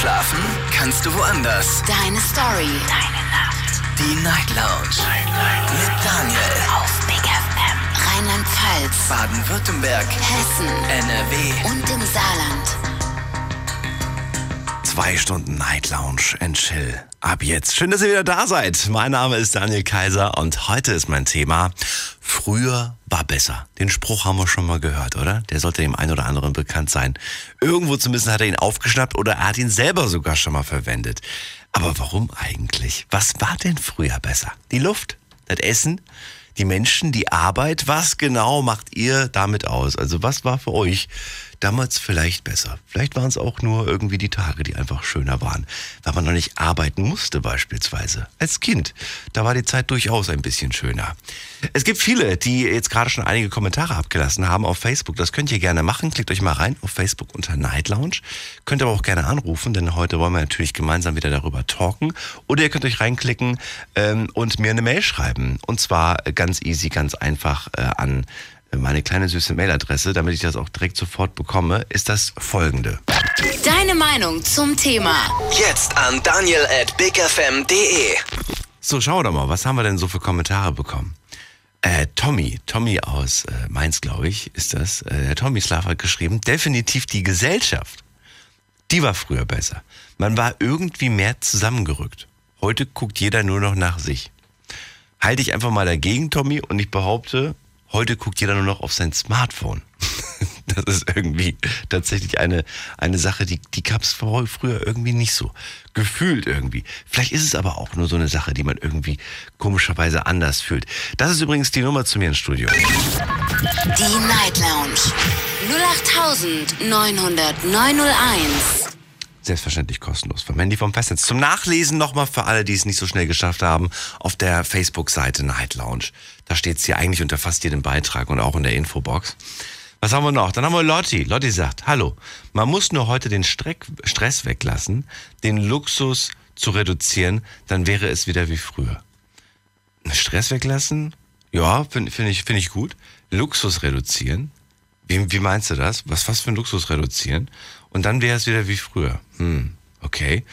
Schlafen kannst du woanders. Deine Story. Deine Nacht. Die Night Lounge. Night, Night. Mit Daniel. Auf Big FM. Rheinland-Pfalz. Baden-Württemberg. Hessen. NRW. Und im Saarland. Zwei Stunden Night Lounge and Chill. Ab jetzt. Schön, dass ihr wieder da seid. Mein Name ist Daniel Kaiser und heute ist mein Thema Früher war besser. Den Spruch haben wir schon mal gehört, oder? Der sollte dem einen oder anderen bekannt sein. Irgendwo zumindest hat er ihn aufgeschnappt oder er hat ihn selber sogar schon mal verwendet. Aber warum eigentlich? Was war denn früher besser? Die Luft? Das Essen? Die Menschen? Die Arbeit? Was genau macht ihr damit aus? Also was war für euch damals vielleicht besser. Vielleicht waren es auch nur irgendwie die Tage, die einfach schöner waren, weil man noch nicht arbeiten musste beispielsweise. Als Kind, da war die Zeit durchaus ein bisschen schöner. Es gibt viele, die jetzt gerade schon einige Kommentare abgelassen haben auf Facebook. Das könnt ihr gerne machen. Klickt euch mal rein auf Facebook unter Night Lounge. Könnt aber auch gerne anrufen, denn heute wollen wir natürlich gemeinsam wieder darüber talken. Oder ihr könnt euch reinklicken ähm, und mir eine Mail schreiben. Und zwar ganz easy, ganz einfach äh, an meine kleine süße Mailadresse, damit ich das auch direkt sofort bekomme, ist das folgende. Deine Meinung zum Thema. Jetzt an daniel at bigfm.de. So, schau doch mal, was haben wir denn so für Kommentare bekommen? Äh, Tommy, Tommy aus äh, Mainz, glaube ich, ist das. Äh, der Tommy Slav hat geschrieben, definitiv die Gesellschaft. Die war früher besser. Man war irgendwie mehr zusammengerückt. Heute guckt jeder nur noch nach sich. Halte ich einfach mal dagegen, Tommy, und ich behaupte, Heute guckt jeder nur noch auf sein Smartphone. Das ist irgendwie tatsächlich eine, eine Sache, die, die gab es früher irgendwie nicht so. Gefühlt irgendwie. Vielleicht ist es aber auch nur so eine Sache, die man irgendwie komischerweise anders fühlt. Das ist übrigens die Nummer zu mir ins Studio. Die Night Lounge. 08901. Selbstverständlich kostenlos vom Handy vom Festnetz. Zum Nachlesen nochmal für alle, die es nicht so schnell geschafft haben, auf der Facebook-Seite Night Lounge. Da steht es hier eigentlich unter fast jedem Beitrag und auch in der Infobox. Was haben wir noch? Dann haben wir Lotti. Lotti sagt, hallo, man muss nur heute den Streck, Stress weglassen, den Luxus zu reduzieren, dann wäre es wieder wie früher. Stress weglassen? Ja, finde find ich, find ich gut. Luxus reduzieren? Wie, wie meinst du das? Was, was für ein Luxus reduzieren? Und dann wäre es wieder wie früher. Hm, okay.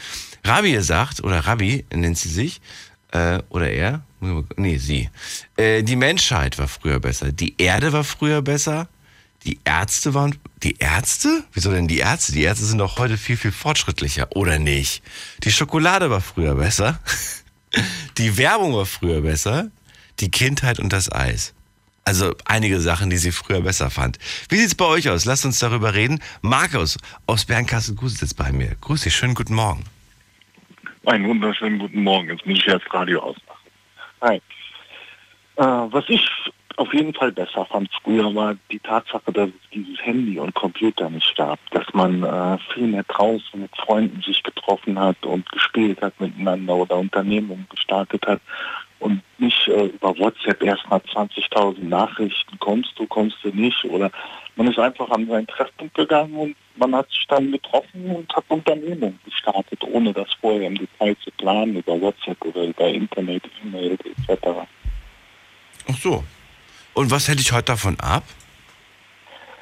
Rabi sagt, oder Rabi nennt sie sich, äh, oder er, nee, sie. Äh, die Menschheit war früher besser. Die Erde war früher besser. Die Ärzte waren. Die Ärzte? Wieso denn die Ärzte? Die Ärzte sind doch heute viel, viel fortschrittlicher, oder nicht? Die Schokolade war früher besser. Die Werbung war früher besser. Die Kindheit und das Eis. Also einige Sachen, die sie früher besser fand. Wie sieht's bei euch aus? Lasst uns darüber reden. Markus aus Bernkastel-Gruß sitzt bei mir. Grüß dich, schönen guten Morgen. Einen wunderschönen guten Morgen. Jetzt muss ich das Radio ausmachen. Hi. Äh, was ich auf jeden Fall besser fand früher war die Tatsache, dass es dieses Handy und Computer nicht gab, dass man äh, viel mehr draußen mit Freunden sich getroffen hat und gespielt hat miteinander oder Unternehmungen gestartet hat und nicht äh, über WhatsApp erstmal 20.000 Nachrichten, kommst du, kommst du nicht oder man ist einfach an seinen Treffpunkt gegangen und man hat sich dann getroffen und hat Unternehmungen gestartet, ohne das vorher im Detail zu planen, über WhatsApp oder über Internet, E-Mail etc. Ach so. Und was hätte ich heute davon ab?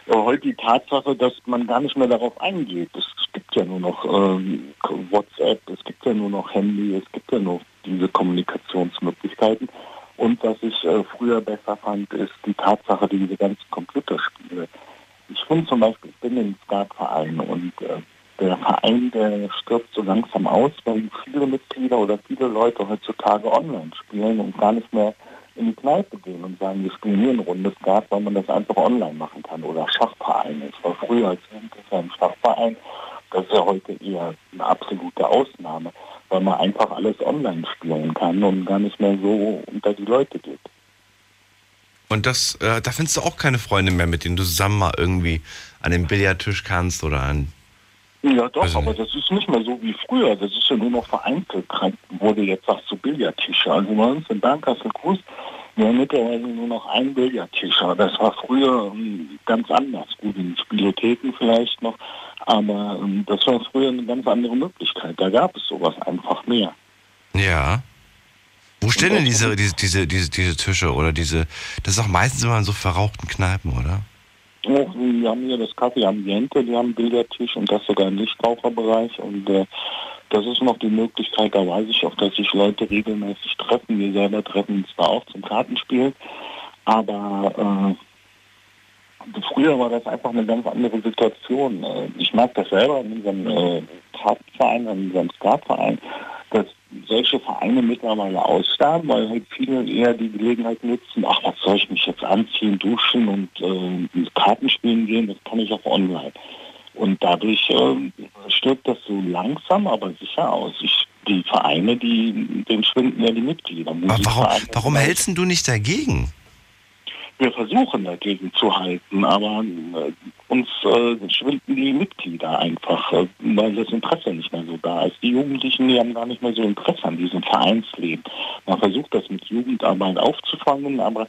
Ja, heute die Tatsache, dass man gar nicht mehr darauf eingeht. Es ja nur noch ähm, WhatsApp, es gibt ja nur noch Handy, es gibt ja nur diese Kommunikationsmöglichkeiten. Und was ich äh, früher besser fand, ist die Tatsache, diese ganzen Computerspiele. Ich finde zum Beispiel, ich bin im Skatverein und äh, der Verein, der stirbt so langsam aus, weil viele Mitglieder oder viele Leute heutzutage online spielen und gar nicht mehr in die Kneipe gehen und sagen, wir spielen hier ein rundes Skat, weil man das einfach online machen kann. Oder Schachvereine. Ich war früher als Jugendlicher im Schachverein. Das ist ja heute eher eine absolute Ausnahme, weil man einfach alles online spielen kann und gar nicht mehr so unter die Leute geht. Und das, äh, da findest du auch keine Freunde mehr, mit denen du zusammen mal irgendwie an den Billardtisch kannst oder an. Ja doch, aber das ist nicht mehr so wie früher. Das ist ja nur noch vereinzelt. Wurde jetzt sagst du Billardtische. Also bei uns in Bernkastel Gruß, wir haben mittlerweile nur noch einen Billardtisch. Das war früher ähm, ganz anders. Gut, in Spielotheken vielleicht noch. Aber ähm, das war früher eine ganz andere Möglichkeit. Da gab es sowas einfach mehr. Ja. Wo stehen denn diese, diese, diese, diese, diese Tische oder diese, das ist auch meistens immer in so verrauchten Kneipen, oder? Oh, wir haben hier das Café Ambiente, die haben einen und das sogar im Nichtraucherbereich. Und äh, das ist noch die Möglichkeit, da weiß ich auch, dass sich Leute regelmäßig treffen. Wir selber treffen uns da auch zum Kartenspielen. Aber äh, früher war das einfach eine ganz andere Situation. Äh, ich mag das selber in unserem äh, Kartenverein, in unserem Skatverein, dass solche Vereine mittlerweile aussterben, weil halt viele eher die Gelegenheit nutzen, ach, was soll ich mich jetzt anziehen, duschen und äh, Karten spielen gehen, das kann ich auch online. Und dadurch äh, stirbt das so langsam, aber sicher aus. Ich, die Vereine, die, denen schwinden ja die Mitglieder. Aber warum, warum hältst du nicht dagegen? Wir versuchen dagegen zu halten, aber äh, uns äh, schwinden die Mitglieder einfach, äh, weil das Interesse nicht mehr so da ist. Die Jugendlichen, die haben gar nicht mehr so Interesse an diesem Vereinsleben. Man versucht das mit Jugendarbeit aufzufangen, aber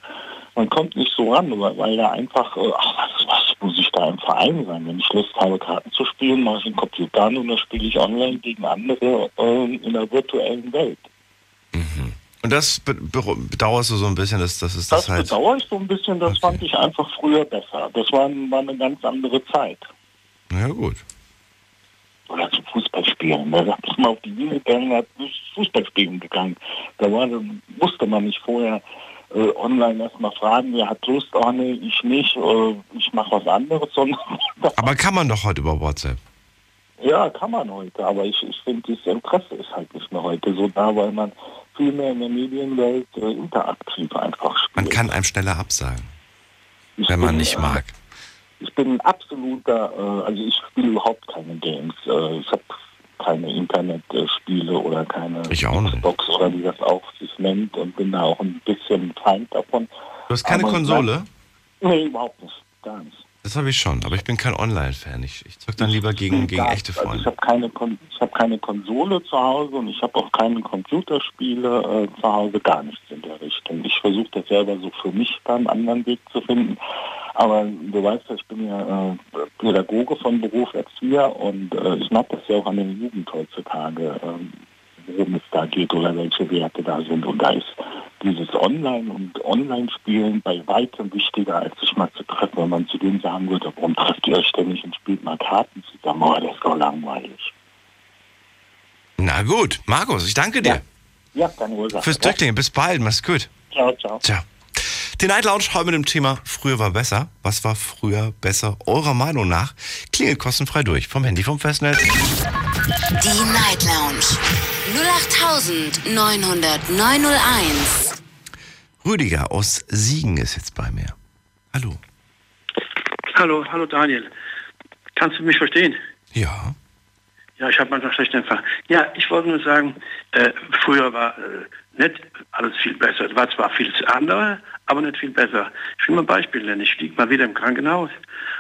man kommt nicht so ran, weil da einfach, äh, ach, was, was muss ich da im Verein sein? Wenn ich Lust habe, Karten zu spielen, mache ich einen Computer an und dann spiele ich online gegen andere äh, in der virtuellen Welt. Mhm. Und das bedauerst du so ein bisschen, dass, dass es das, das halt... Das bedauere ich so ein bisschen, das okay. fand ich einfach früher besser. Das war, war eine ganz andere Zeit. Ja gut. Oder zum Fußballspielen. Da ist man auf die Wiese gegangen, hat Fußballspielen gegangen. Da war, wusste man nicht vorher äh, online erstmal fragen, wer hat Lust, oh nee, ich nicht, äh, ich mache was anderes. Aber kann man doch heute über WhatsApp. Ja, kann man heute, aber ich, ich finde, dieses Interesse ist halt nicht mehr heute so da, weil man viel mehr in der Medienwelt äh, interaktiv einfach spielt. Man kann einem schneller absagen, ich wenn man bin, nicht äh, mag. Ich bin ein absoluter, äh, also ich spiele überhaupt keine Games. Äh, ich habe keine Internetspiele oder keine Xbox oder wie das auch sich nennt und bin da auch ein bisschen Feind davon. Du hast keine aber Konsole? Nee, überhaupt nicht. Gar nicht. Das habe ich schon, aber ich bin kein Online-Fan. Ich, ich zock dann lieber gegen, gegen echte Freunde. Also ich habe keine, hab keine Konsole zu Hause und ich habe auch keine Computerspiele äh, zu Hause, gar nichts in der Richtung. Ich versuche das selber so für mich einen anderen Weg zu finden. Aber du weißt ja, ich bin ja äh, Pädagoge von Beruf Erzieher und äh, ich mag das ja auch an der Jugend heutzutage. Ähm, worum es da geht oder welche Werte da sind. Und da ist dieses Online- und Online-Spielen bei weitem wichtiger, als sich mal zu treffen, wenn man zu denen sagen würde, warum trefft ihr euch ständig und spielt mal Karten zusammen? Oh, das ist doch langweilig. Na gut, Markus, ich danke dir. Ja, ja keine Ursache. Fürs Drückling, bis bald, mach's gut. Ciao, ciao. Ciao. Die Night Lounge heute mit dem Thema Früher war besser. Was war früher besser? Eurer Meinung nach? Klingelt kostenfrei durch vom Handy vom Festnetz. Die Night Lounge 08901. Rüdiger aus Siegen ist jetzt bei mir. Hallo. Hallo, hallo Daniel. Kannst du mich verstehen? Ja. Ja, ich habe manchmal schlechten Empfang. Ja, ich wollte nur sagen, äh, früher war äh, nicht alles viel besser. Es war zwar viel andere, aber nicht viel besser. Ich will mal ein Beispiel nennen. Ich liege mal wieder im Krankenhaus.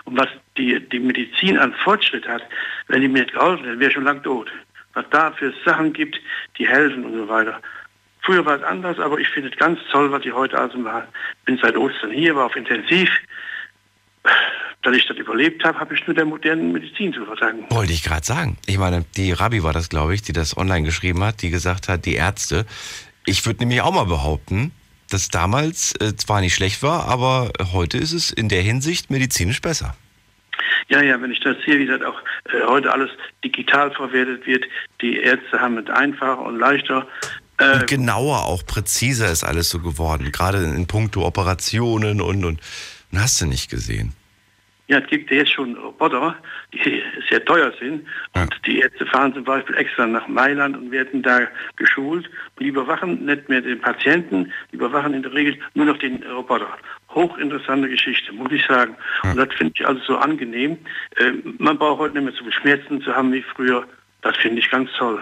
Und was die, die Medizin an Fortschritt hat, wenn die mir nicht geholfen hätte, wäre ich schon lang tot. Was da für Sachen gibt, die helfen und so weiter. Früher war es anders, aber ich finde es ganz toll, was ich heute also mache. Bin seit Ostern hier, war auf Intensiv. Dass ich das überlebt habe, habe ich nur der modernen Medizin zu verdanken. Wollte ich gerade sagen. Ich meine, die Rabi war das, glaube ich, die das online geschrieben hat, die gesagt hat, die Ärzte. Ich würde nämlich auch mal behaupten, dass damals äh, zwar nicht schlecht war, aber heute ist es in der Hinsicht medizinisch besser. Ja, ja, wenn ich das sehe, wie das auch äh, heute alles digital verwertet wird, die Ärzte haben es einfacher und leichter. Äh, und genauer, auch präziser ist alles so geworden, gerade in puncto Operationen und, und, und hast du nicht gesehen. Ja, es gibt jetzt schon Roboter, die sehr teuer sind. Ja. Und die Ärzte fahren zum Beispiel extra nach Mailand und werden da geschult. Und die überwachen nicht mehr den Patienten, die überwachen in der Regel nur noch den Roboter. Hochinteressante Geschichte, muss ich sagen. Ja. Und das finde ich also so angenehm. Äh, man braucht heute nicht mehr so viel Schmerzen zu haben wie früher. Das finde ich ganz toll.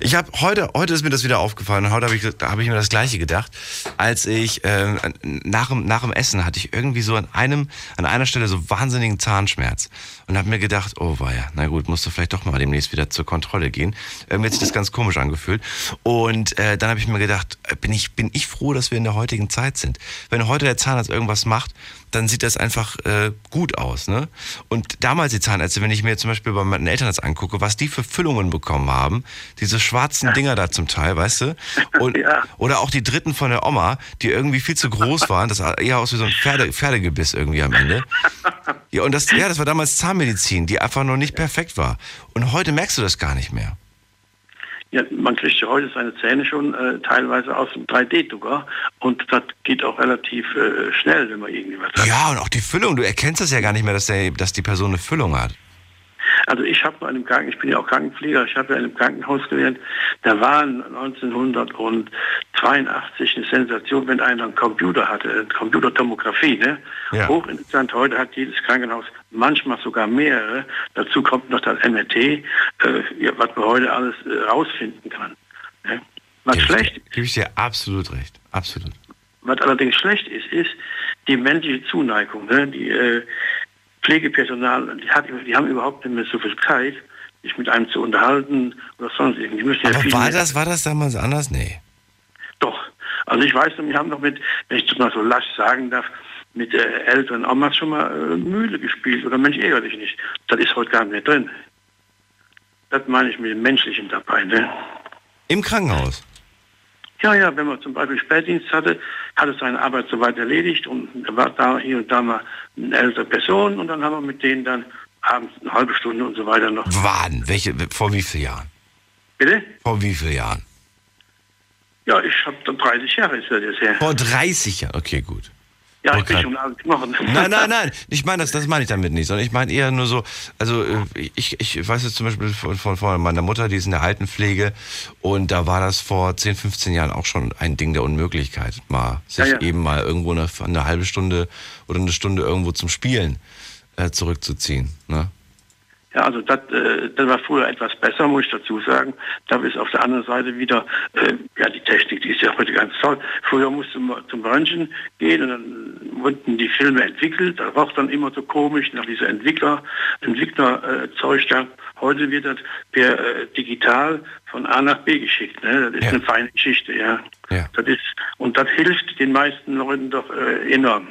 Ich habe heute, heute ist mir das wieder aufgefallen. Heute habe ich, hab ich mir das Gleiche gedacht, als ich äh, nach, dem, nach dem Essen hatte ich irgendwie so an einem, an einer Stelle so wahnsinnigen Zahnschmerz und habe mir gedacht, oh weia, na gut, musst du vielleicht doch mal demnächst wieder zur Kontrolle gehen. Irgendwie hat sich das ganz komisch angefühlt. Und äh, dann habe ich mir gedacht, äh, bin ich, bin ich froh, dass wir in der heutigen Zeit sind. Wenn heute der Zahnarzt irgendwas macht, dann sieht das einfach äh, gut aus. Ne? Und damals die Zahnärzte, wenn ich mir zum Beispiel bei meinen Eltern das angucke, was die für Füllungen bekommen haben, diese schwarzen Dinger da zum Teil, weißt du? Und, ja. Oder auch die dritten von der Oma, die irgendwie viel zu groß waren, das sah eher aus wie so ein Pferde, Pferdegebiss irgendwie am Ende. Ja, und das, ja, das war damals Zahnmedizin, die einfach noch nicht perfekt war. Und heute merkst du das gar nicht mehr. Ja, man kriegt ja heute seine Zähne schon äh, teilweise aus dem 3D-Drucker und das geht auch relativ äh, schnell, wenn man irgendwie was hat. Ja, und auch die Füllung, du erkennst das ja gar nicht mehr, dass, der, dass die Person eine Füllung hat. Also ich habe in einem Kranken, ich bin ja auch Krankenpfleger, ich habe ja in einem Krankenhaus gelernt, da war 1982 eine Sensation, wenn einer einen Computer hatte, eine Computertomographie, ne? Ja. Hochinteressant, heute hat jedes Krankenhaus manchmal sogar mehrere. Dazu kommt noch das MRT, äh, ja, was man heute alles äh, rausfinden kann. Ne? Was ich schlecht dir- Gebe ich dir absolut recht. Absolut. was allerdings schlecht ist, ist die menschliche Zuneigung. Ne? Die äh, Pflegepersonal, die, hat, die haben überhaupt nicht mehr so viel Zeit, sich mit einem zu unterhalten oder sonst irgendwie. Ja Aber war das, war das damals anders? Nee. Doch. Also ich weiß noch, wir haben noch mit, wenn ich das mal so lasch sagen darf, mit äh, älteren Omas schon mal äh, Mühle gespielt oder Mensch ärgere dich nicht. Das ist heute gar nicht mehr drin. Das meine ich mit dem Menschlichen dabei. Ne? Im Krankenhaus. Ja, ja, wenn man zum Beispiel Spätdienst hatte, hat es seine Arbeit soweit erledigt und da war da hier und da mal eine ältere Person und dann haben wir mit denen dann abends eine halbe Stunde und so weiter noch. Wann? Welche, vor wie vielen Jahren? Bitte? Vor wie vielen Jahren? Ja, ich habe 30 Jahre ist das jetzt her. Vor 30 Jahren. Okay, gut. Ja, ich bin schon knochen. Nein, nein, nein. Ich meine das, das meine ich damit nicht, sondern ich meine eher nur so, also äh, ich, ich weiß jetzt zum Beispiel von, von, von meiner Mutter, die ist in der Altenpflege und da war das vor 10, 15 Jahren auch schon ein Ding der Unmöglichkeit, mal sich Ja, ja. eben mal irgendwo eine, eine halbe Stunde oder eine Stunde irgendwo zum Spielen äh, zurückzuziehen. Ne? Ja, also das, äh, das war früher etwas besser, muss ich dazu sagen. Da ist auf der anderen Seite wieder, äh, ja, die Technik, die ist ja heute ganz toll. Früher musste man zum Röntgen gehen und dann wurden die Filme entwickelt. Da war dann immer so komisch nach dieser Entwickler, Entwickler-Zeug da. Heute wird das per äh, digital von A nach B geschickt. Ne? Das ist Ja. eine feine Geschichte, ja. Ja. Das ist, und das hilft den meisten Leuten doch äh, enorm.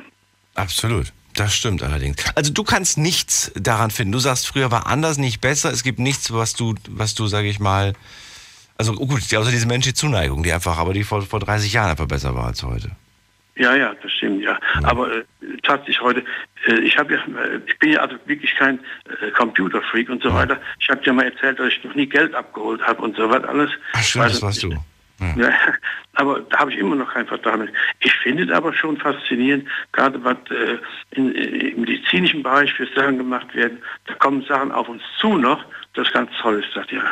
Absolut. Das stimmt allerdings. Also du kannst nichts daran finden. Du sagst, früher war anders, nicht besser. Es gibt nichts, was du, was du, sag ich mal, also oh gut, außer diese menschliche Zuneigung, die einfach, aber die vor, vor 30 Jahren einfach besser war als heute. Ja, ja, das stimmt, ja. Aber äh, tatsächlich heute, äh, ich habe ja, äh, ich bin ja also wirklich kein äh, Computerfreak und so weiter. Ich habe dir mal erzählt, dass ich noch nie Geld abgeholt habe und so was alles. Ach stimmt, das warst nicht. du. Ja. Ja, aber da habe ich immer noch keinen Vertrag mit. Ich finde es aber schon faszinierend, gerade was äh, in, äh, im medizinischen Bereich für Sachen gemacht werden. Da kommen Sachen auf uns zu noch, das ganz toll ist, das ja.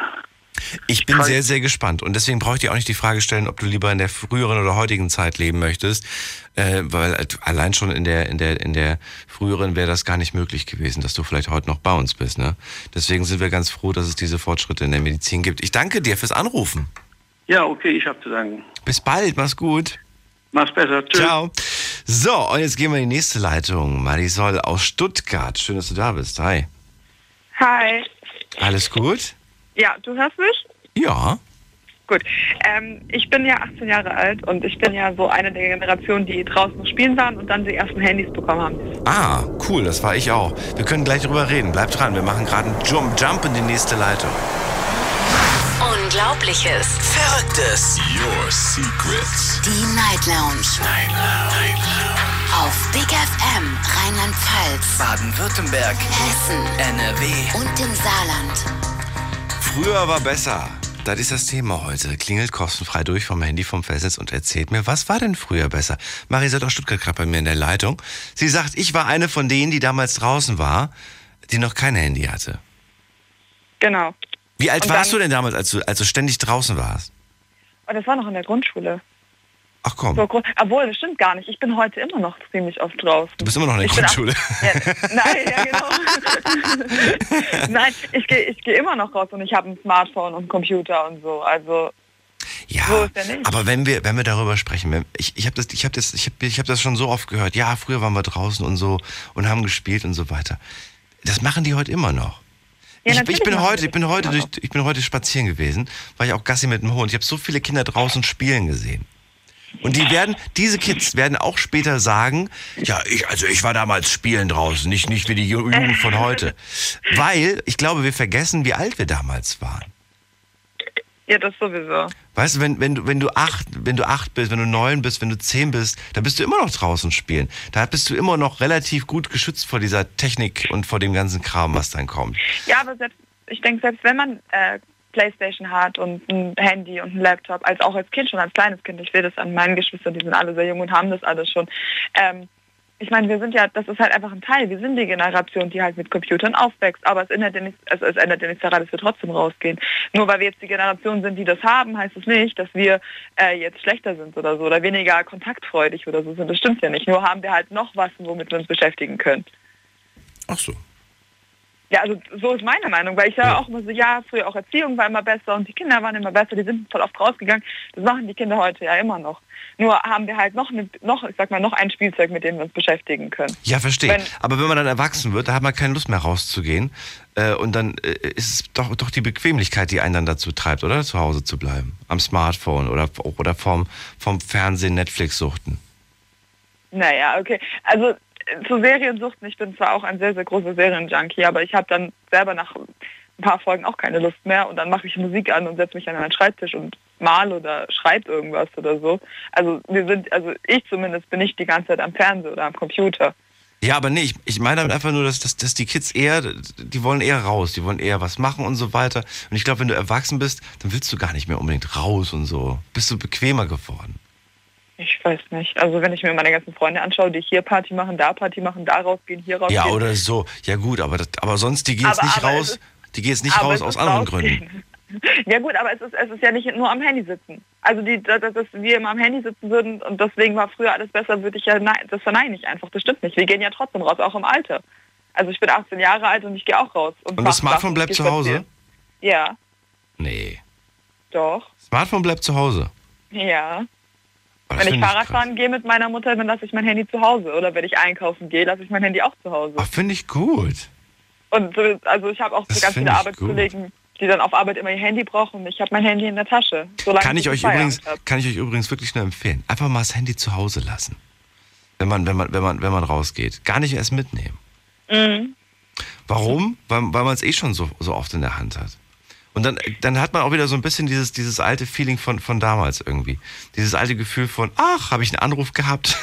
Ich bin sehr, sehr gespannt und deswegen brauche ich dir auch nicht die Frage stellen, ob du lieber in der früheren oder heutigen Zeit leben möchtest, äh, weil allein schon in der in der in der früheren wäre das gar nicht möglich gewesen, dass du vielleicht heute noch bei uns bist. Ne? Deswegen sind wir ganz froh, dass es diese Fortschritte in der Medizin gibt. Ich danke dir fürs Anrufen. Ja, okay, ich habe zu sagen. Bis bald, mach's gut. Mach's besser. Tschüss. Ciao. So, und jetzt gehen wir in die nächste Leitung. Marisol aus Stuttgart. Schön, dass du da bist. Hi. Hi. Alles gut? Ja, du hörst mich? Ja. Gut. Ähm, ich bin ja 18 Jahre alt und ich bin ja so eine der Generationen, die draußen noch spielen waren und dann die ersten Handys bekommen haben. Ah, cool, das war ich auch. Wir können gleich drüber reden. Bleib dran, wir machen gerade einen Jump, Jump in die nächste Leitung. Unglaubliches. Verrücktes. Your secrets. Die Night Lounge. Night Lounge. Auf Big FM Rheinland-Pfalz, Baden-Württemberg. Hessen NRW. und im Saarland. Früher war besser. Das ist das Thema heute. Klingelt kostenfrei durch vom Handy vom Festnetz und erzählt mir, was war denn früher besser? Marisol aus Stuttgart gerade bei mir in der Leitung. Sie sagt, ich war eine von denen, die damals draußen war, die noch kein Handy hatte. Genau. Wie alt Und warst dann- du denn damals, als du, als du ständig draußen warst? Und das war noch in der Grundschule. Ach komm, So, obwohl, das stimmt gar nicht. Ich bin heute immer noch ziemlich oft draußen. du bist immer noch in der Ich Grundschule. auch- Ja, nein, ja genau. nein, ich gehe ich geh immer noch raus und ich habe ein Smartphone und einen Computer und so. Also Ja, So er aber wenn wir, wenn wir darüber sprechen, wenn, ich, ich habe das, ich habe das, ich habe, ich habe das schon so oft gehört. Ja, früher waren wir draußen und so und haben gespielt und so weiter. Das machen die heute immer noch. Ja, ich, ich bin heute, ich bin heute, durch, ich bin heute spazieren gewesen, war ich auch Gassi mit dem Hund. Ich habe so viele Kinder draußen spielen gesehen. Und die werden, diese Kids werden auch später sagen, ja, ich, also ich war damals spielen draußen, nicht, nicht wie die Ju- Jugend von heute. Weil, ich glaube, wir vergessen, wie alt wir damals waren. Ja, das sowieso. Weißt du, wenn, wenn du, wenn du acht, wenn du acht bist, wenn du neun bist, wenn du zehn bist, da bist du immer noch draußen spielen. Da bist du immer noch relativ gut geschützt vor dieser Technik und vor dem ganzen Kram, was dann kommt. Ja, aber selbst, ich denke, selbst wenn man äh, Playstation hat und ein Handy und ein Laptop, als auch als Kind schon, als kleines Kind, ich sehe das an meinen Geschwistern, die sind alle sehr jung und haben das alles schon. Ähm, ich meine, wir sind ja, das ist halt einfach ein Teil. Wir sind die Generation, die halt mit Computern aufwächst. Aber es ändert ja nichts, also es ändert ja nichts daran, dass wir trotzdem rausgehen. Nur weil wir jetzt die Generation sind, die das haben, heißt es nicht, dass wir äh, jetzt schlechter sind oder so oder weniger kontaktfreudig oder so sind. Das stimmt ja nicht. Nur haben wir halt noch was, womit wir uns beschäftigen können. Ach so. Ja, also so ist meine Meinung, weil ich sage auch immer so, ja, früher auch Erziehung war immer besser und die Kinder waren immer besser, die sind voll oft rausgegangen. Das machen die Kinder heute ja immer noch. Nur haben wir halt noch, eine, noch ich sag mal, noch ein Spielzeug, mit dem wir uns beschäftigen können. Ja, verstehe. Wenn- Aber wenn man dann erwachsen wird, da hat man keine Lust mehr rauszugehen. Äh, und dann äh, ist es doch, doch die Bequemlichkeit, die einen dann dazu treibt, oder? Zu Hause zu bleiben. Am Smartphone oder, oder vom, vom Fernsehen, Netflix suchten. Naja, okay. Also zu Seriensuchten, ich bin zwar auch ein sehr, sehr großer Serienjunkie, aber ich habe dann selber nach ein paar Folgen auch keine Lust mehr und dann mache ich Musik an und setze mich an meinen Schreibtisch und mal oder schreibe irgendwas oder so. Also wir sind, also ich zumindest bin nicht die ganze Zeit am Fernseher oder am Computer. Ja, aber nee, ich, ich meine damit einfach nur, dass, dass, dass die Kids eher, die wollen eher raus, die wollen eher was machen und so weiter. Und ich glaube, wenn du erwachsen bist, dann willst du gar nicht mehr unbedingt raus und so. Bist du bequemer geworden. Ich weiß nicht. Also wenn ich mir meine ganzen Freunde anschaue, die hier Party machen, da Party machen, da rausgehen, hier rausgehen. Ja, oder so. Ja gut, aber, das, aber sonst, die gehen jetzt nicht raus, ist- die gehen jetzt nicht raus aus anderen rausgehen. Gründen. Ja gut, aber es ist, es ist ja nicht nur am Handy sitzen. Also die, dass, dass wir immer am Handy sitzen würden und deswegen war früher alles besser, würde ich ja nein, das verneine ich einfach. Das stimmt nicht. Wir gehen ja trotzdem raus, auch im Alter. Also ich bin 18 Jahre alt und ich gehe auch raus. Und mach das Smartphone bleibt zu Hause? Ja, Nee. doch. Smartphone bleibt zu Hause. Ja. Das Wenn ich find Fahrrad krass. fahren gehe mit meiner Mutter, dann lasse ich mein Handy zu Hause. Oder wenn ich einkaufen gehe, lasse ich mein Handy auch zu Hause. Finde ich gut. Und so, also ich habe auch so ganz viele Arbeitskollegen, die dann auf Arbeit immer ihr Handy brauchen. Ich habe mein Handy in der Tasche. Kann ich euch übrigens, hab. kann ich euch übrigens wirklich nur empfehlen. Einfach mal das Handy zu Hause lassen. Wenn man, wenn man, wenn man, wenn man rausgeht. Gar nicht erst mitnehmen. Mhm. Warum? Weil, weil man es eh schon so, so oft in der Hand hat. Und dann, dann hat man auch wieder so ein bisschen dieses, dieses alte Feeling von, von damals irgendwie. Dieses alte Gefühl von, ach, habe ich einen Anruf gehabt?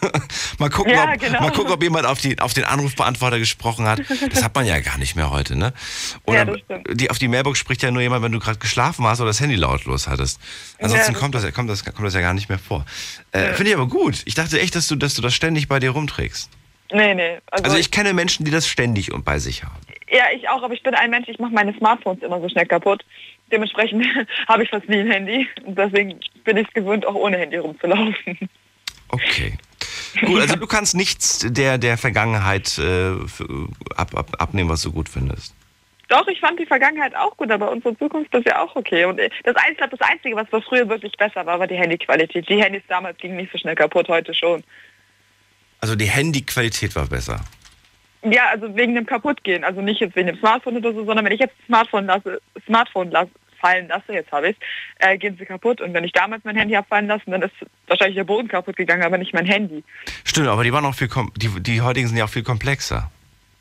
mal, gucken, Ja, ob, genau. mal gucken, ob jemand auf, die, auf den Anrufbeantworter gesprochen hat. Das hat man ja gar nicht mehr heute, ne? Oder Ja, die, auf die Mailbox spricht ja nur jemand, wenn du gerade geschlafen hast oder das Handy lautlos hattest. Ansonsten Ja, das kommt, das, kommt, das, kommt das ja gar nicht mehr vor. Äh, Finde ich aber gut. Ich dachte echt, dass du, dass du das ständig bei dir rumträgst. Nee, nee. Also, Also ich kenne Menschen, die das ständig und bei sich haben. ja, ich auch, aber ich bin ein Mensch, ich mache meine Smartphones immer so schnell kaputt. Dementsprechend habe ich fast nie ein Handy. Und deswegen bin ich es gewöhnt, auch ohne Handy rumzulaufen. Okay. Gut, also du kannst nichts der, der Vergangenheit äh, ab, ab, abnehmen, was du gut findest. Doch, ich fand die Vergangenheit auch gut, aber unsere Zukunft ist ja auch okay. Und äh, das, Einzige, das Einzige, was früher wirklich besser war, war die Handyqualität. Die Handys damals gingen nicht so schnell kaputt, heute schon. Also die Handyqualität war besser. Ja, also wegen dem Kaputtgehen. Also nicht jetzt wegen dem Smartphone oder so, sondern wenn ich jetzt das Smartphone lasse, Smartphone lasse, fallen lasse, jetzt habe ich äh, gehen sie kaputt. Und wenn ich damals mein Handy habe fallen lassen, dann ist wahrscheinlich der Boden kaputt gegangen, aber nicht mein Handy. Stimmt, aber die waren auch viel die, die heutigen sind ja auch viel komplexer.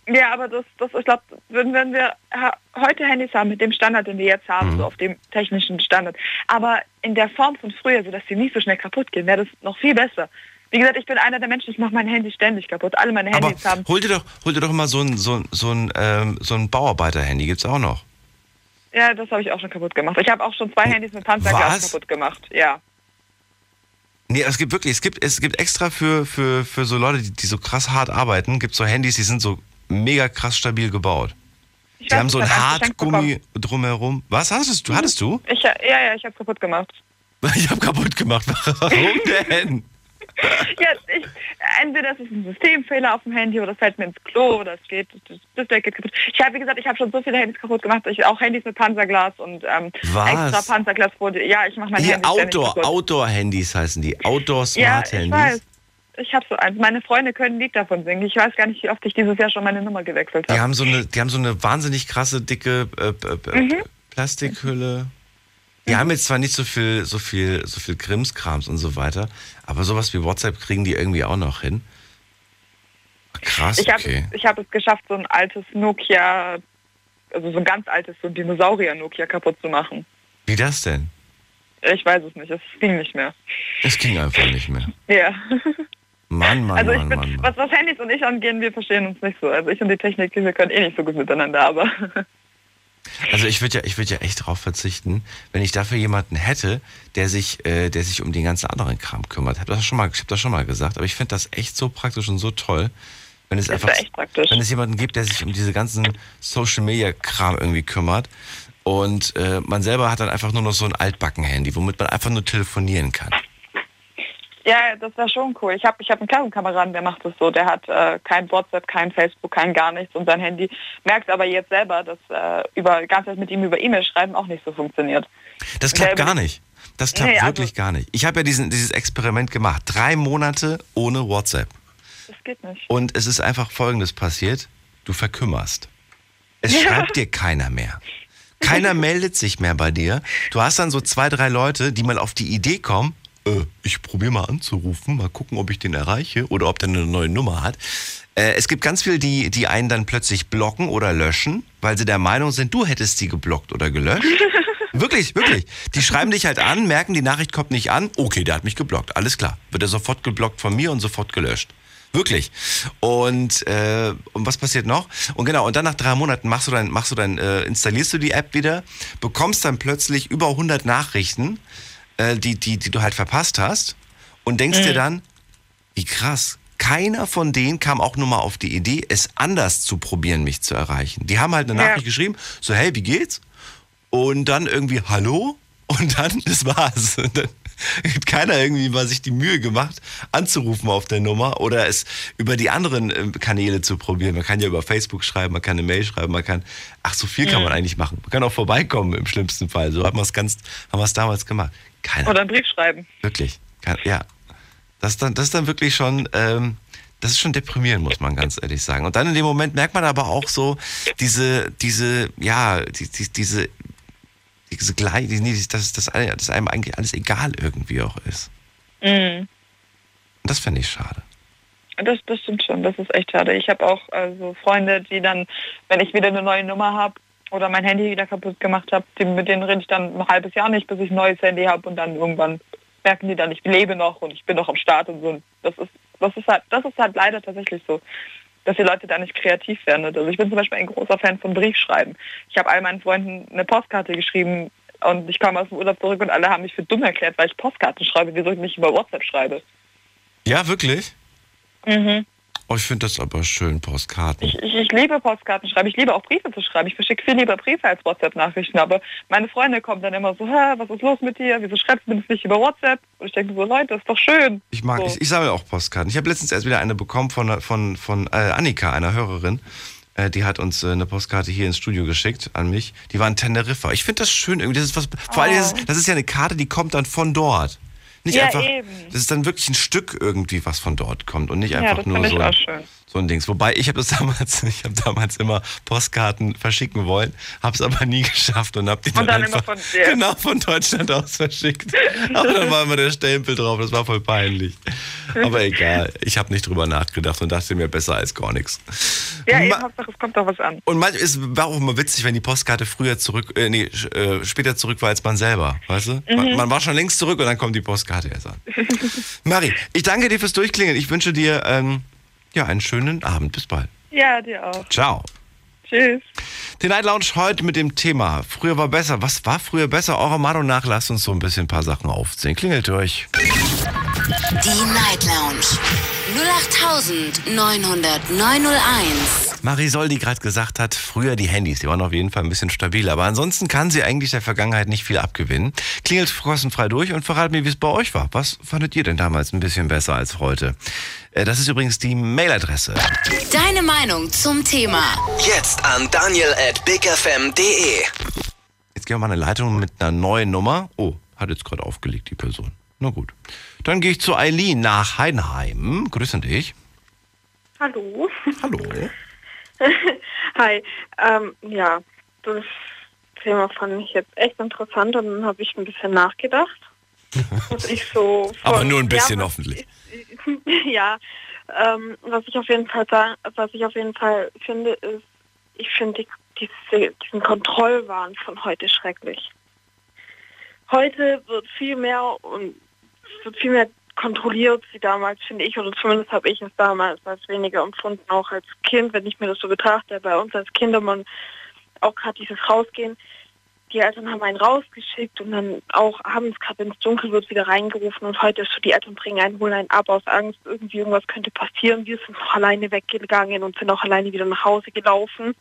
Ja, aber das, das ich glaube, wenn, wenn wir heute Handys haben mit dem Standard, den wir jetzt haben, so auf dem technischen Standard, aber in der Form von früher, so dass sie nicht so schnell kaputt gehen, wäre das noch viel besser. Wie gesagt, ich bin einer der Menschen, ich mache mein Handy ständig kaputt. Alle meine Aber Handys haben. hol dir doch, hol dir doch mal so ein, so ein, so ein, ähm, so ein Bauarbeiter-Handy, gibt's auch noch. Ja, das habe ich auch schon kaputt gemacht. Ich habe auch schon zwei Handys mit Panzerglas kaputt gemacht. Ja. Nee, es gibt wirklich, es gibt, es gibt extra für, für, für so Leute, die, die so krass hart arbeiten, gibt so Handys, die sind so mega krass stabil gebaut. Ich Die weiß, haben so ein Hartgummi drumherum. Was hattest du? Hattest du? Ich, ja, ja, ich habe kaputt gemacht. Ich habe kaputt gemacht. Warum denn? Ja, ich, entweder es ist ein Systemfehler auf dem Handy oder es fällt mir ins Klo oder es geht, das Display geht kaputt. Ich habe, wie gesagt, ich habe schon so viele Handys kaputt gemacht. Ich auch Handys mit Panzerglas und ähm, extra Panzerglasfolie. Ja, ich mache mein Hier Handy ständig Outdoor. Outdoor-Handys heißen die. Ja, ich weiß. Outdoor-Smart-Handys. Ich habe so eins. Meine Freunde können ein Lied davon singen. Ich weiß gar nicht, wie oft ich dieses Jahr schon meine Nummer gewechselt Die habe. haben so eine, die haben so eine wahnsinnig krasse dicke äh, äh, äh, Mhm. Plastikhülle. Die haben jetzt zwar nicht so viel, so viel, so viel Krimskrams und so weiter, aber sowas wie WhatsApp kriegen die irgendwie auch noch hin. Krass, Ich habe okay. ich hab es geschafft, so ein altes Nokia, also so ein ganz altes, so Dinosaurier-Nokia kaputt zu machen. Wie das denn? Ich weiß es nicht, es ging nicht mehr. Es ging einfach nicht mehr. Ja. Mann, Mann, Also ich Mann, bin, Mann, Mann. was, was Handys und ich angehen, wir verstehen uns nicht so. Also ich und die Technik, wir können eh nicht so gut miteinander, aber Also ich würde ja, ich würde ja echt darauf verzichten, wenn ich dafür jemanden hätte, der sich, äh, der sich um den ganzen anderen Kram kümmert. Ich habe das schon mal, ich habe das schon mal gesagt, aber ich finde das echt so praktisch und so toll, wenn es Das einfach, wenn es jemanden gibt, der sich um diese ganzen Social Media Kram irgendwie kümmert und äh, man selber hat dann einfach nur noch so ein Altbacken-Handy, womit man einfach nur telefonieren kann. Ja, das wäre schon cool. Ich habe ich hab einen Klassenkameraden, der macht das so. Der hat äh, kein WhatsApp, kein Facebook, kein gar nichts und sein Handy merkt aber jetzt selber, dass äh, über ganz mit ihm über E-Mail schreiben auch nicht so funktioniert. Das klappt Der- gar nicht. Das klappt Nee, also- wirklich gar nicht. Ich habe ja diesen, dieses Experiment gemacht. Drei Monate ohne WhatsApp. Das geht nicht. Und es ist einfach Folgendes passiert. Du verkümmerst. Es schreibt dir keiner mehr. Keiner meldet sich mehr bei dir. Du hast dann so zwei, drei Leute, die mal auf die Idee kommen, äh, ich probiere mal anzurufen, mal gucken, ob ich den erreiche oder ob der eine neue Nummer hat. Äh, es gibt ganz viele, die, die einen dann plötzlich blocken oder löschen, weil sie der Meinung sind, du hättest sie geblockt oder gelöscht. Wirklich, wirklich. Die schreiben dich halt an, merken, die Nachricht kommt nicht an. Okay, der hat mich geblockt. Alles klar. Wird er sofort geblockt von mir und sofort gelöscht. Wirklich. Und, äh, und was passiert noch? Und genau, und dann nach drei Monaten machst du dann, machst du dann, äh, installierst du die App wieder, bekommst dann plötzlich über 100 Nachrichten, äh, die, die, die du halt verpasst hast und denkst dir dann, wie krass. Keiner von denen kam auch nur mal auf die Idee, es anders zu probieren, mich zu erreichen. Die haben halt eine Ja. Nachricht geschrieben, so, hey, wie geht's? Und dann irgendwie, hallo? Und dann, das war's. Und dann hat keiner irgendwie mal sich die Mühe gemacht, anzurufen auf der Nummer oder es über die anderen äh, Kanäle zu probieren. Man kann ja über Facebook schreiben, man kann eine Mail schreiben, man kann, ach, so viel kann man eigentlich machen. Man kann auch vorbeikommen im schlimmsten Fall. So haben wir es ganz, haben wir es damals gemacht. Keiner. Oder einen Brief schreiben. Wirklich. Ja. Das ist dann, das ist dann wirklich schon, ähm, das ist schon deprimierend, muss man ganz ehrlich sagen. Und dann in dem Moment merkt man aber auch so diese, diese, ja, die, die, diese, diese gleich, nee, dass, dass, dass einem eigentlich alles egal irgendwie auch ist. Mhm. Und das finde ich schade. Das, das stimmt schon, das ist echt schade. Ich habe auch also Freunde, die dann, wenn ich wieder eine neue Nummer habe oder mein Handy wieder kaputt gemacht habe, mit denen rede ich dann ein halbes Jahr nicht, bis ich ein neues Handy habe und dann irgendwann merken die dann, ich lebe noch und ich bin noch am Start und so. Das ist, das ist halt, das ist halt leider tatsächlich so, dass die Leute da nicht kreativ werden. Also ich bin zum Beispiel ein großer Fan von Briefschreiben. Ich habe all meinen Freunden eine Postkarte geschrieben und ich komme aus dem Urlaub zurück und alle haben mich für dumm erklärt, weil ich Postkarten schreibe, wieso ich nicht über WhatsApp schreibe. Ja, wirklich? Mhm. Oh, ich finde das aber schön, Postkarten. Ich, ich, ich liebe Postkarten schreiben. Ich liebe auch Briefe zu schreiben. Ich verschicke viel lieber Briefe als WhatsApp-Nachrichten. Aber meine Freunde kommen dann immer so, Hä, was ist los mit dir? Wieso schreibst du mir das nicht über WhatsApp? Und ich denke so, Leute, das ist doch schön. Ich mag, so. ich, ich sammle auch Postkarten. Ich habe letztens erst wieder eine bekommen von, von, von äh, Annika, einer Hörerin. Äh, die hat uns äh, eine Postkarte hier ins Studio geschickt an mich. Die war in Teneriffa. Ich finde das schön irgendwie. Das ist was, vor allem, das ist, das ist ja eine Karte, die kommt dann von dort. Nicht Ja, einfach, eben. das ist dann wirklich ein Stück irgendwie, was von dort kommt und nicht Ja, einfach das nur finde ich so auch schön. So ein Dings. Wobei ich habe das damals, ich habe damals immer Postkarten verschicken wollen, habe es aber nie geschafft und habe die dann, Und dann immer einfach von genau von Deutschland aus verschickt. Aber dann war immer der Stempel drauf, das war voll peinlich. Aber egal, ich habe nicht drüber nachgedacht und dachte mir besser als gar nichts. Ja, eben, Ma- Hauptsache, es kommt doch was an. und manchmal ist war auch immer witzig, wenn die Postkarte früher zurück, äh, nee, äh, später zurück war als man selber, weißt du? Mhm. Man, man war schon längst zurück und dann kommt die Postkarte erst an. Mari, ich danke dir fürs Durchklingeln. Ich wünsche dir ähm, ja einen schönen Abend. Bis bald. Ja, dir auch. Ciao. Tschüss. Die Night Lounge heute mit dem Thema Früher war besser. Was war früher besser? Eurer Meinung nach lasst uns so ein bisschen ein paar Sachen aufzählen. Klingelt durch. Die Night Lounge 08900901. Marisol, die gerade gesagt hat, früher die Handys, die waren auf jeden Fall ein bisschen stabil. Aber ansonsten kann sie eigentlich der Vergangenheit nicht viel abgewinnen. Klingelt kostenfrei durch und verrat mir, wie es bei euch war. Was fandet ihr denn damals ein bisschen besser als heute? Äh, Das ist übrigens die Mailadresse. Deine Meinung zum Thema. Jetzt an daniel at bigfm.de. Jetzt gehen wir mal eine Leitung mit einer neuen Nummer. Oh, hat jetzt gerade aufgelegt, die Person. Na gut. Dann gehe ich zu Eileen nach Heidenheim. Grüßen dich. Hallo. Hallo. Hi. Ähm, ja, das Thema fand ich jetzt echt interessant und dann habe ich ein bisschen nachgedacht. was ich so Aber nur ein bisschen ja, hoffentlich. ja, ähm, was ich auf jeden Fall sagen, was ich auf jeden Fall finde, ist, ich finde die, diese, diesen Kontrollwahn von heute schrecklich. heute wird viel mehr und wird viel mehr kontrolliert wie damals, finde ich, oder zumindest habe ich es damals als weniger empfunden, auch als Kind, wenn ich mir das so betrachte, bei uns als Kinder, man auch gerade dieses Rausgehen, die Eltern haben einen rausgeschickt und dann auch abends gerade wenn es dunkel wird wieder reingerufen und heute ist so, die Eltern bringen einen, holen einen ab aus Angst, irgendwie irgendwas könnte passieren. Wir sind noch alleine weggegangen und sind auch alleine wieder nach Hause gelaufen.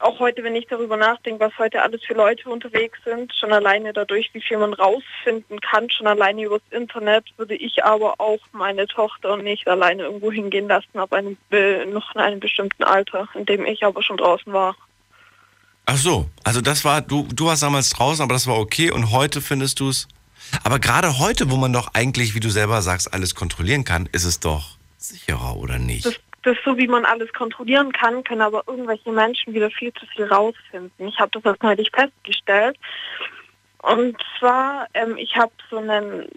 Auch heute, wenn ich darüber nachdenke, was heute alles für Leute unterwegs sind, schon alleine dadurch, wie viel man rausfinden kann, schon alleine übers Internet, würde ich aber auch meine Tochter nicht alleine irgendwo hingehen lassen, ab einem, noch in einem bestimmten Alter, in dem ich aber schon draußen war. Ach so, also das war, du, du warst damals draußen, aber das war okay und heute findest du es. Aber gerade heute, wo man doch eigentlich, wie du selber sagst, alles kontrollieren kann, ist es doch sicherer, oder nicht? Das, das so, wie man alles kontrollieren kann, können aber irgendwelche Menschen wieder viel zu viel rausfinden. Ich habe das erst neulich festgestellt. Und zwar, ähm, ich habe so einen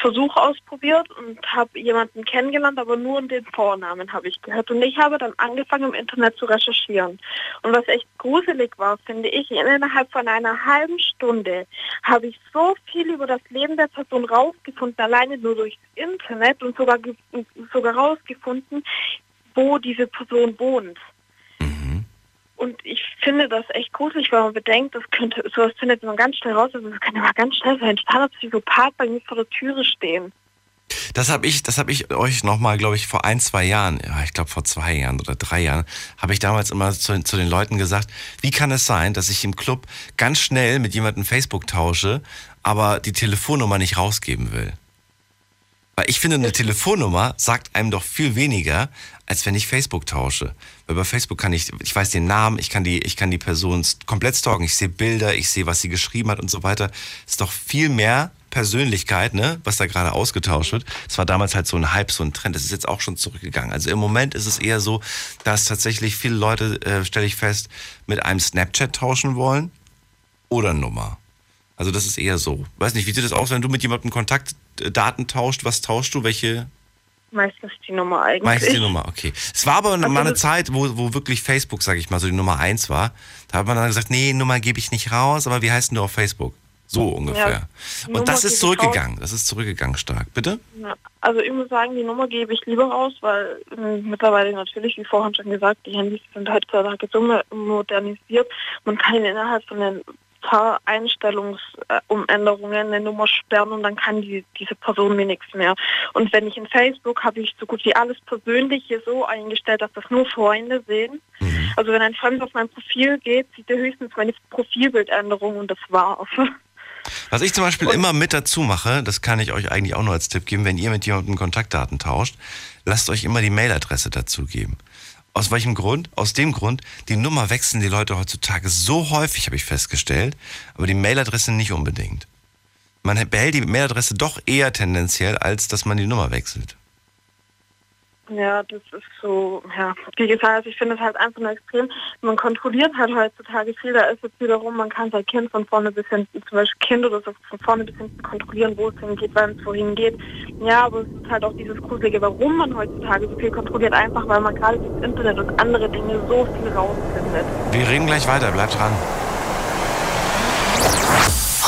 Versuch ausprobiert und habe jemanden kennengelernt, aber nur den Vornamen habe ich gehört. Und ich habe dann angefangen im Internet zu recherchieren. Und was echt gruselig war, finde ich, innerhalb von einer halben Stunde habe ich so viel über das Leben der Person rausgefunden, alleine nur durchs Internet und sogar, sogar rausgefunden, wo diese Person wohnt. Und ich finde das echt gruselig, weil man bedenkt, das könnte, sowas findet man ganz schnell raus, also das kann ja mal ganz schnell sein, ein Psychopath bei mir vor der Türe stehen. Das habe ich, das ich euch nochmal, glaube ich, vor ein, zwei Jahren, ja, ich glaube vor zwei Jahren oder drei Jahren, habe ich damals immer zu, zu, den Leuten gesagt, wie kann es sein, dass ich im Club ganz schnell mit jemandem Facebook tausche, aber die Telefonnummer nicht rausgeben will? Weil ich finde, eine Telefonnummer sagt einem doch viel weniger, als wenn ich Facebook tausche. Weil bei Facebook kann ich, ich weiß den Namen, ich kann die, ich kann die Person komplett stalken, ich sehe Bilder, ich sehe, was sie geschrieben hat und so weiter. Ist doch viel mehr Persönlichkeit, ne, was da gerade ausgetauscht wird. Es war damals halt so ein Hype, so ein Trend. Das ist jetzt auch schon zurückgegangen. Also im Moment ist es eher so, dass tatsächlich viele Leute, äh, stelle ich fest, mit einem Snapchat tauschen wollen oder Nummer. Also das ist eher so. Weiß nicht, wie sieht das aus, wenn du mit jemandem Kontaktdaten tauscht? Was tauschst du? Welche? Meistens die Nummer eigentlich. Meistens die Nummer, okay. Es war aber also mal eine Zeit, wo, wo wirklich Facebook, sage ich mal, so die Nummer eins war. Da hat man dann gesagt, nee, Nummer gebe ich nicht raus, aber wie heißt denn du auf Facebook? So ungefähr. Ja, Und das ist zurückgegangen. Das ist zurückgegangen stark. Bitte? Ja, also ich muss sagen, die Nummer gebe ich lieber raus, weil äh, mittlerweile natürlich, wie vorhin schon gesagt, die Handys sind heutzutage so modernisiert. Man kann innerhalb von den paar Einstellungsumänderungen eine Nummer sperren und dann kann die, diese Person mir nichts mehr. Und wenn ich in Facebook habe ich so gut wie alles Persönliche so eingestellt, dass das nur Freunde sehen. Mhm. Also wenn ein Fremd auf mein Profil geht, sieht er höchstens meine Profilbildänderung und das war's. Was ich zum Beispiel und immer mit dazu mache, das kann ich euch eigentlich auch nur als Tipp geben, wenn ihr mit jemandem Kontaktdaten tauscht, lasst euch immer die Mailadresse dazu geben. Aus welchem Grund? Aus dem Grund, die Nummer wechseln die Leute heutzutage so häufig, habe ich festgestellt, aber die Mailadresse nicht unbedingt. Man behält die Mailadresse doch eher tendenziell, als dass man die Nummer wechselt. Ja, das ist so, ja, wie gesagt, also ich finde es halt einfach nur extrem. Man kontrolliert halt heutzutage viel, da ist jetzt wiederum, man kann sein Kind von vorne bis hinten, zum Beispiel Kind oder so von vorne bis hinten kontrollieren, wo es hingeht, wann es wohin geht. Ja, aber es ist halt auch dieses Gruselige, warum man heutzutage so viel kontrolliert, einfach weil man gerade das Internet und andere Dinge so viel rausfindet. Wir reden gleich weiter, bleibt dran.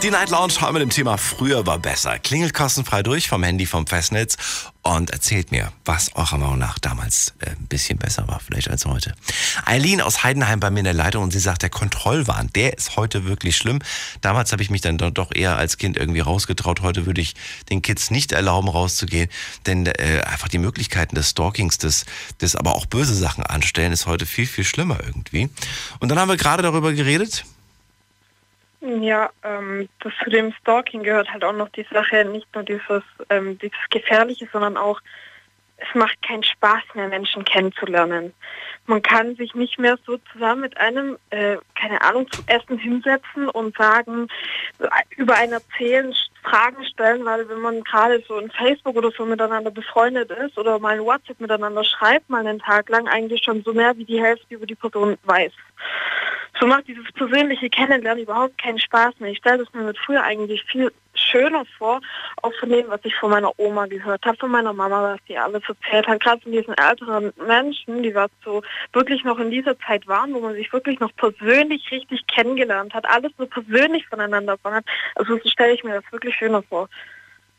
Die Night Lounge haben mit dem Thema Früher war besser. Klingelt kostenfrei durch vom Handy vom Festnetz und erzählt mir, was eurer Meinung nach damals äh, ein bisschen besser war, vielleicht als heute. Eileen aus Heidenheim bei mir in der Leitung und sie sagt, der Kontrollwahn, der ist heute wirklich schlimm. Damals habe ich mich dann doch eher als Kind irgendwie rausgetraut. Heute würde ich den Kids nicht erlauben, rauszugehen, denn äh, einfach die Möglichkeiten des Stalkings, des, des aber auch böse Sachen anstellen, ist heute viel, viel schlimmer irgendwie. Und dann haben wir gerade darüber geredet, Ja, ähm, das zu dem Stalking gehört halt auch noch die Sache, nicht nur dieses, ähm, dieses Gefährliche, sondern auch, es macht keinen Spaß mehr, Menschen kennenzulernen. Man kann sich nicht mehr so zusammen mit einem, äh, keine Ahnung, zum Essen hinsetzen und sagen, über einen erzählen, Fragen stellen, weil wenn man gerade so in Facebook oder so miteinander befreundet ist oder mal in WhatsApp miteinander schreibt, mal einen Tag lang eigentlich schon so mehr wie die Hälfte über die Person weiß. So macht dieses persönliche Kennenlernen überhaupt keinen Spaß mehr. Ich stelle das mir mit früher eigentlich viel schöner vor, auch von dem, was ich von meiner Oma gehört habe, von meiner Mama, was die alles erzählt hat, gerade von diesen älteren Menschen, die was so wirklich noch in dieser Zeit waren, wo man sich wirklich noch persönlich richtig kennengelernt hat, alles nur persönlich voneinander erfahren hat. Also so stelle ich mir das wirklich schöner vor.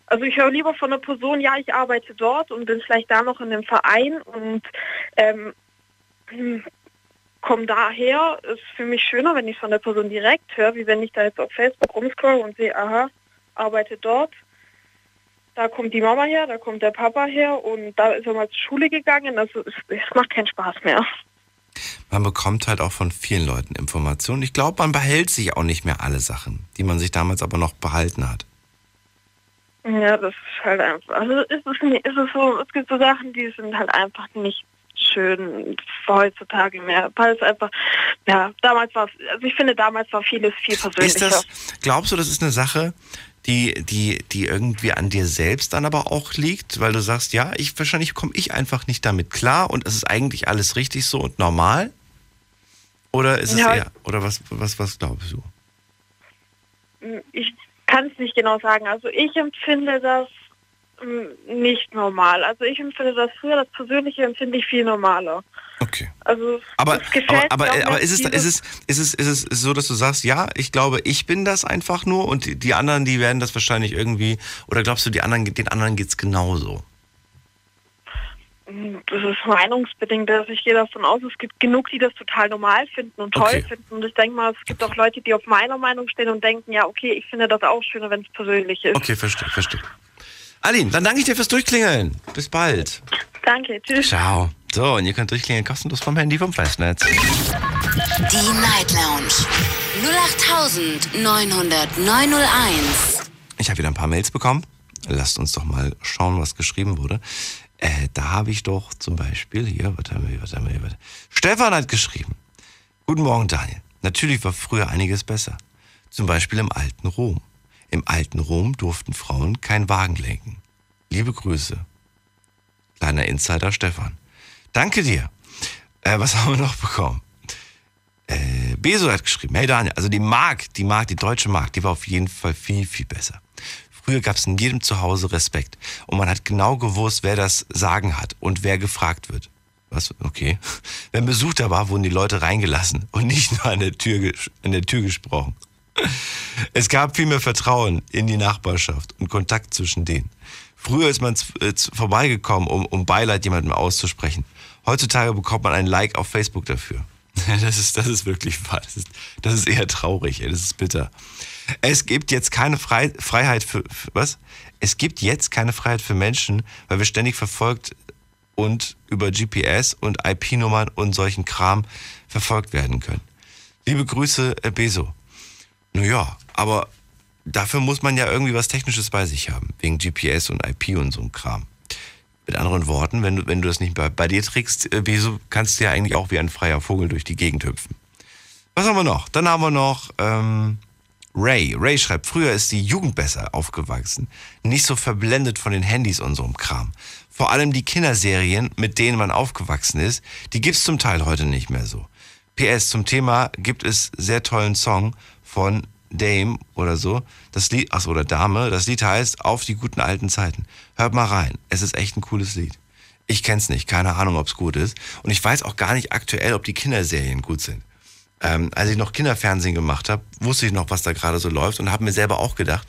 Also ich höre lieber von einer Person, ja, ich arbeite dort und bin vielleicht da noch in einem Verein und ähm, komme daher, ist für mich schöner, wenn ich von der Person direkt höre, wie wenn ich da jetzt auf Facebook rumscroll und sehe, aha, arbeitet dort. Da kommt die Mama her, da kommt der Papa her und da ist er mal zur Schule gegangen. Also es, es macht keinen Spaß mehr. Man bekommt halt auch von vielen Leuten Informationen. Ich glaube, man behält sich auch nicht mehr alle Sachen, die man sich damals aber noch behalten hat. Ja, das ist halt einfach. Also ist es, ist es so, es gibt so Sachen, die sind halt einfach nicht schön heutzutage mehr, weil es einfach, ja, damals war also ich finde, damals war vieles viel persönlicher. Ist das, glaubst du, das ist eine Sache, die, die, die irgendwie an dir selbst dann aber auch liegt, weil du sagst, ja, ich wahrscheinlich komme ich einfach nicht damit klar und es ist eigentlich alles richtig so und normal? Oder ist es ja. eher, oder was, was, was glaubst du? Ich kann es nicht genau sagen. Also ich empfinde das nicht normal. Also ich empfinde das früher, das Persönliche empfinde ich viel normaler. Okay. Also aber, aber, aber, aber ist, es, ist, es, ist, es, ist es so, dass du sagst, ja, ich glaube, ich bin das einfach nur und die, die anderen, die werden das wahrscheinlich irgendwie, oder glaubst du, die anderen, den anderen geht es genauso? Das ist meinungsbedingt. Also ich gehe davon aus, es gibt genug, die das total normal finden und toll okay. finden. Und ich denke mal, es gibt auch Leute, die auf meiner Meinung stehen und denken, ja, okay, ich finde das auch schöner, wenn es persönlich ist. Okay, verstehe, verstehe. Aline, dann danke ich dir fürs Durchklingeln. Bis bald. Danke, tschüss. Ciao. So, und ihr könnt durchklingeln kostenlos vom Handy vom Festnetz. Die Night Lounge 0890901. Ich habe wieder ein paar Mails bekommen. Lasst uns doch mal schauen, was geschrieben wurde. Äh, da habe ich doch zum Beispiel hier, warte mal, warte mal, warte. Stefan hat geschrieben. Guten Morgen, Daniel. Natürlich war früher einiges besser. Zum Beispiel im alten Rom. Im alten Rom durften Frauen keinen Wagen lenken. Liebe Grüße. Kleiner Insider Stefan. Danke dir. Äh, was haben wir noch bekommen? Äh, Beso hat geschrieben, hey Daniel, also die Mark, die Mark, die deutsche Mark, die war auf jeden Fall viel, viel besser. Früher gab es in jedem Zuhause Respekt und man hat genau gewusst, wer das Sagen hat und wer gefragt wird. Was? Okay. Wenn Besuch da war, wurden die Leute reingelassen und nicht nur an der Tür, an der Tür gesprochen. Es gab viel mehr Vertrauen in die Nachbarschaft und Kontakt zwischen denen. Früher ist man äh, vorbeigekommen, um, um Beileid jemandem auszusprechen. Heutzutage bekommt man ein Like auf Facebook dafür. Das ist, das ist wirklich wahr. Das ist, das ist eher traurig, das ist bitter. Es gibt jetzt keine Frei, Freiheit für, für, was? Es gibt jetzt keine Freiheit für Menschen, weil wir ständig verfolgt und über GPS und IP-Nummern und solchen Kram verfolgt werden können. Liebe Grüße, Beso. Naja, aber dafür muss man ja irgendwie was Technisches bei sich haben, wegen GPS und IP und so ein Kram. Mit anderen Worten, wenn du, wenn du das nicht bei, bei dir trägst, äh, wieso kannst du ja eigentlich auch wie ein freier Vogel durch die Gegend hüpfen. Was haben wir noch? Dann haben wir noch ähm, Ray. Ray schreibt, früher ist die Jugend besser aufgewachsen. Nicht so verblendet von den Handys und so einem Kram. Vor allem die Kinderserien, mit denen man aufgewachsen ist, die gibt's zum Teil heute nicht mehr so. PS zum Thema gibt es sehr tollen Song von Dame oder so. Das Lied, ach oder Dame. Das Lied heißt Auf die guten alten Zeiten. Hört mal rein. Es ist echt ein cooles Lied. Ich kenn's nicht. Keine Ahnung, ob's gut ist. Und ich weiß auch gar nicht aktuell, ob die Kinderserien gut sind. Ähm, als ich noch Kinderfernsehen gemacht habe, wusste ich noch, was da gerade so läuft und habe mir selber auch gedacht,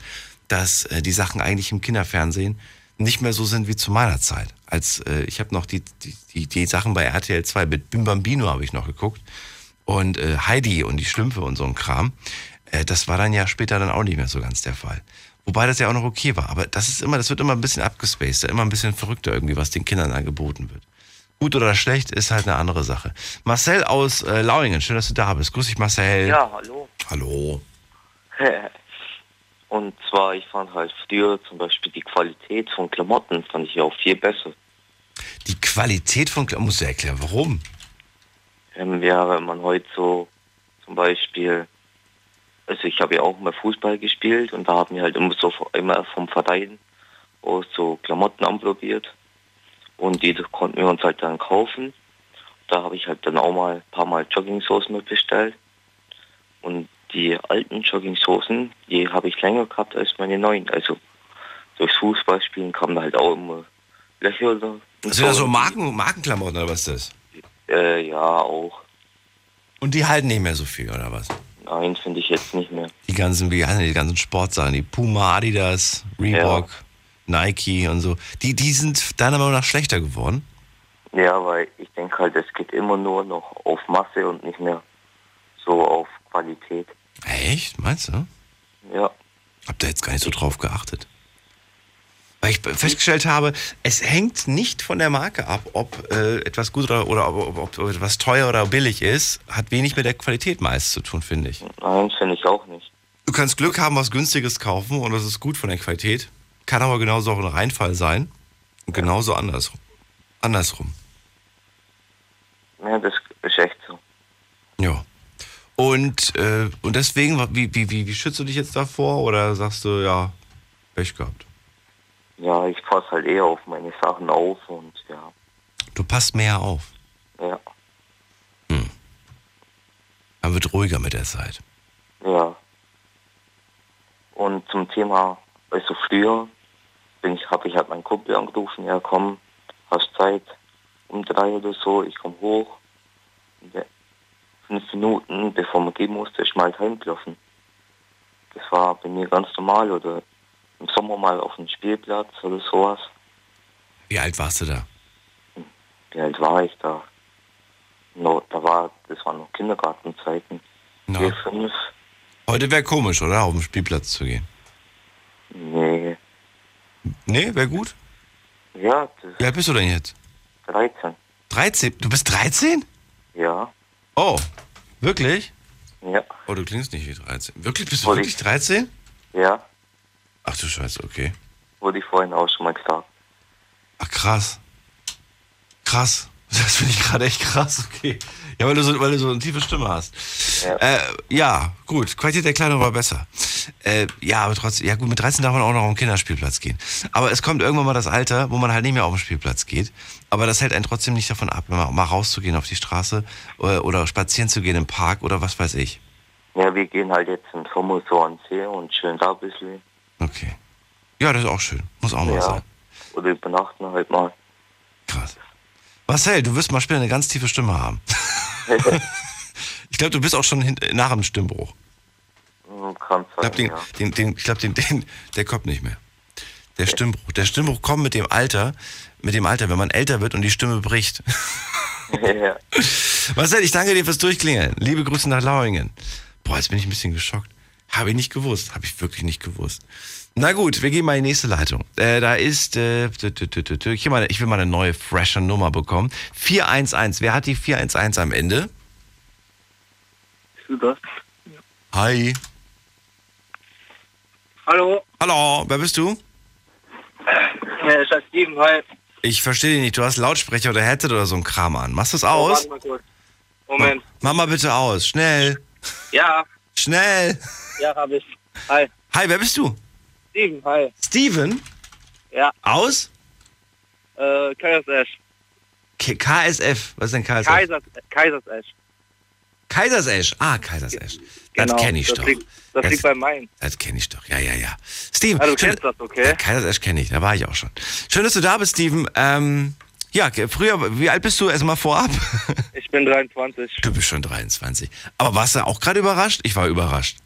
dass äh, die Sachen eigentlich im Kinderfernsehen nicht mehr so sind wie zu meiner Zeit. Als äh, ich habe noch die, die, die, die Sachen bei RTL 2 mit Bim Bambino habe ich noch geguckt und äh, Heidi und die Schlümpfe und so ein Kram. Äh, das war dann ja später dann auch nicht mehr so ganz der Fall. Wobei das ja auch noch okay war. Aber das ist immer, das wird immer ein bisschen abgespaced, immer ein bisschen verrückter irgendwie, was den Kindern angeboten wird. Gut oder schlecht ist halt eine andere Sache. Marcel aus äh, Lauingen, schön, dass du da bist. Grüß dich, Marcel. Ja, hallo. Hallo. Und zwar, ich fand halt früher zum Beispiel die Qualität von Klamotten fand ich auch viel besser. Die Qualität von Klamotten, musst du erklären, warum? Ähm, ja, wenn man heute so zum Beispiel, also ich habe ja auch mal Fußball gespielt und da haben wir halt immer so immer vom Verein auch so Klamotten anprobiert und die konnten wir uns halt dann kaufen. Da habe ich halt dann auch mal ein paar Mal Joggingsoßen mitbestellt und die alten Joggingsoßen, die habe ich länger gehabt als meine neuen. Also durchs Fußballspielen kamen halt auch immer Löcher oder und Sind das so Marken, Markenklamotten oder was ist das? Äh, ja, auch. Und die halten nicht mehr so viel, oder was? Nein, finde ich jetzt nicht mehr. Die ganzen, wie heißen die, die ganzen Sportsachen, die Puma, Adidas, Reebok, Nike und so. Die, die sind deiner Meinung nach schlechter geworden? Ja, weil ich denke halt, es geht immer nur noch auf Masse und nicht mehr so auf Qualität. Echt? Meinst du? Ja. Hab da jetzt gar nicht so drauf geachtet. Weil ich festgestellt habe, es hängt nicht von der Marke ab, ob äh, etwas gut oder, oder ob, ob, ob etwas teuer oder billig ist. Hat wenig mit der Qualität meist zu tun, finde ich. Nein, finde ich auch nicht. Du kannst Glück haben, was Günstiges kaufen und das ist gut von der Qualität. Kann aber genauso auch ein Reinfall sein. Und genauso andersrum. Andersrum. Ja, das ist echt so. Ja. Und, äh, und deswegen, wie, wie, wie, wie schützt du dich jetzt davor? Oder sagst du, ja, Pech gehabt? Ja, ich passe halt eher auf meine Sachen auf und ja. Du passt mehr auf. Ja. Man wird ruhiger mit der Zeit. Ja. Und zum Thema, also früher bin ich, habe ich halt meinen Kumpel angerufen, ja komm, hast Zeit um drei oder so, ich komme hoch. Der, fünf Minuten, bevor man gehen musste, ist mal halt heimgelaufen. Das war bei mir ganz normal oder im Sommer mal auf dem Spielplatz oder sowas. Wie alt warst du da? Wie alt war ich da? No, da war, das waren noch Kindergartenzeiten. Na. Vier, fünf. Heute wäre komisch, oder? Auf den Spielplatz zu gehen. Nee. Nee, wäre gut. Ja, Wie alt bist du denn jetzt? 13. 13? Du bist 13? Ja. Oh, wirklich? Ja. Oh, du klingst nicht wie 13. Wirklich? Bist du Wurde wirklich 13? Ja. Ach du Scheiße, okay. Wurde ich vorhin auch schon mal gesagt. Ach krass. Krass. Das finde ich gerade echt krass, okay. Ja, weil du so, weil du so eine tiefe Stimme hast. Ja. Äh, ja, gut. Qualität der Kleidung war besser. Äh, ja, aber trotzdem, ja gut, mit 13 darf man auch noch auf den Kinderspielplatz gehen. Aber es kommt irgendwann mal das Alter, wo man halt nicht mehr auf den Spielplatz geht. Aber das hält einen trotzdem nicht davon ab, mal, rauszugehen auf die Straße oder, oder spazieren zu gehen im Park oder was weiß ich. Ja, wir gehen halt jetzt im Sommer so an See und chillen da ein bisschen. Okay. Ja, das ist auch schön. Muss auch mal Ja. sein. Oder übernachten halt mal. Krass. Marcel, du wirst mal später eine ganz tiefe Stimme haben. ich glaube, du bist auch schon nach dem Stimmbruch. Kann Ich glaube, sein, den, ja. den, den, ich glaub, den, den, der kommt nicht mehr. Der Stimmbruch. Der Stimmbruch kommt mit dem Alter, mit dem Alter, wenn man älter wird und die Stimme bricht. ja. Marcel, ich danke dir fürs Durchklingeln. Liebe Grüße nach Lauingen. Boah, jetzt bin ich ein bisschen geschockt. Habe ich nicht gewusst. Habe ich wirklich nicht gewusst. Na gut, wir gehen mal in die nächste Leitung. Äh, da ist, äh, ich, will mal, ich will mal eine neue, freshe Nummer bekommen. 411. Wer hat die 411 am Ende? das? Hi. Hallo, Hallo, wer bist du? äh, ich heiße Steven, hi. Ich verstehe dich nicht. Du hast Lautsprecher oder Headset oder so ein Kram an. Machst du es Oh, aus? warte mal kurz. Moment. Mach mal bitte aus. Schnell. Ja, Schnell. ja, hab ich. Hi. Hi, wer bist du? Steven, hi. Steven? Ja, Aus? äh, Kaisersesch. K KSF. Was ist denn KSF? Kaisers, Kaisersesch. Kaisersesch. Ah, Kaisersesch. Genau, das kenne ich das doch. Liegt, das liegt bei Main. Das kenne ich doch. Ja, ja, ja. Steven. Ah, du schön- kennst das, okay? Ja, Kaisersesch kenne ich. Da war ich auch schon. Schön, dass du da bist, Steven. Ähm, ja, früher, wie alt bist du erstmal vorab? Ich bin 23. Du bist schon 23. Aber warst du auch gerade überrascht? Ich war überrascht.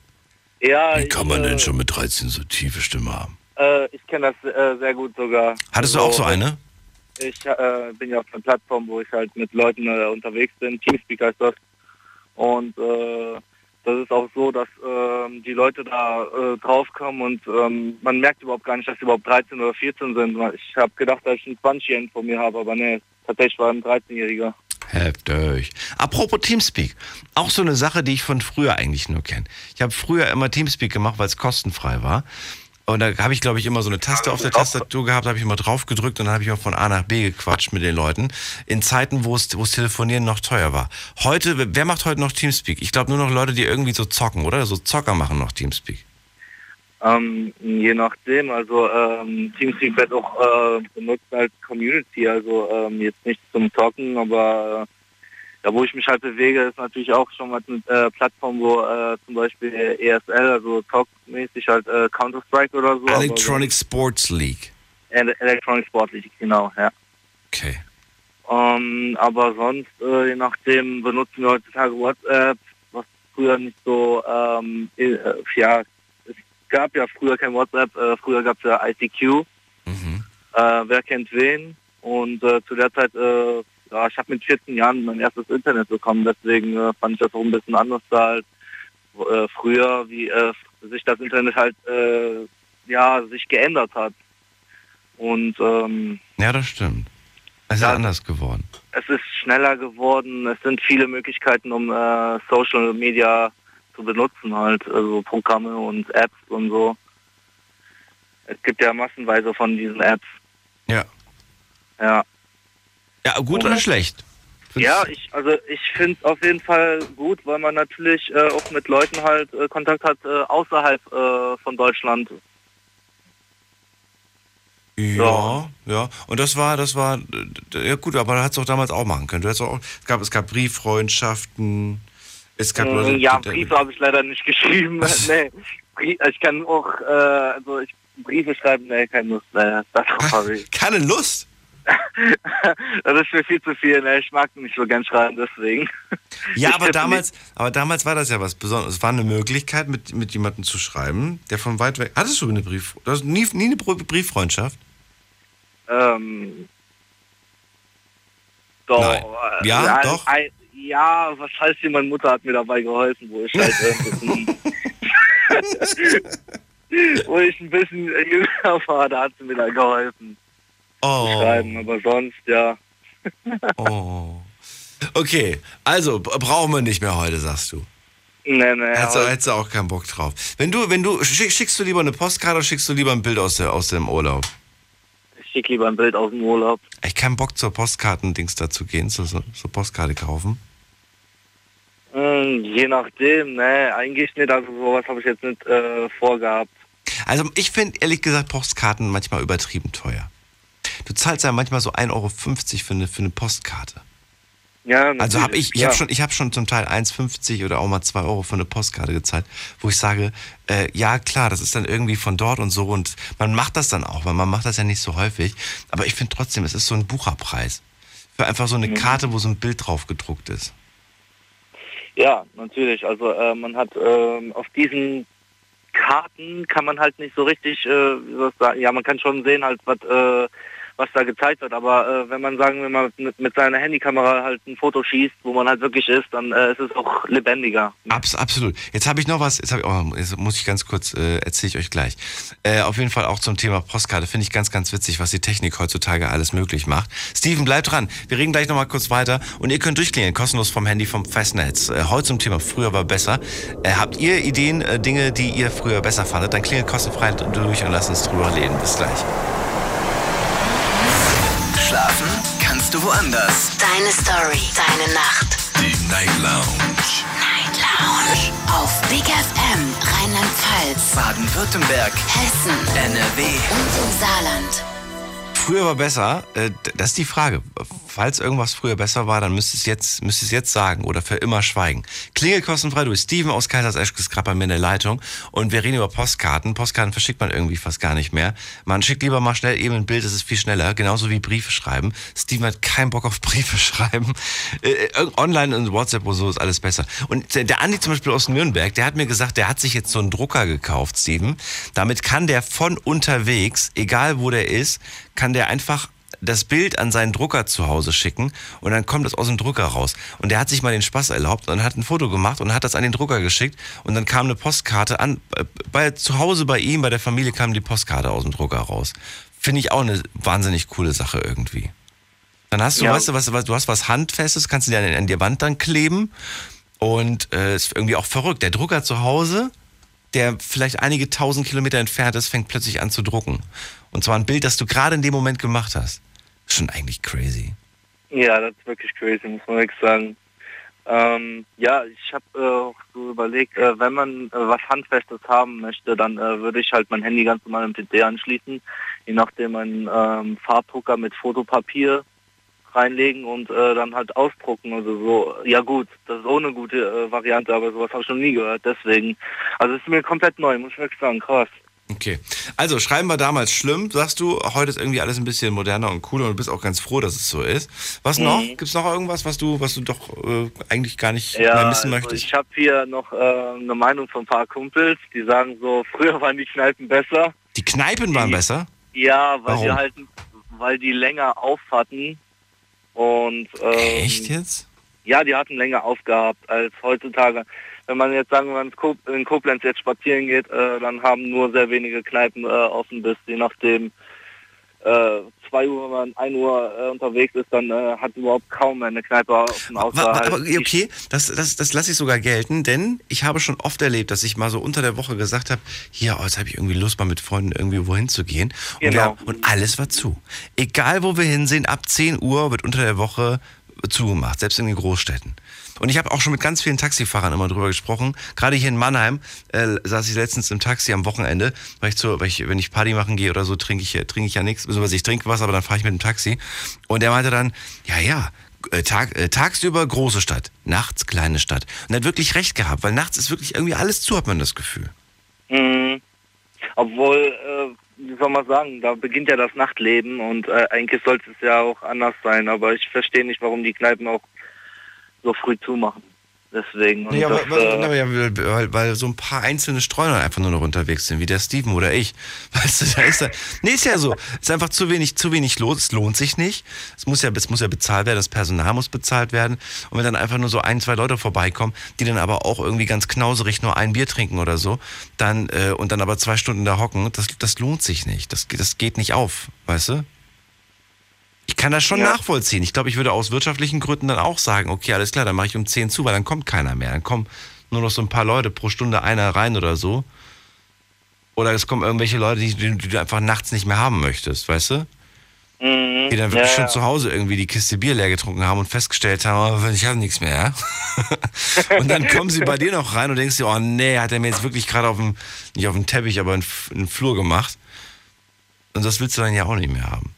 Ja, Wie kann man ich, denn äh, schon mit 13 so tiefe Stimme haben? Äh, ich kenne das äh, sehr gut sogar. Hattest du auch so eine? Ich äh, bin ja auf einer Plattform, wo ich halt mit Leuten äh, unterwegs bin. Teamspeak heißt das. Und äh, das ist auch so, dass ähm, die Leute da äh, draufkommen und ähm, man merkt überhaupt gar nicht, dass sie überhaupt 13 oder 14 sind. Ich habe gedacht, dass ich einen 20-Jährigen vor mir habe, aber nee, tatsächlich war ein 13-Jähriger. Heftig. Apropos Teamspeak. Auch so eine Sache, die ich von früher eigentlich nur kenne. Ich habe früher immer Teamspeak gemacht, weil es kostenfrei war. Und da habe ich, glaube ich, immer so eine Taste auf der Tastatur gehabt, habe ich immer drauf gedrückt und dann habe ich auch von A nach B gequatscht mit den Leuten. In Zeiten, wo es, wo es Telefonieren noch teuer war. Heute, wer macht heute noch Teamspeak? Ich glaube nur noch Leute, die irgendwie so zocken, oder? So Zocker machen noch Teamspeak. Ähm, je nachdem, also ähm, Teamspeak wird auch äh, benutzt als Community, also ähm, jetzt nicht zum Zocken, aber äh, da wo ich mich halt bewege, ist natürlich auch schon mal eine äh, Plattform, wo äh, zum Beispiel ESL, also Talk-mäßig halt äh, Counter-Strike oder so. Electronic Sports League. Ele Electronic Sport League, genau, ja. Okay. Ähm, aber sonst, äh, je nachdem, benutzen wir heutzutage WhatsApp, was früher nicht so, ähm, äh, ja, es gab ja früher kein WhatsApp, äh, früher gab es ja ICQ. Äh, wer kennt wen? Und zu der Zeit, ja, ich habe mit 14 Jahren mein erstes Internet bekommen, deswegen äh, fand ich das auch ein bisschen anders da als äh, früher, wie äh, sich das Internet halt, äh, ja, sich geändert hat. Und ähm, Ja, das stimmt. Es ist Ja. anders geworden. es ist schneller geworden, es sind viele Möglichkeiten, um äh, Social Media zu benutzen halt, also Programme und Apps und so. Es gibt ja massenweise von diesen Apps. Ja. Ja. Ja, gut oder schlecht? Ja, ich also ich finde es auf jeden Fall gut, weil man natürlich äh, auch mit Leuten halt äh, Kontakt hat äh, außerhalb äh, von Deutschland. Ja, ja. Und das war, das war, äh, ja gut, aber du hättest auch damals auch machen können. Du hättest auch, es gab, es gab Brieffreundschaften, es gab Leute, Mm, ja, die- Briefe habe ich leider nicht geschrieben. nee, ich kann auch, äh, also ich Briefe schreiben, nee, keine Lust. Nee, das habe ich. Keine Lust? das ist mir viel zu viel. Nee, ich mag nicht so gern schreiben, deswegen. Ja, aber damals, aber damals war das ja was Besonderes. Es war eine Möglichkeit, mit, mit jemandem zu schreiben, der von weit weg. Hattest du eine Brief? Du hast nie, nie eine Br- Brieffreundschaft? Ähm, doch. Nein. äh, Ja, doch? Ein, ja, was heißt hier, meine Mutter hat mir dabei geholfen, wo ich halt ein bisschen, wo ich ein bisschen jünger war, da hat sie mir da geholfen. Oh. Zu schreiben, aber sonst, ja. Oh. Okay, also brauchen wir nicht mehr heute, sagst du. Nee, nee. Hättest, du- hättest du auch keinen Bock drauf. Wenn du, wenn du, schick, schickst du lieber eine Postkarte oder schickst du lieber ein Bild aus, der, aus dem Urlaub? Ich schicke lieber ein Bild aus dem Urlaub. Ich keinen Bock zur Postkartendings dazu gehen, so, so, so Postkarte kaufen. Hm, je nachdem, ne, eigentlich nicht, also sowas habe ich jetzt nicht äh, vorgehabt. Also ich finde ehrlich gesagt Postkarten manchmal übertrieben teuer. Du zahlst ja manchmal so 1,50 Euro für eine, für eine Postkarte. Ja, Also habe ich, ich ja. habe schon, ich habe schon zum Teil 1,50 oder auch mal 2 Euro für eine Postkarte gezahlt, wo ich sage, äh, ja klar, das ist dann irgendwie von dort und so und man macht das dann auch, weil man macht das ja nicht so häufig. Aber ich finde trotzdem, es ist so ein Bucherpreis. Für einfach so eine Mhm. Karte, wo so ein Bild drauf gedruckt ist. Ja, natürlich. Also äh, man hat ähm, auf diesen Karten kann man halt nicht so richtig, äh, ja, man kann schon sehen halt, was äh, was da gezeigt wird. Aber äh, wenn man sagen wir mal mit, mit seiner Handykamera halt ein Foto schießt, wo man halt wirklich ist, dann äh, ist es auch lebendiger. Abs absolut. Jetzt habe ich noch was, jetzt, ich, oh, jetzt muss ich ganz kurz, äh, erzähle ich euch gleich. Äh, auf jeden Fall auch zum Thema Postkarte. Finde ich ganz, ganz witzig, was die Technik heutzutage alles möglich macht. Steven, bleibt dran. Wir reden gleich nochmal kurz weiter und ihr könnt durchklingeln, kostenlos vom Handy vom Festnetz. Äh, heute zum Thema Früher war besser. Äh, habt ihr Ideen, Dinge, die ihr früher besser fandet, dann klingelt kostenfrei durch und lasst uns drüber reden. Bis gleich. Schlafen kannst du woanders. Deine Story, deine Nacht. Die Night Lounge. Night Lounge. Auf Big FM, Rheinland-Pfalz, Baden-Württemberg, Hessen NRW. und im Saarland. Früher war besser, äh, das ist die Frage. Falls irgendwas früher besser war, dann müsst ihr es jetzt, müsst es jetzt sagen oder für immer schweigen. Klingel kostenfrei durch Steven aus Kaisersesch ist gerade bei mir in der Leitung und wir reden über Postkarten. Postkarten verschickt man irgendwie fast gar nicht mehr. Man schickt lieber mal schnell eben ein Bild, das ist viel schneller, genauso wie Briefe schreiben. Steven hat keinen Bock auf Briefe schreiben. Äh, äh, online und WhatsApp und so ist alles besser. Und der Andi zum Beispiel aus Nürnberg, der hat mir gesagt, der hat sich jetzt so einen Drucker gekauft, Steven. Damit kann der von unterwegs, egal wo der ist, kann der einfach das Bild an seinen Drucker zu Hause schicken und dann kommt das aus dem Drucker raus. Und der hat sich mal den Spaß erlaubt und hat ein Foto gemacht und hat das an den Drucker geschickt und dann kam eine Postkarte an. äh, Bei, zu Hause bei ihm, bei der Familie kam die Postkarte aus dem Drucker raus. Finde ich auch eine wahnsinnig coole Sache irgendwie. Dann hast du, Ja. weißt du, was, was, du hast was Handfestes, kannst du dir an, an die Wand dann kleben. Und äh, ist irgendwie auch verrückt. Der Drucker zu Hause, der vielleicht einige tausend Kilometer entfernt ist, fängt plötzlich an zu drucken. Und zwar ein Bild, das du gerade in dem Moment gemacht hast. Schon eigentlich crazy. Ja, das ist wirklich crazy, muss man wirklich sagen. Ähm, ja, ich habe äh, auch so überlegt, äh, wenn man äh, was Handfestes haben möchte, dann äh, würde ich halt mein Handy ganz normal am PC anschließen, je nachdem einen ähm, Farbdrucker mit Fotopapier reinlegen und äh, dann halt ausdrucken. Also so, ja gut, das ist eine gute äh, Variante, aber sowas habe ich noch nie gehört, deswegen. Also es ist mir komplett neu, muss ich wirklich sagen, krass. Okay. Also, schreiben wir damals schlimm, sagst du, heute ist irgendwie alles ein bisschen moderner und cooler und du bist auch ganz froh, dass es so ist. Was noch? Mhm. Gibt's noch irgendwas, was du, was du doch äh, eigentlich gar nicht Ja, mehr missen also möchtest? ich habe hier noch äh, eine Meinung von ein paar Kumpels, die sagen so, früher waren die Kneipen besser. Die Kneipen waren besser? Ja, weil die Warum? halt, weil die länger auf hatten und ähm, Echt jetzt? Ja, die hatten länger aufgehabt als heutzutage. Wenn man jetzt sagen wir Ko- in Koblenz jetzt spazieren geht, äh, dann haben nur sehr wenige Kneipen äh, offen bis je nachdem äh, 2 Uhr, wenn man 1 Uhr äh, unterwegs ist, dann äh, hat überhaupt kaum eine Kneipe offen, außer halt aber okay, das, das, das lasse ich sogar gelten, denn ich habe schon oft erlebt, dass ich mal so unter der Woche gesagt habe, hier, oh, jetzt habe ich irgendwie Lust, mal mit Freunden irgendwie wohin zu gehen. Und, Genau. wir, und alles war zu. Egal, wo wir hinsehen, ab 10 Uhr wird unter der Woche zugemacht, selbst in den Großstädten. Und ich habe auch schon mit ganz vielen Taxifahrern immer drüber gesprochen. Gerade hier in Mannheim äh, saß ich letztens im Taxi am Wochenende, weil ich, so, weil ich wenn ich Party machen gehe oder so, trinke ich, trinke ich ja nichts. Also ich trinke was, aber dann fahre ich mit dem Taxi. Und der meinte dann, ja, ja, äh, Tag, äh, tagsüber große Stadt, nachts kleine Stadt. Und er hat wirklich recht gehabt, weil nachts ist wirklich irgendwie alles zu, hat man das Gefühl. Mhm. Obwohl, äh, wie soll man sagen, da beginnt ja das Nachtleben und äh, eigentlich sollte es ja auch anders sein, aber ich verstehe nicht, warum die Kneipen auch so früh zumachen. Deswegen. Und Ja, das, aber, weil, äh, aber ja, weil, weil so ein paar einzelne Streuner einfach nur noch unterwegs sind, wie der Steven oder ich. Weißt du, da ist da, nee, ist ja so. Ist einfach zu wenig, zu wenig los. Es lohnt sich nicht. Es muss ja, es muss ja bezahlt werden. Das Personal muss bezahlt werden. Und wenn dann einfach nur so ein, zwei Leute vorbeikommen, die dann aber auch irgendwie ganz knauserig nur ein Bier trinken oder so, dann, äh, und dann aber zwei Stunden da hocken, das, das lohnt sich nicht. Das, das geht nicht auf. Weißt du? Ich kann das schon Ja. nachvollziehen. Ich glaube, ich würde aus wirtschaftlichen Gründen dann auch sagen, okay, alles klar, dann mache ich um 10 zu, weil dann kommt keiner mehr. Dann kommen nur noch so ein paar Leute pro Stunde einer rein oder so. Oder es kommen irgendwelche Leute, die, die, du einfach nachts nicht mehr haben möchtest, weißt du? mhm. Die dann wirklich ja, schon ja. zu Hause irgendwie die Kiste Bier leer getrunken haben und festgestellt haben, oh, ich habe nichts mehr. und dann kommen sie bei dir noch rein und denkst dir, oh nee, hat er mir jetzt wirklich gerade auf dem, nicht auf dem Teppich, aber in, in den Flur gemacht. Und das willst du dann ja auch nicht mehr haben.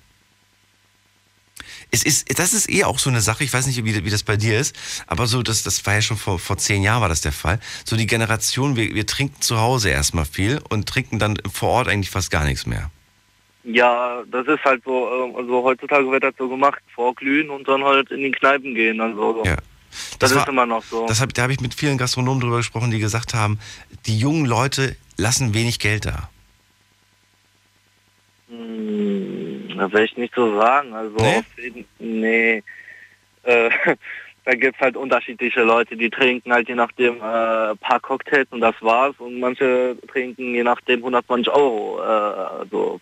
Es ist, das ist eh auch so eine Sache, ich weiß nicht, wie, wie das bei dir ist, aber so, das, das war ja schon vor, vor zehn Jahren war das der Fall. So die Generation, wir, wir trinken zu Hause erstmal viel und trinken dann vor Ort eigentlich fast gar nichts mehr. Ja, das ist halt so, äh, also heutzutage wird das so gemacht, vorglühen und dann halt in die Kneipen gehen. Also Ja. das, war- ist immer noch so. Das hab, da habe ich mit vielen Gastronomen drüber gesprochen, die gesagt haben, die jungen Leute lassen wenig Geld da. Hm, das will ich nicht so sagen. Also Nee? auf jeden, nee. Äh, da gibt's halt unterschiedliche Leute, die trinken halt je nachdem äh, paar Cocktails und das war's und manche trinken je nachdem 120 Euro. Äh, also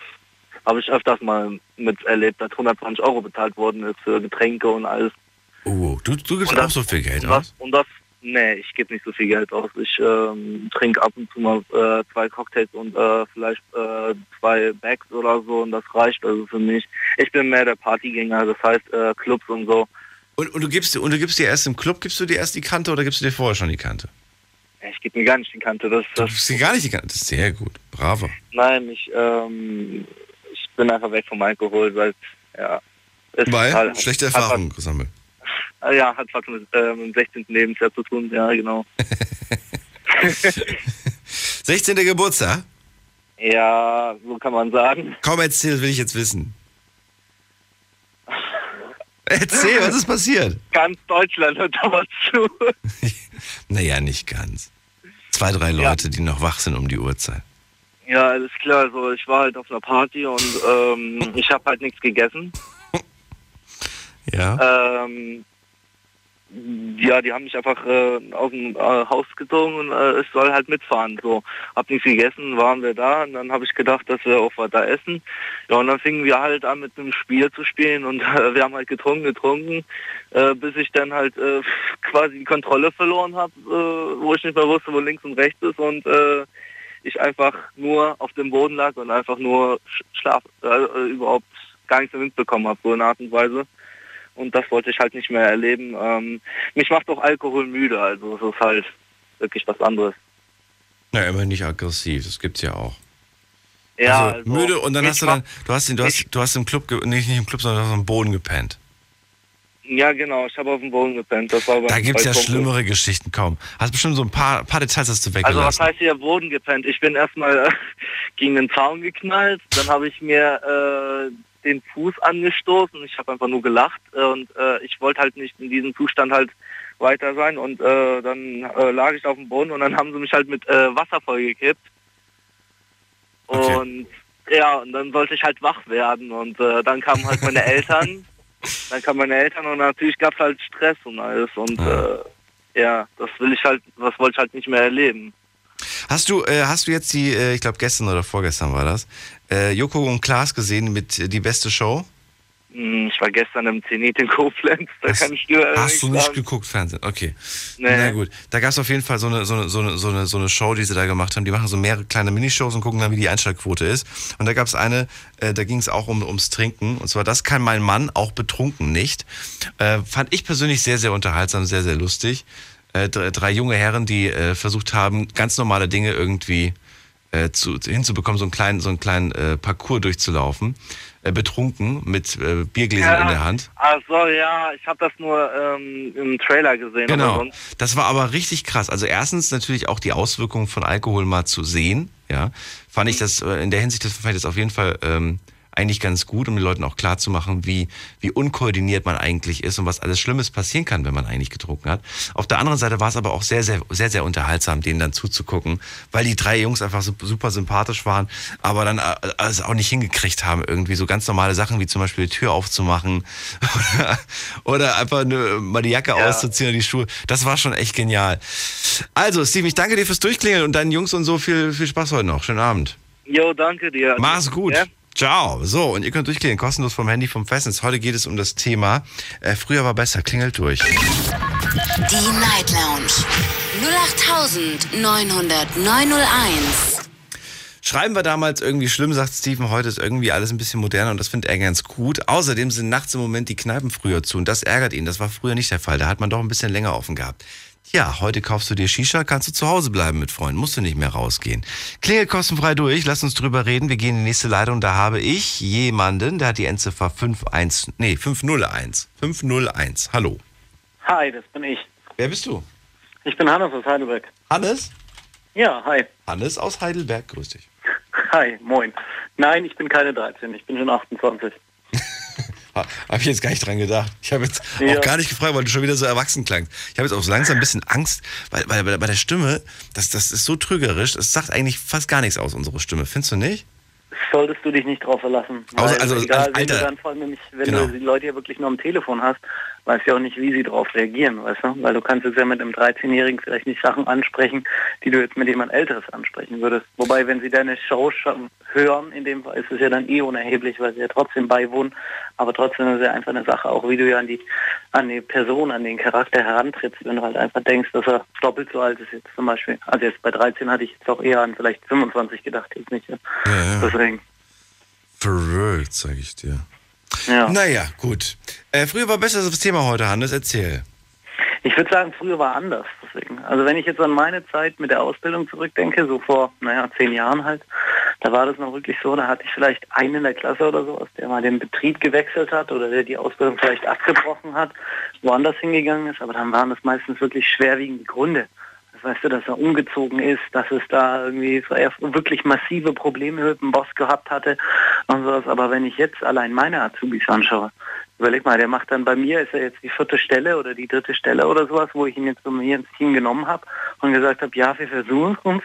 habe ich öfters mal miterlebt, dass 120 Euro bezahlt worden ist für Getränke und alles. Oh, du, du gibst Und das- auch so viel Geld Und das, aus? und das nee, ich gebe nicht so viel Geld aus. Ich ähm, trinke ab und zu mal äh, zwei Cocktails und äh, vielleicht äh, zwei Bags oder so und das reicht also für mich. Ich bin mehr der Partygänger, das heißt äh, Clubs und so. Und, und, du gibst, und du gibst dir erst im Club, gibst du dir erst die Kante oder gibst du dir vorher schon die Kante? Ich gebe mir gar nicht die Kante. Das, Du das, gibst dir gar nicht die Kante. Das ist sehr gut. Bravo. nein, ich, ähm, ich bin einfach weg vom Alkohol, weil ja. es Weil? hat- Schlechte Erfahrungen gesammelt. Äh, Ja, hat was mit ähm, dem 16. Lebensjahr zu tun, ja genau. 16. Geburtstag? Ja, so kann man sagen. Komm, erzähl, das will ich jetzt wissen. Erzähl, was ist passiert? Ganz Deutschland hört da was zu. Naja, nicht ganz. Zwei, drei Ja. Leute, die noch wach sind um die Uhrzeit. Ja, alles klar. Also ich war halt auf einer Party und ähm, ich habe halt nichts gegessen. Ja? Ähm, ja, die haben mich einfach äh, aus dem äh, Haus gezogen und äh, ich soll halt mitfahren. So, hab nichts gegessen, waren wir da und dann habe ich gedacht, dass wir auch was da essen. Ja, und dann fingen wir halt an mit einem Spiel zu spielen und äh, wir haben halt getrunken, getrunken, äh, bis ich dann halt äh, quasi die Kontrolle verloren habe, wo ich nicht mehr wusste, wo links und rechts ist und ich einfach nur auf dem Boden lag und einfach nur schlaf, überhaupt gar nichts mitbekommen habe, so in Art und Weise und das wollte ich halt nicht mehr erleben. Ähm, mich macht auch Alkohol müde, also es ist halt wirklich was anderes. Ja, immer nicht aggressiv, das gibt's ja auch. Ja, also, also müde und dann hast du dann, du hast, du hast, du hast im Club, nicht, nicht im Club, sondern auf dem Boden gepennt. Ja, genau, ich habe auf dem Boden gepennt. Da gibt es ja schlimmere Geschichten kaum. Hast bestimmt so ein paar, paar Details hast du weggelassen. Also was heißt hier Boden gepennt? Ich bin erstmal äh, gegen den Zaun geknallt, dann habe ich mir äh, den Fuß angestoßen. Ich habe einfach nur gelacht äh, und äh, ich wollte halt nicht in diesem Zustand halt weiter sein und äh, dann äh, lag ich auf dem Boden und dann haben sie mich halt mit äh, Wasser vollgekippt. Okay. Und ja, und dann sollte ich halt wach werden und äh, dann kamen halt meine Eltern, dann kamen meine Eltern und natürlich gab es halt Stress und alles und ja. ja, das will ich halt, das wollte ich halt nicht mehr erleben. Hast du, äh, hast du jetzt die, äh, ich glaube gestern oder vorgestern war das, äh, Joko und Klaas gesehen mit äh, Die beste Show? Hm, ich war gestern im Zenit in Koblenz, da hast, kann ich dir Hast du nicht sagen. geguckt, Fernsehen? Okay. Nee. Na gut. Da gab es auf jeden Fall so eine, so, eine, so, eine, so, eine, so eine Show, die sie da gemacht haben. Die machen so mehrere kleine Minishows und gucken dann, wie die Einschaltquote ist. Und da gab es eine, äh, da ging es auch um, ums Trinken. Und zwar, das kann mein Mann auch betrunken nicht. Äh, fand ich persönlich sehr, sehr unterhaltsam, sehr, sehr lustig. Äh, drei junge Herren, die äh, versucht haben, ganz normale Dinge irgendwie äh, zu, hinzubekommen, so einen kleinen, so einen kleinen äh, Parcours durchzulaufen. Äh, betrunken mit äh, Biergläsern ja, in der Hand. Also ja, ich habe das nur ähm, im Trailer gesehen. Genau. Das war aber richtig krass. Also erstens natürlich auch die Auswirkungen von Alkohol mal zu sehen. Ja, fand ich mhm. das äh, in der Hinsicht, das fand ich das auf jeden Fall ähm, eigentlich ganz gut, um den Leuten auch klar zu machen, wie, wie unkoordiniert man eigentlich ist und was alles Schlimmes passieren kann, wenn man eigentlich getrunken hat. Auf der anderen Seite war es aber auch sehr, sehr, sehr, sehr unterhaltsam, denen dann zuzugucken, weil die drei Jungs einfach super sympathisch waren, aber dann äh, es auch nicht hingekriegt haben, irgendwie so ganz normale Sachen wie zum Beispiel die Tür aufzumachen oder, oder einfach eine, mal die Jacke ja. auszuziehen oder die Schuhe. Das war schon echt genial. Also, Steve, ich danke dir fürs Durchklingeln und deinen Jungs und so viel, viel Spaß heute noch. Schönen Abend. Jo, danke dir. Mach's gut. Ja? Ciao. So, und ihr könnt durchklicken, kostenlos vom Handy vom Festnetz. Heute geht es um das Thema äh, Früher war besser. Klingelt durch. Die Night Lounge 0890901. Schreiben wir damals irgendwie schlimm, sagt Steven, heute ist irgendwie alles ein bisschen moderner und das findet er ganz gut. Außerdem sind nachts im Moment die Kneipen früher zu und das ärgert ihn. Das war früher nicht der Fall. Da hat man doch ein bisschen länger offen gehabt. Ja, heute kaufst du dir Shisha, kannst du zu Hause bleiben mit Freunden, musst du nicht mehr rausgehen. Klingel kostenfrei durch, lass uns drüber reden. Wir gehen in die nächste Leitung, da habe ich jemanden, der hat die Endziffer 51, nee, 501. 501. Hallo. Hi, das bin ich. Wer bist du? Ich bin Hannes aus Heidelberg. Hannes? Ja, hi. Hannes aus Heidelberg, grüß dich. Hi, moin. Nein, ich bin keine 13, ich bin schon 28. Habe ich jetzt gar nicht dran gedacht. Ich habe jetzt ja. auch gar nicht gefragt, weil du schon wieder so erwachsen klangst. Ich habe jetzt auch so langsam ein bisschen Angst, weil, weil bei der Stimme, das, das ist so trügerisch, das sagt eigentlich fast gar nichts aus, unsere Stimme. Findest du nicht? Solltest du dich nicht drauf verlassen. Also, also, egal, Alter. Wenn du dann vor allem nämlich, wenn genau. du die Leute ja wirklich nur am Telefon hast, weißt ja auch nicht, wie sie darauf reagieren, weißt du? Weil du kannst jetzt ja mit einem 13-Jährigen vielleicht nicht Sachen ansprechen, die du jetzt mit jemand Älteres ansprechen würdest. Wobei, wenn sie deine Show hören, in dem Fall ist es ja dann eh unerheblich, weil sie ja trotzdem beiwohnen. Aber trotzdem ist es ja einfach eine Sache, auch wie du ja an die, an die Person, an den Charakter herantrittst, wenn du halt einfach denkst, dass er doppelt so alt ist jetzt zum Beispiel. Also jetzt bei 13 hatte ich jetzt auch eher an vielleicht 25 gedacht, jetzt nicht. Ja. Ja, Deswegen. Verrückt, sag ich dir. Ja. Naja, gut. Äh, früher war besser das Thema heute, Hannes. Erzähl. Ich würde sagen, früher war anders. Deswegen. Also wenn ich jetzt an meine Zeit mit der Ausbildung zurückdenke, so vor, naja, zehn Jahren halt, da war das noch wirklich so, da hatte ich vielleicht einen in der Klasse oder sowas, der mal den Betrieb gewechselt hat oder der die Ausbildung vielleicht abgebrochen hat, woanders hingegangen ist, aber dann waren das meistens wirklich schwerwiegende Gründe weißt du, dass er umgezogen ist, dass es da irgendwie wirklich massive Probleme mit dem Boss gehabt hatte und sowas. Aber wenn ich jetzt allein meine Azubis anschaue, überleg mal, der macht dann bei mir, ist er jetzt die vierte Stelle oder die dritte Stelle oder sowas, wo ich ihn jetzt bei mir ins Team genommen habe und gesagt habe, ja, wir versuchen uns,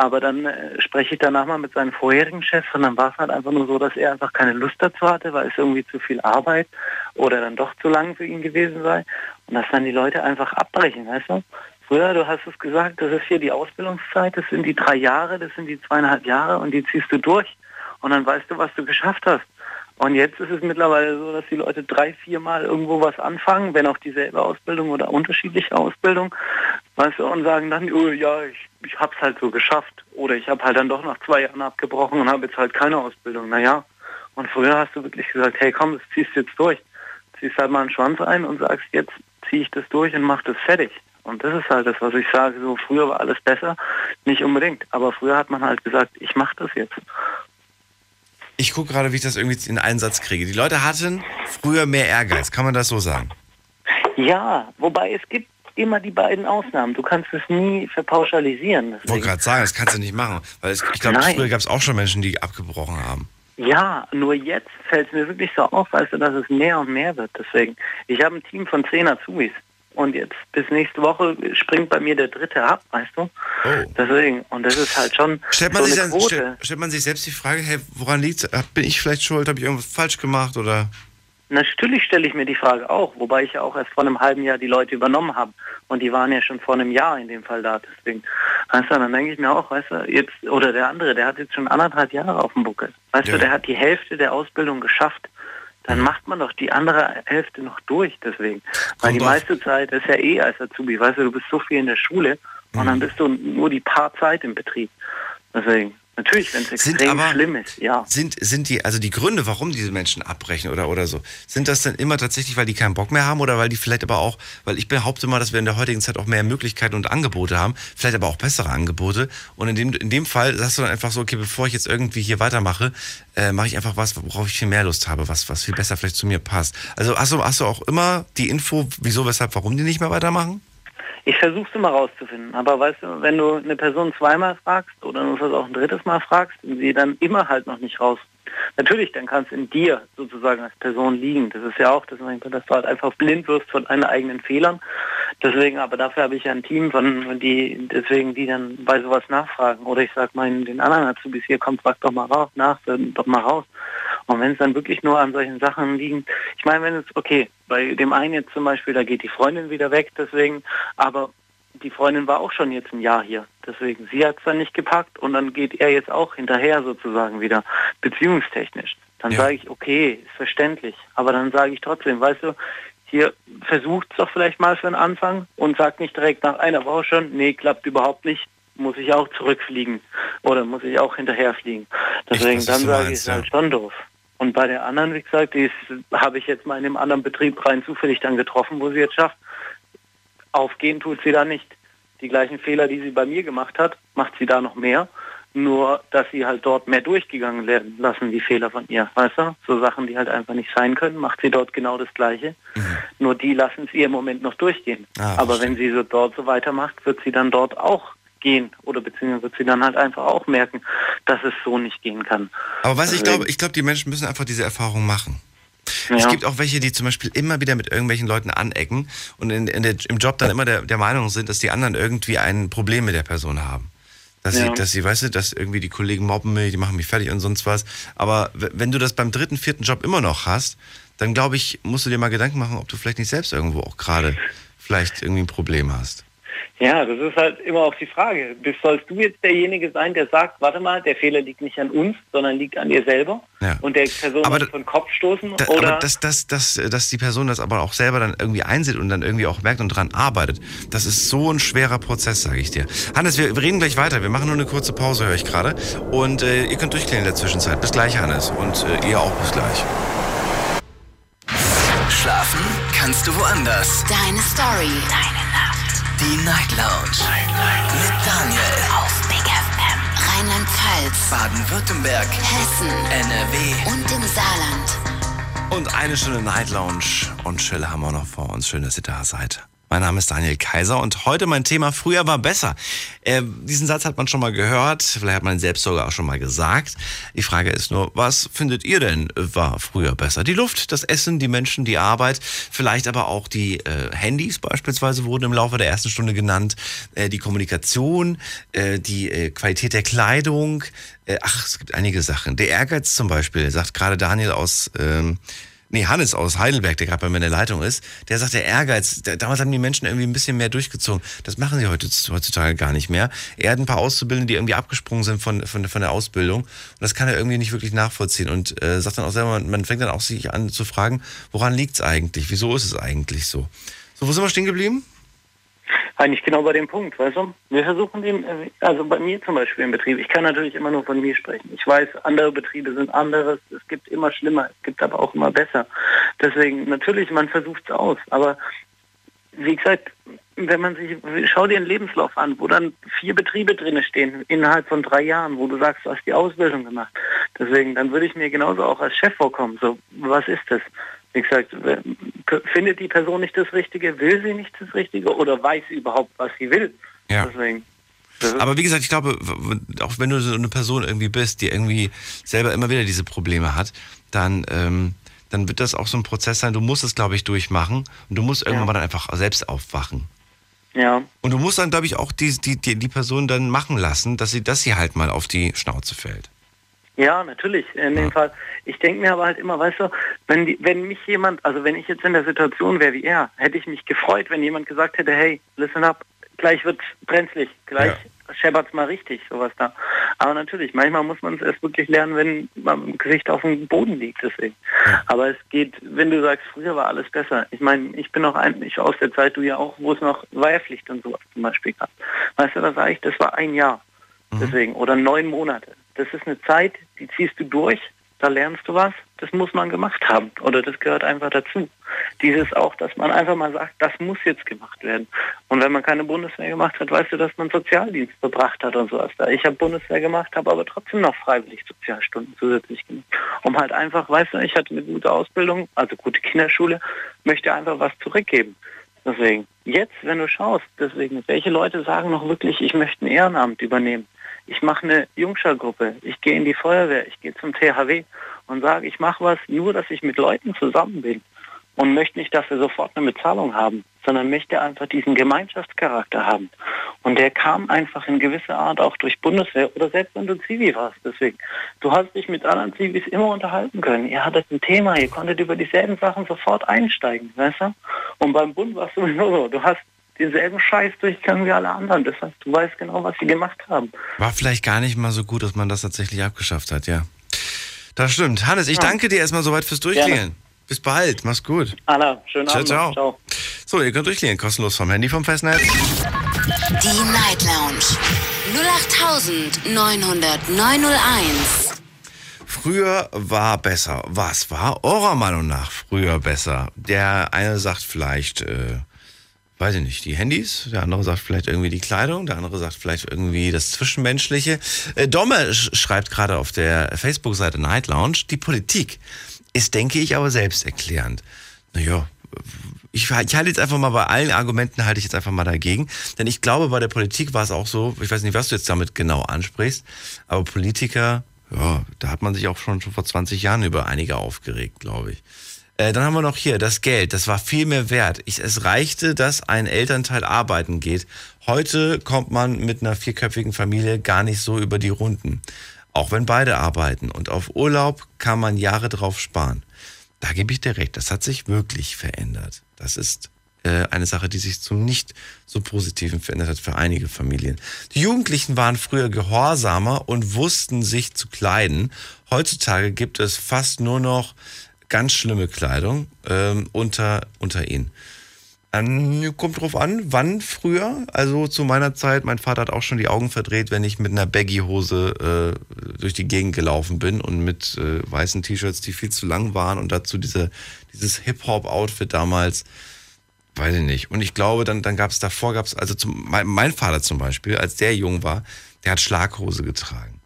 Aber dann äh, spreche ich danach mal mit seinen vorherigen Chefs und dann war es halt einfach nur so, dass er einfach keine Lust dazu hatte, weil es irgendwie zu viel Arbeit oder dann doch zu lang für ihn gewesen sei. Und dass dann die Leute einfach abbrechen, weißt du? Früher, du hast es gesagt, das ist hier die Ausbildungszeit, das sind die drei Jahre, das sind die zweieinhalb Jahre und die ziehst du durch. Und dann weißt du, was du geschafft hast. Und jetzt ist es mittlerweile so, dass die Leute drei, vier Mal irgendwo was anfangen, wenn auch dieselbe Ausbildung oder unterschiedliche Ausbildung, weißt du, und sagen dann, oh, ja, ich, ich hab's halt so geschafft. Oder ich habe halt dann doch nach zwei Jahren abgebrochen und habe jetzt halt keine Ausbildung. Naja, und früher hast du wirklich gesagt, hey komm, das ziehst du jetzt durch. Ziehst halt mal einen Schwanz ein und sagst, jetzt ziehe ich das durch und mach das fertig. Und das ist halt das, was ich sage, so früher war alles besser, nicht unbedingt. Aber früher hat man halt gesagt, ich mache das jetzt. Ich gucke gerade, wie ich das irgendwie in einen Satz kriege. Die Leute hatten früher mehr Ehrgeiz, kann man das so sagen? Ja, wobei es gibt immer die beiden Ausnahmen. Du kannst es nie verpauschalisieren. Ich wollte gerade sagen, das kannst du nicht machen. Weil es, ich glaube, früher gab es auch schon Menschen, die abgebrochen haben. Ja, nur jetzt fällt es mir wirklich so auf, weißt du, dass es mehr und mehr wird. Deswegen, ich habe ein Team von zehn Azubis. Und jetzt bis nächste Woche springt bei mir der dritte ab, weißt du? Deswegen, und das ist halt schon Stellt man, so sich eine dann, Quote. stell, stellt man sich selbst die Frage, hey, woran liegt Bin ich vielleicht schuld? Habe ich irgendwas falsch gemacht? Oder? Natürlich stelle ich mir die Frage auch, wobei ich ja auch erst vor einem halben Jahr die Leute übernommen habe. Und die waren ja schon vor einem Jahr in dem Fall da. Deswegen, weißt du, dann denke ich mir auch, weißt du, jetzt, oder der andere, der hat jetzt schon anderthalb Jahre auf dem Buckel. Weißt Ja. du, der hat die Hälfte der Ausbildung geschafft. Dann macht man doch die andere Hälfte noch durch, deswegen. Weil die meiste Zeit ist ja eh als Azubi, weißt du, du bist so viel in der Schule und Mhm. dann bist du nur die paar Zeit im Betrieb. Deswegen, natürlich, wenn es Sind extrem aber- schlimm ist, ja. Sind, sind die, also die Gründe, warum diese Menschen abbrechen oder, oder so, sind das dann immer tatsächlich, weil die keinen Bock mehr haben oder weil die vielleicht aber auch, weil ich behaupte mal, dass wir in der heutigen Zeit auch mehr Möglichkeiten und Angebote haben, vielleicht aber auch bessere Angebote. Und in dem, in dem Fall sagst du dann einfach so, okay, bevor ich jetzt irgendwie hier weitermache, äh, mache ich einfach was, worauf ich viel mehr Lust habe, was, was viel besser vielleicht zu mir passt. Also hast du, hast du auch immer die Info, wieso, weshalb, warum die nicht mehr weitermachen? Ich versuche es immer rauszufinden, aber weißt du, wenn du eine Person zweimal fragst oder das auch ein drittes Mal fragst und sie dann immer halt noch nicht raus. Natürlich, dann kann es in dir sozusagen als Person liegen. Das ist ja auch, das, dass du halt einfach blind wirst von deinen eigenen Fehlern. Deswegen, aber dafür habe ich ja ein Team von die, deswegen die dann bei sowas nachfragen. Oder ich sage meinen den anderen Azubis hier, komm, frag doch mal raus, nach, doch mal raus. Und wenn es dann wirklich nur an solchen Sachen liegt, ich meine, wenn es, okay, bei dem einen jetzt zum Beispiel, da geht die Freundin wieder weg, deswegen, aber die Freundin war auch schon jetzt ein Jahr hier. Deswegen, sie hat es dann nicht gepackt und dann geht er jetzt auch hinterher sozusagen wieder, beziehungstechnisch. Dann sage ich, okay, ist verständlich. Aber dann sage ich trotzdem, weißt du, hier versucht es doch vielleicht mal für den Anfang und sagt nicht direkt nach einer Woche schon, nee, klappt überhaupt nicht, muss ich auch zurückfliegen oder muss ich auch hinterher fliegen. Deswegen, was dann sage ich, ist halt schon doof. Und bei der anderen, wie gesagt, die habe ich jetzt mal in einem anderen Betrieb rein zufällig dann getroffen, wo sie jetzt schafft. Aufgehen tut sie da nicht. Die gleichen Fehler, die sie bei mir gemacht hat, macht sie da noch mehr. Nur, dass sie halt dort mehr durchgegangen werden lassen, die Fehler von ihr. Weißt du? So Sachen, die halt einfach nicht sein können, macht sie dort genau das Gleiche. Nur die lassen es ihr im Moment noch durchgehen. Ah, Aber wenn sie so dort so weitermacht, wird sie dann dort auch gehen. Oder beziehungsweise wird sie dann halt einfach auch merken, dass es so nicht gehen kann. Aber was ich Deswegen- glaube, ich glaube, die Menschen müssen einfach diese Erfahrung machen. Ja. Es gibt auch welche, die zum Beispiel immer wieder mit irgendwelchen Leuten anecken und in, in der, im Job dann immer der, der Meinung sind, dass die anderen irgendwie ein Problem mit der Person haben. Dass, sie, Ja. dass sie, weißt du, dass irgendwie die Kollegen mobben mich, die machen mich fertig und sonst was. Aber wenn du das beim dritten, vierten Job immer noch hast, dann glaube ich, musst du dir mal Gedanken machen, ob du vielleicht nicht selbst irgendwo auch gerade vielleicht irgendwie ein Problem hast. Ja, das ist halt immer auch die Frage. Bist- Sollst du jetzt derjenige sein, der sagt, warte mal, der Fehler liegt nicht an uns, sondern liegt an dir selber Ja. und der Person Aber aber von Kopf stoßen? Da, oder aber dass, dass, dass, dass die Person das aber auch selber dann irgendwie einsieht und dann irgendwie auch merkt und dran arbeitet, das ist so ein schwerer Prozess, sage ich dir. Hannes, wir, reden gleich weiter. Wir machen nur eine kurze Pause, höre ich gerade. Und äh, ihr könnt durchklären in der Zwischenzeit. Bis gleich, Hannes. Und äh, ihr auch bis gleich. Schlafen kannst du woanders. Deine Story. Deine. Die Night Lounge. Mit Daniel. Auf Big FM. Rheinland-Pfalz. Baden-Württemberg. Hessen. NRW. Und im Saarland. Und eine Stunde Night Lounge und Chill haben wir noch vor uns. Schön, dass ihr da seid. Mein Name ist Daniel Kaiser und heute mein Thema Früher war besser. Äh, diesen Satz hat man schon mal gehört, vielleicht hat man selbst sogar auch schon mal gesagt. Die Frage ist nur, was findet ihr denn war früher besser? Die Luft, das Essen, die Menschen, die Arbeit, vielleicht aber auch die äh, Handys beispielsweise wurden im Laufe der ersten Stunde genannt, äh, die Kommunikation, äh, die äh, Qualität der Kleidung. Äh, ach, es gibt einige Sachen. Der Ehrgeiz zum Beispiel, sagt gerade Daniel aus... Ähm, nee, Hannes aus Heidelberg, der gerade bei mir in der Leitung ist, der sagt, der Ehrgeiz, der, damals haben die Menschen irgendwie ein bisschen mehr durchgezogen. Das machen sie heutzutage gar nicht mehr. Er hat ein paar Auszubildende, die irgendwie abgesprungen sind von, von, von der Ausbildung. Und das kann er irgendwie nicht wirklich nachvollziehen. Und äh, sagt dann auch selber, man fängt dann auch sich an zu fragen, woran liegt's eigentlich? Wieso ist es eigentlich so? So, wo sind wir stehen geblieben? Eigentlich genau bei dem Punkt, weißt du? Wir versuchen den, also bei mir zum Beispiel im Betrieb, ich kann natürlich immer nur von mir sprechen. Ich weiß, andere Betriebe sind anderes, es gibt immer schlimmer, es gibt aber auch immer besser. Deswegen, natürlich, man versucht es aus, aber wie gesagt, wenn man sich, schau dir einen Lebenslauf an, wo dann vier Betriebe drinne stehen, innerhalb von drei Jahren, wo du sagst, du hast die Ausbildung gemacht. Deswegen, dann würde ich mir genauso auch als Chef vorkommen. So, was ist das? Wie gesagt, findet die Person nicht das Richtige, will sie nicht das Richtige oder weiß sie überhaupt, was sie will? Ja. Deswegen. Aber wie gesagt, ich glaube, auch wenn du so eine Person irgendwie bist, die irgendwie selber immer wieder diese Probleme hat, dann, ähm, dann wird das auch so ein Prozess sein. Du musst es, glaube ich, durchmachen und du musst irgendwann mal dann einfach selbst aufwachen. Ja. Und du musst dann, glaube ich, auch die, die, die, die Person dann machen lassen, dass sie, dass sie halt mal auf die Schnauze fällt. Ja, natürlich. In dem Fall. Ich denke mir aber halt immer, weißt du, wenn, die, wenn mich jemand, also wenn ich jetzt in der Situation wäre wie er, hätte ich mich gefreut, wenn jemand gesagt hätte, hey, listen up, gleich wird's brenzlig, gleich ja. scheppert's mal richtig, sowas da. Aber natürlich, manchmal muss man es erst wirklich lernen, wenn man im Gesicht auf dem Boden liegt, deswegen. Ja. Aber es geht, wenn du sagst, früher war alles besser. Ich meine, ich bin noch eigentlich aus der Zeit, du ja auch, wo es noch Wehrpflicht und sowas zum Beispiel gab. Weißt du, da sage ich, das war ein Jahr. Mhm. Deswegen, oder neun Monate. Das ist eine Zeit, die ziehst du durch, da lernst du was, das muss man gemacht haben oder das gehört einfach dazu. Dieses auch, dass man einfach mal sagt, das muss jetzt gemacht werden. Und wenn man keine Bundeswehr gemacht hat, weißt du, dass man Sozialdienst verbracht hat und sowas. Ich habe Bundeswehr gemacht, habe aber trotzdem noch freiwillig Sozialstunden zusätzlich gemacht. Um halt einfach, weißt du, ich hatte eine gute Ausbildung, also gute Kinderschule, möchte einfach was zurückgeben. Deswegen, jetzt, wenn du schaust, deswegen, welche Leute sagen noch wirklich, ich möchte ein Ehrenamt übernehmen? Ich mache eine Jungschergruppe, ich gehe in die Feuerwehr, ich gehe zum THW und sage, ich mache was nur, dass ich mit Leuten zusammen bin und möchte nicht dafür sofort eine Bezahlung haben, sondern möchte einfach diesen Gemeinschaftscharakter haben. Und der kam einfach in gewisser Art auch durch Bundeswehr oder selbst wenn du Zivi warst. Deswegen, du hast dich mit anderen Zivis immer unterhalten können. Ihr hattet ein Thema, ihr konntet über dieselben Sachen sofort einsteigen, weißt du? Und beim Bund war es sowieso so. Du hast denselben Scheiß durchgegangen wie alle anderen. Das heißt, du weißt genau, was sie gemacht haben. War vielleicht gar nicht mal so gut, dass man das tatsächlich abgeschafft hat, ja. Das stimmt. Hannes, ich ja. danke dir erstmal soweit fürs Durchklingeln. Bis bald, mach's gut. Anna, schönen ciao, Abend. Ciao. ciao. So, ihr könnt durchklingeln, kostenlos vom Handy vom Festnetz. Die Night Lounge 0890901. Früher war besser. Was war eurer Meinung nach früher besser? Der eine sagt vielleicht äh, weiß ich nicht, die Handys, der andere sagt vielleicht irgendwie die Kleidung, der andere sagt vielleicht irgendwie das Zwischenmenschliche. Äh, Domme schreibt gerade auf der Facebook-Seite Night Lounge, die Politik ist, denke ich, aber selbsterklärend. Naja, ich, ich halte jetzt einfach mal bei allen Argumenten halte ich jetzt einfach mal dagegen, denn ich glaube, bei der Politik war es auch so, ich weiß nicht, was du jetzt damit genau ansprichst, aber Politiker, ja, da hat man sich auch schon, schon vor 20 Jahren über einige aufgeregt, glaube ich. Äh, dann haben wir noch hier das Geld. Das war viel mehr wert. Ich, es reichte, dass ein Elternteil arbeiten geht. Heute kommt man mit einer vierköpfigen Familie gar nicht so über die Runden. Auch wenn beide arbeiten. Und auf Urlaub kann man Jahre drauf sparen. Da gebe ich dir recht. Das hat sich wirklich verändert. Das ist äh, eine Sache, die sich zum nicht so positiven verändert hat für einige Familien. Die Jugendlichen waren früher gehorsamer und wussten sich zu kleiden. Heutzutage gibt es fast nur noch ganz schlimme Kleidung ähm, unter, unter ihnen. Ähm, kommt drauf an, wann früher. Also zu meiner Zeit, mein Vater hat auch schon die Augen verdreht, wenn ich mit einer Baggy-Hose äh, durch die Gegend gelaufen bin und mit äh, weißen T-Shirts, die viel zu lang waren und dazu diese, dieses Hip-Hop-Outfit damals. Weiß ich nicht. Und ich glaube, dann, dann gab es davor, gab es, also zum, mein, mein Vater zum Beispiel, als der jung war, der hat Schlaghose getragen.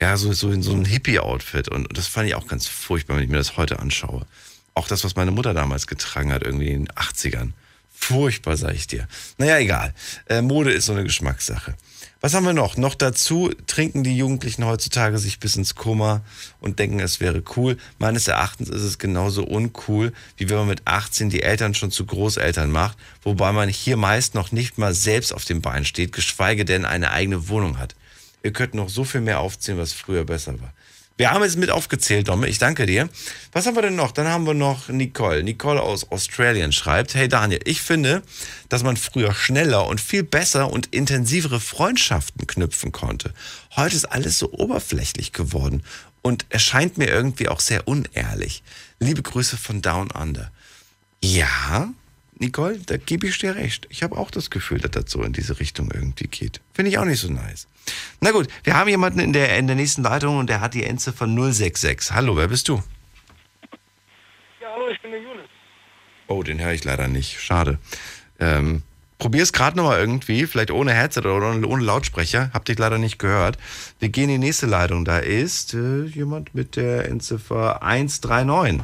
Ja, so, so in so ein Hippie-Outfit. Und das fand ich auch ganz furchtbar, wenn ich mir das heute anschaue. Auch das, was meine Mutter damals getragen hat, irgendwie in den 80ern. Furchtbar, sag ich dir. Naja, egal. Äh, Mode ist so eine Geschmackssache. Was haben wir noch? Noch dazu trinken die Jugendlichen heutzutage sich bis ins Kummer und denken, es wäre cool. Meines Erachtens ist es genauso uncool, wie wenn man mit 18 die Eltern schon zu Großeltern macht, wobei man hier meist noch nicht mal selbst auf dem Bein steht, geschweige denn eine eigene Wohnung hat. Ihr könnt noch so viel mehr aufzählen, was früher besser war. Wir haben jetzt mit aufgezählt, Domme. Ich danke dir. Was haben wir denn noch? Dann haben wir noch Nicole. Nicole aus Australien schreibt, hey Daniel, ich finde, dass man früher schneller und viel besser und intensivere Freundschaften knüpfen konnte. Heute ist alles so oberflächlich geworden und erscheint mir irgendwie auch sehr unehrlich. Liebe Grüße von Down Under. Ja, Nicole, da gebe ich dir recht. Ich habe auch das Gefühl, dass das so in diese Richtung irgendwie geht. Finde ich auch nicht so nice. Na gut, wir haben jemanden in der, in der nächsten Leitung und der hat die Endziffer 066. Hallo, wer bist du? Ja, hallo, ich bin der Julius. Oh, den höre ich leider nicht. Schade. Ähm, probier's gerade nochmal irgendwie, vielleicht ohne Headset oder ohne Lautsprecher. Hab dich leider nicht gehört. Wir gehen in die nächste Leitung. Da ist äh, jemand mit der Endziffer 139.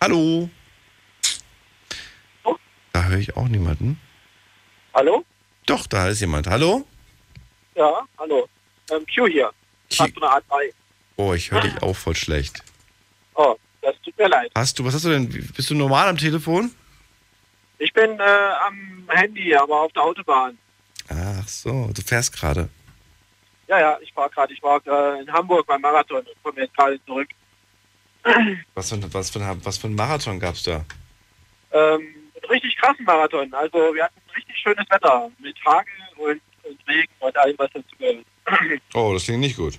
Hallo. Da höre ich auch niemanden. Hallo? Doch, da ist jemand. Hallo? Ja, hallo. Ähm, Q hier. Q. Hast du eine Art 3? Oh, ich höre dich auch voll schlecht. Oh, das tut mir leid. Hast du, was hast du denn? Bist du normal am Telefon? Ich bin äh, am Handy, aber auf der Autobahn. Ach so, du fährst gerade. Ja, ja, ich war gerade, ich war äh, in Hamburg beim Marathon und komme jetzt gerade zurück. Was für, ein- was für, was für ein Marathon gab's da? Ähm, einen richtig krassen Marathon. Also wir hatten richtig schönes Wetter mit Hagel und, und Regen und allem, was dazu gehört. Oh, das klingt nicht gut.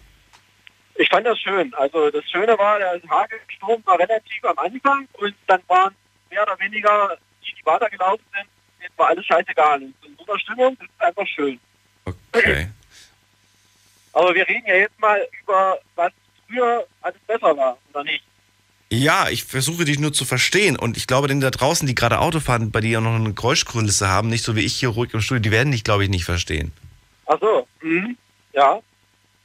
Ich fand das schön. Also das Schöne war, der Hagelsturm war relativ am Anfang und dann waren mehr oder weniger die, die weitergelaufen sind, jetzt war alles scheißegal. Und in so einer Stimmung das ist einfach schön. Okay. Aber wir reden ja jetzt mal über, was früher alles besser war, oder nicht? Ja, ich versuche dich nur zu verstehen und ich glaube, denn da draußen, die gerade Auto fahren, bei dir ja noch eine Geräuschkulisse haben, nicht so wie ich hier ruhig im Studio, die werden dich, glaube ich, nicht verstehen. Ach so, mhm. ja,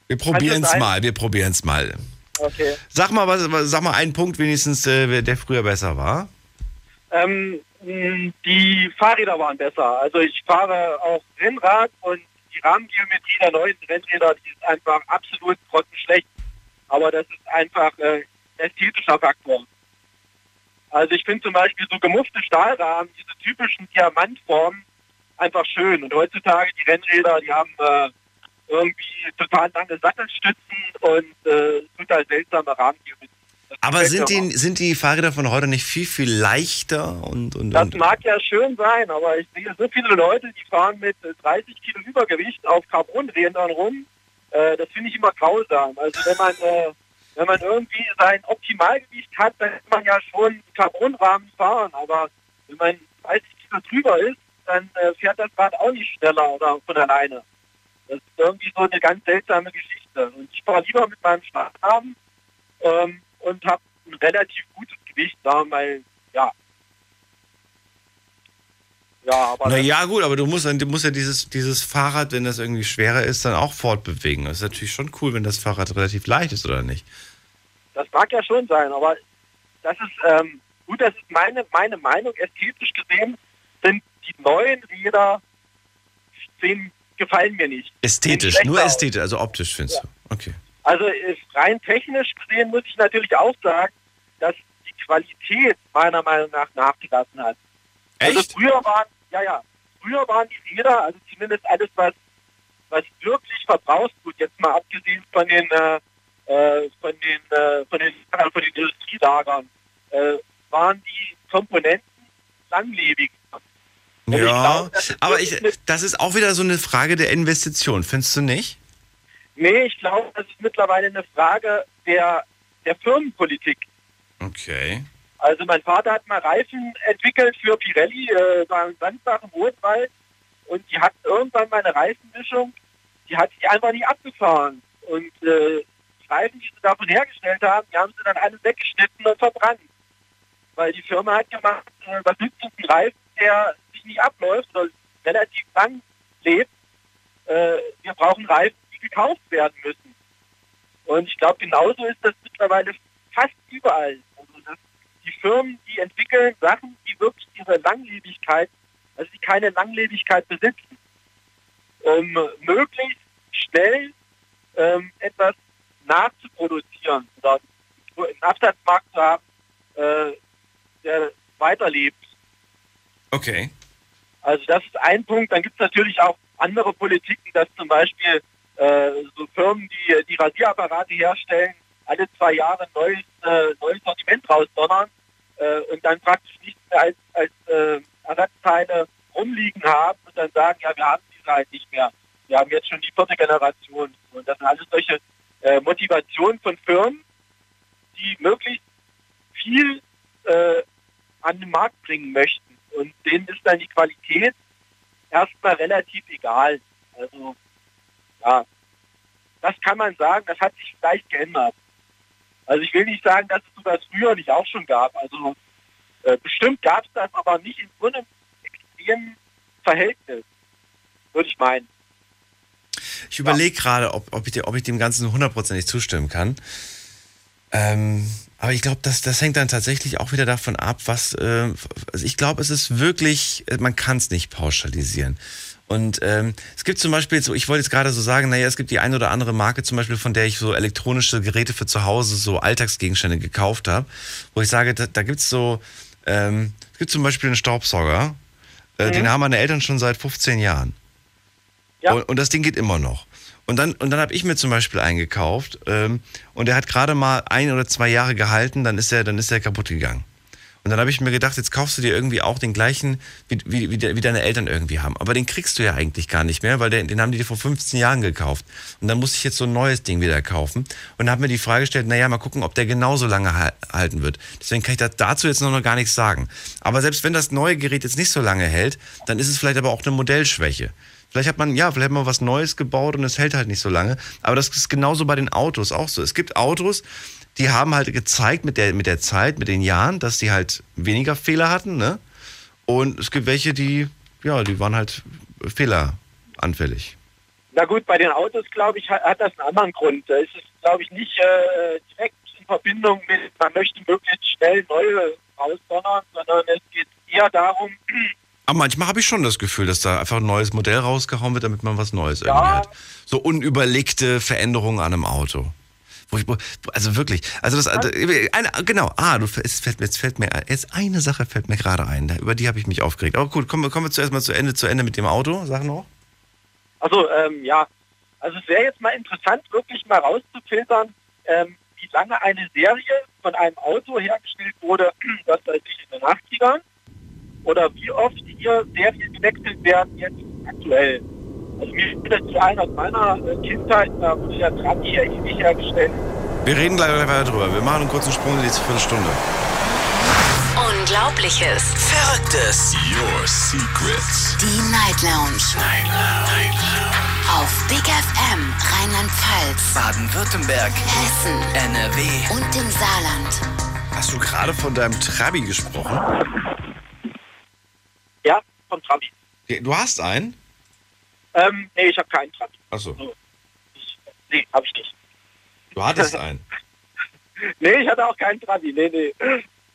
Wir probieren es mal, wir probieren es mal. okay. Sag mal, was, sag mal einen Punkt wenigstens, äh, der früher besser war. Ähm, mh, die Fahrräder waren besser. Also ich fahre auch Rennrad und die Rahmengeometrie der neuen Rennräder, die ist einfach absolut grottenschlecht. Aber das ist einfach äh, ästhetischer Faktor. Also ich finde zum Beispiel so gemuffte Stahlrahmen, diese typischen Diamantformen, einfach schön. Und heutzutage die Rennräder, die haben äh, irgendwie total lange Sattelstützen und äh, total seltsame Rahmengeometrie. Das Aber sind die, sind die Fahrräder von heute nicht viel, viel leichter und, und, Das und mag ja schön sein, aber ich sehe so viele Leute, die fahren mit äh, 30 Kilo Übergewicht auf Carbonrädern rum. Äh, das finde ich immer grausam. Also wenn man äh, wenn man irgendwie sein Optimalgewicht hat, dann kann man ja schon Carbonrahmen fahren. Aber wenn man 30 Kilo drüber ist, dann äh, fährt das Rad auch nicht schneller oder von alleine. Das ist irgendwie so eine ganz seltsame Geschichte. Und ich fahre lieber mit meinem Startrahmen ähm, und habe ein relativ gutes Gewicht, wir mal, ja, ja, aber Na ja, gut, aber du musst, du musst ja dieses, dieses Fahrrad, wenn das irgendwie schwerer ist, dann auch fortbewegen. Das ist natürlich schon cool, wenn das Fahrrad relativ leicht ist, oder nicht? das mag ja schon sein, aber das ist ähm, gut, das ist meine meine Meinung. Ästhetisch gesehen sind die neuen Räder sehen, gefallen mir nicht. Ästhetisch, nur ästhetisch, also optisch findest du. Okay. Also rein technisch gesehen muss ich natürlich auch sagen, dass die Qualität meiner Meinung nach nachgelassen hat. Also früher waren, ja ja, früher waren die Räder, also zumindest alles was was wirklich Verbrauchsgut, jetzt mal abgesehen von den äh, äh, von den äh, von den von den Industrielagern, äh, waren die Komponenten langlebig. Also ich Ja, das ist aber ich, das ist auch wieder so eine Frage der Investition, findest du nicht? Nee, ich glaube, das ist mittlerweile eine Frage der der Firmenpolitik. Okay. Also mein Vater hat mal Reifen entwickelt für Pirelli äh, beim Sandbach im Rotwald und die hatten irgendwann mal eine Reifenmischung, die hat sich einfach nicht abgefahren. Und äh, die Reifen, die sie davon hergestellt haben, die haben sie dann alle weggeschnitten und verbrannt. Weil die Firma hat gemacht, äh, was nützt uns ein Reifen, der sich nicht abläuft oder relativ lang lebt. Äh, wir brauchen Reifen, die gekauft werden müssen. Und ich glaube, genauso ist das mittlerweile fast überall. Die Firmen, die entwickeln Sachen, die wirklich ihre Langlebigkeit, also die keine Langlebigkeit besitzen, um möglichst schnell ähm, etwas nachzuproduzieren oder einen Absatzmarkt zu haben, äh, der weiterlebt. Okay. Also das ist ein Punkt. Dann gibt es natürlich auch andere Politiken, dass zum Beispiel äh, so Firmen, die die Rasierapparate herstellen, alle zwei Jahre ein neues, äh, neues Sortiment rausdonnern äh, und dann praktisch nichts mehr als, als äh, Ersatzteile rumliegen haben und dann sagen, ja, wir haben diese halt nicht mehr. Wir haben jetzt schon die vierte Generation. Und das sind alles solche äh, Motivationen von Firmen, die möglichst viel äh, an den Markt bringen möchten. Und denen ist dann die Qualität erstmal relativ egal. Also, ja, das kann man sagen, das hat sich vielleicht geändert. Also ich will nicht sagen, dass es sowas früher nicht auch schon gab. Also äh, bestimmt gab es das, aber nicht in so einem extremen Verhältnis, würde ich meinen. Ich überlege gerade, ob, ob, ob ich dem Ganzen hundertprozentig zustimmen kann. Ähm, aber ich glaube, das, das hängt dann tatsächlich auch wieder davon ab, was. Äh, also ich glaube, es ist wirklich, äh, man kann es nicht pauschalisieren. Und ähm, es gibt zum Beispiel so, ich wollte jetzt gerade so sagen, naja, es gibt die eine oder andere Marke zum Beispiel, von der ich so elektronische Geräte für zu Hause, so Alltagsgegenstände gekauft habe, wo ich sage, da, da gibt es so, ähm, es gibt zum Beispiel einen Staubsauger, äh, Mhm. den haben meine Eltern schon seit 15 Jahren. Und, und das Ding geht immer noch. Und dann, und dann habe ich mir zum Beispiel eingekauft ähm, und der hat gerade mal ein oder zwei Jahre gehalten, dann ist er, dann ist er kaputt gegangen. Und dann habe ich mir gedacht, jetzt kaufst du dir irgendwie auch den gleichen, wie, wie, wie, wie deine Eltern irgendwie haben. Aber den kriegst du ja eigentlich gar nicht mehr, weil den, den haben die dir vor 15 Jahren gekauft. Und dann musste ich jetzt so ein neues Ding wieder kaufen und habe mir die Frage gestellt, naja, mal gucken, ob der genauso lange hal- halten wird. Deswegen kann ich da, dazu jetzt noch, noch gar nichts sagen. Aber selbst wenn das neue Gerät jetzt nicht so lange hält, dann ist es vielleicht aber auch eine Modellschwäche. Vielleicht hat man, ja, vielleicht hat man was Neues gebaut und es hält halt nicht so lange. Aber das ist genauso bei den Autos auch so. Es gibt Autos, die haben halt gezeigt mit der, mit der Zeit, mit den Jahren, dass die halt weniger Fehler hatten, ne? Und es gibt welche, die, ja, die waren halt fehleranfällig. Na gut, bei den Autos, glaube ich, hat, hat das einen anderen Grund. Da ist es, glaube ich, nicht äh, direkt in Verbindung mit, man möchte möglichst schnell neue rausdonnern, sondern es geht eher darum, Aber manchmal habe ich schon das Gefühl, dass da einfach ein neues Modell rausgehauen wird, damit man was Neues irgendwie hat. So unüberlegte Veränderungen an einem Auto. Wo ich, wo- also wirklich, also das, also, eine, genau, ah, du, es fällt mir, jetzt fällt mir, jetzt eine Sache fällt mir gerade ein, da- über die habe ich mich aufgeregt. Aber gut, kommen, wir- kommen wir zuerst mal zu Ende, zu Ende mit dem Auto, sag noch. also ähm, ja, also es wäre jetzt mal interessant, wirklich mal rauszufiltern, ähm, wie lange eine Serie von einem Auto hergestellt wurde, was weiß ich, in den 80ern, oder wie oft hier Serien gewechselt werden jetzt aktuell. Also mir fällt dazu ein, aus meiner äh, Kindheit, da wurde der Trabi ja ewig hergestellt. Wir reden gleich weiter drüber. Wir machen einen kurzen Sprung in die Viertelstunde. Unglaubliches. Verrücktes. Your secrets. Die Night Lounge. Night Lounge. Auf Big FM Rheinland-Pfalz, Baden-Württemberg. Hessen NRW. und im Saarland. Hast du gerade von deinem Trabi gesprochen? Ja, vom Trabi. Du hast einen? Ähm, nee, ich habe keinen Trabi. Achso. Nee, habe ich nicht. Du hattest einen. Nee, ich hatte auch keinen Trabi. Nee, nee.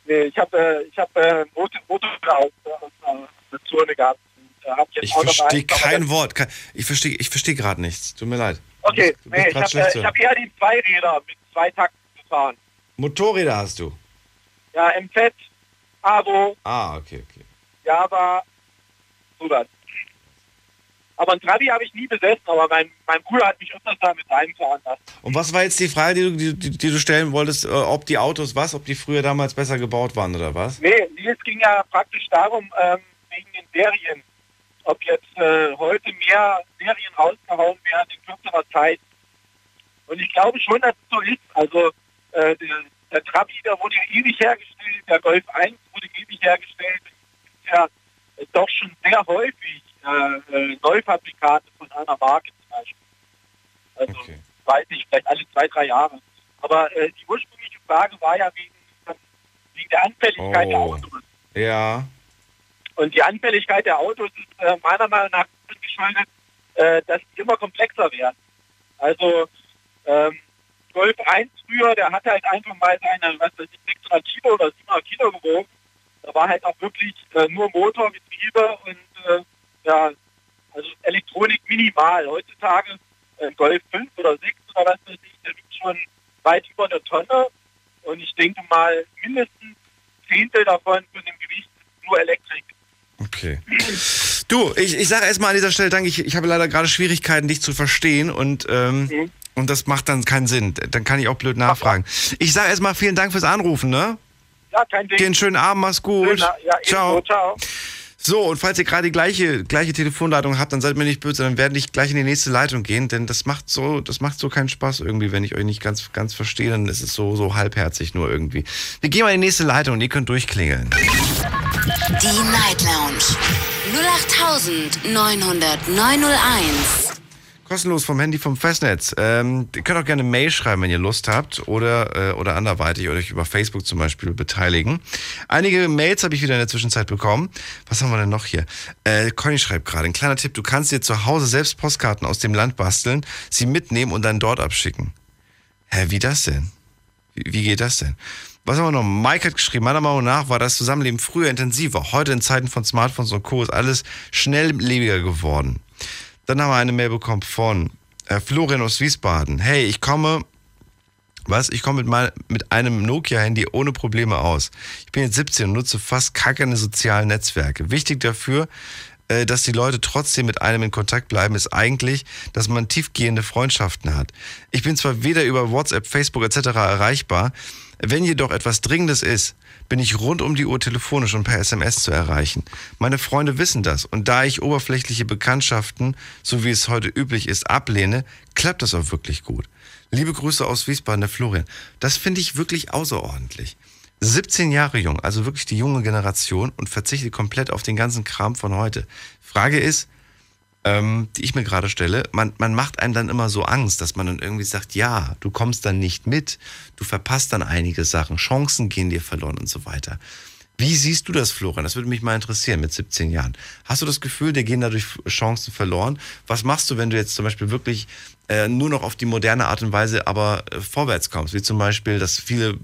Nee, ich habe äh, ich hab, äh, Motor, Motor aus, einer einer Zone gehabt. Äh, Ich verstehe kein Wort. Ich verstehe ich versteh gerade nichts. Tut mir leid. Okay, Du bist nee, ich grad habe äh, ich hab eher die Zweiräder mit zwei Takten gefahren. Motorräder hast du. Ja, MZ, Avo, Ah, okay, okay. Java, sowas. Aber ein Trabi habe ich nie besessen, aber mein, mein Bruder hat mich öfters da mit reinfahren lassen. Und was war jetzt die Frage, die du, die, die, du stellen wolltest, äh, ob die Autos was, ob die früher damals besser gebaut waren oder was? Nee, es ging ja praktisch darum, ähm, wegen den Serien. Ob jetzt äh, heute mehr Serien rausgehauen werden in kürzerer Zeit. Und ich glaube schon, dass es so ist. Also äh, der, der Trabi, der wurde ja ewig hergestellt, der Golf 1 wurde ewig hergestellt. Es gibt ja doch schon sehr häufig äh, äh, Neufabrikate von einer Marke zum Beispiel. Also weiß ich, vielleicht alle zwei, drei Jahre. Aber äh, die ursprüngliche Frage war ja wegen, wegen der Anfälligkeit der Oh. Autos. Ja. Und die Anfälligkeit der Autos ist äh, meiner Meinung nach geschuldet, äh, dass die immer komplexer werden. Also ähm, Golf 1 früher, der hat halt einfach mal seine, was weiß ich, 600 Kilo oder 700 Kilo gewogen. Da war halt auch wirklich äh, nur Motor, Getriebe und äh, ja, also Elektronik minimal. Heutzutage äh, Golf 5 oder 6 oder was weiß ich, der wiegt schon weit über eine Tonne. Und ich denke mal, mindestens Zehntel davon von dem Gewicht ist nur Elektrik. Okay. Du, ich, ich sage erstmal an dieser Stelle danke, ich, ich habe leider gerade Schwierigkeiten, dich zu verstehen und, ähm, Mhm. und das macht dann keinen Sinn. Dann kann ich auch blöd nachfragen. Ich sage erstmal vielen Dank fürs Anrufen, ne? Ja, kein Ding. Dir einen schönen Abend, mach's gut. Schöner- ja, ciao. ebenso, ciao. So, und falls ihr gerade die gleiche, gleiche Telefonleitung habt, dann seid mir nicht böse, dann werde ich gleich in die nächste Leitung gehen, denn das macht so, das macht so keinen Spaß irgendwie, wenn ich euch nicht ganz, ganz verstehe, dann ist es so, so halbherzig nur irgendwie. Wir gehen mal in die nächste Leitung und ihr könnt durchklingeln. Die Night Lounge 0890901. Kostenlos vom Handy vom Festnetz. Ähm, ihr könnt auch gerne Mail schreiben, wenn ihr Lust habt oder, äh, oder anderweitig oder euch über Facebook zum Beispiel beteiligen. Einige Mails habe ich wieder in der Zwischenzeit bekommen. Was haben wir denn noch hier? Äh, Conny schreibt gerade, ein kleiner Tipp, du kannst dir zu Hause selbst Postkarten aus dem Land basteln, sie mitnehmen und dann dort abschicken. Hä, wie das denn? Wie, wie geht das denn? Was haben wir noch? Mike hat geschrieben, meiner Meinung nach war das Zusammenleben früher intensiver. Heute in Zeiten von Smartphones und Co. ist alles schnelllebiger geworden. Dann haben wir eine Mail bekommen von äh, Florian aus Wiesbaden. Hey, ich komme, was? Ich komme mit, mit einem Nokia-Handy ohne Probleme aus. Ich bin jetzt 17 und nutze fast gar keine sozialen Netzwerke. Wichtig dafür, äh, dass die Leute trotzdem mit einem in Kontakt bleiben, ist eigentlich, dass man tiefgehende Freundschaften hat. Ich bin zwar weder über WhatsApp, Facebook etc. erreichbar, wenn jedoch etwas Dringendes ist, bin ich rund um die Uhr telefonisch und per SMS zu erreichen. Meine Freunde wissen das und da ich oberflächliche Bekanntschaften, so wie es heute üblich ist, ablehne, klappt das auch wirklich gut. Liebe Grüße aus Wiesbaden, der Florian. Das finde ich wirklich außerordentlich. 17 Jahre jung, also wirklich die junge Generation und verzichtet komplett auf den ganzen Kram von heute. Frage ist, ähm, die ich mir gerade stelle, man, man macht einem dann immer so Angst, dass man dann irgendwie sagt, ja, du kommst dann nicht mit, du verpasst dann einige Sachen, Chancen gehen dir verloren und so weiter. Wie siehst du das, Florian? Das würde mich mal interessieren mit 17 Jahren. Hast du das Gefühl, dir gehen dadurch Chancen verloren? Was machst du, wenn du jetzt zum Beispiel wirklich äh, nur noch auf die moderne Art und Weise aber äh, vorwärts kommst? Wie zum Beispiel, dass viele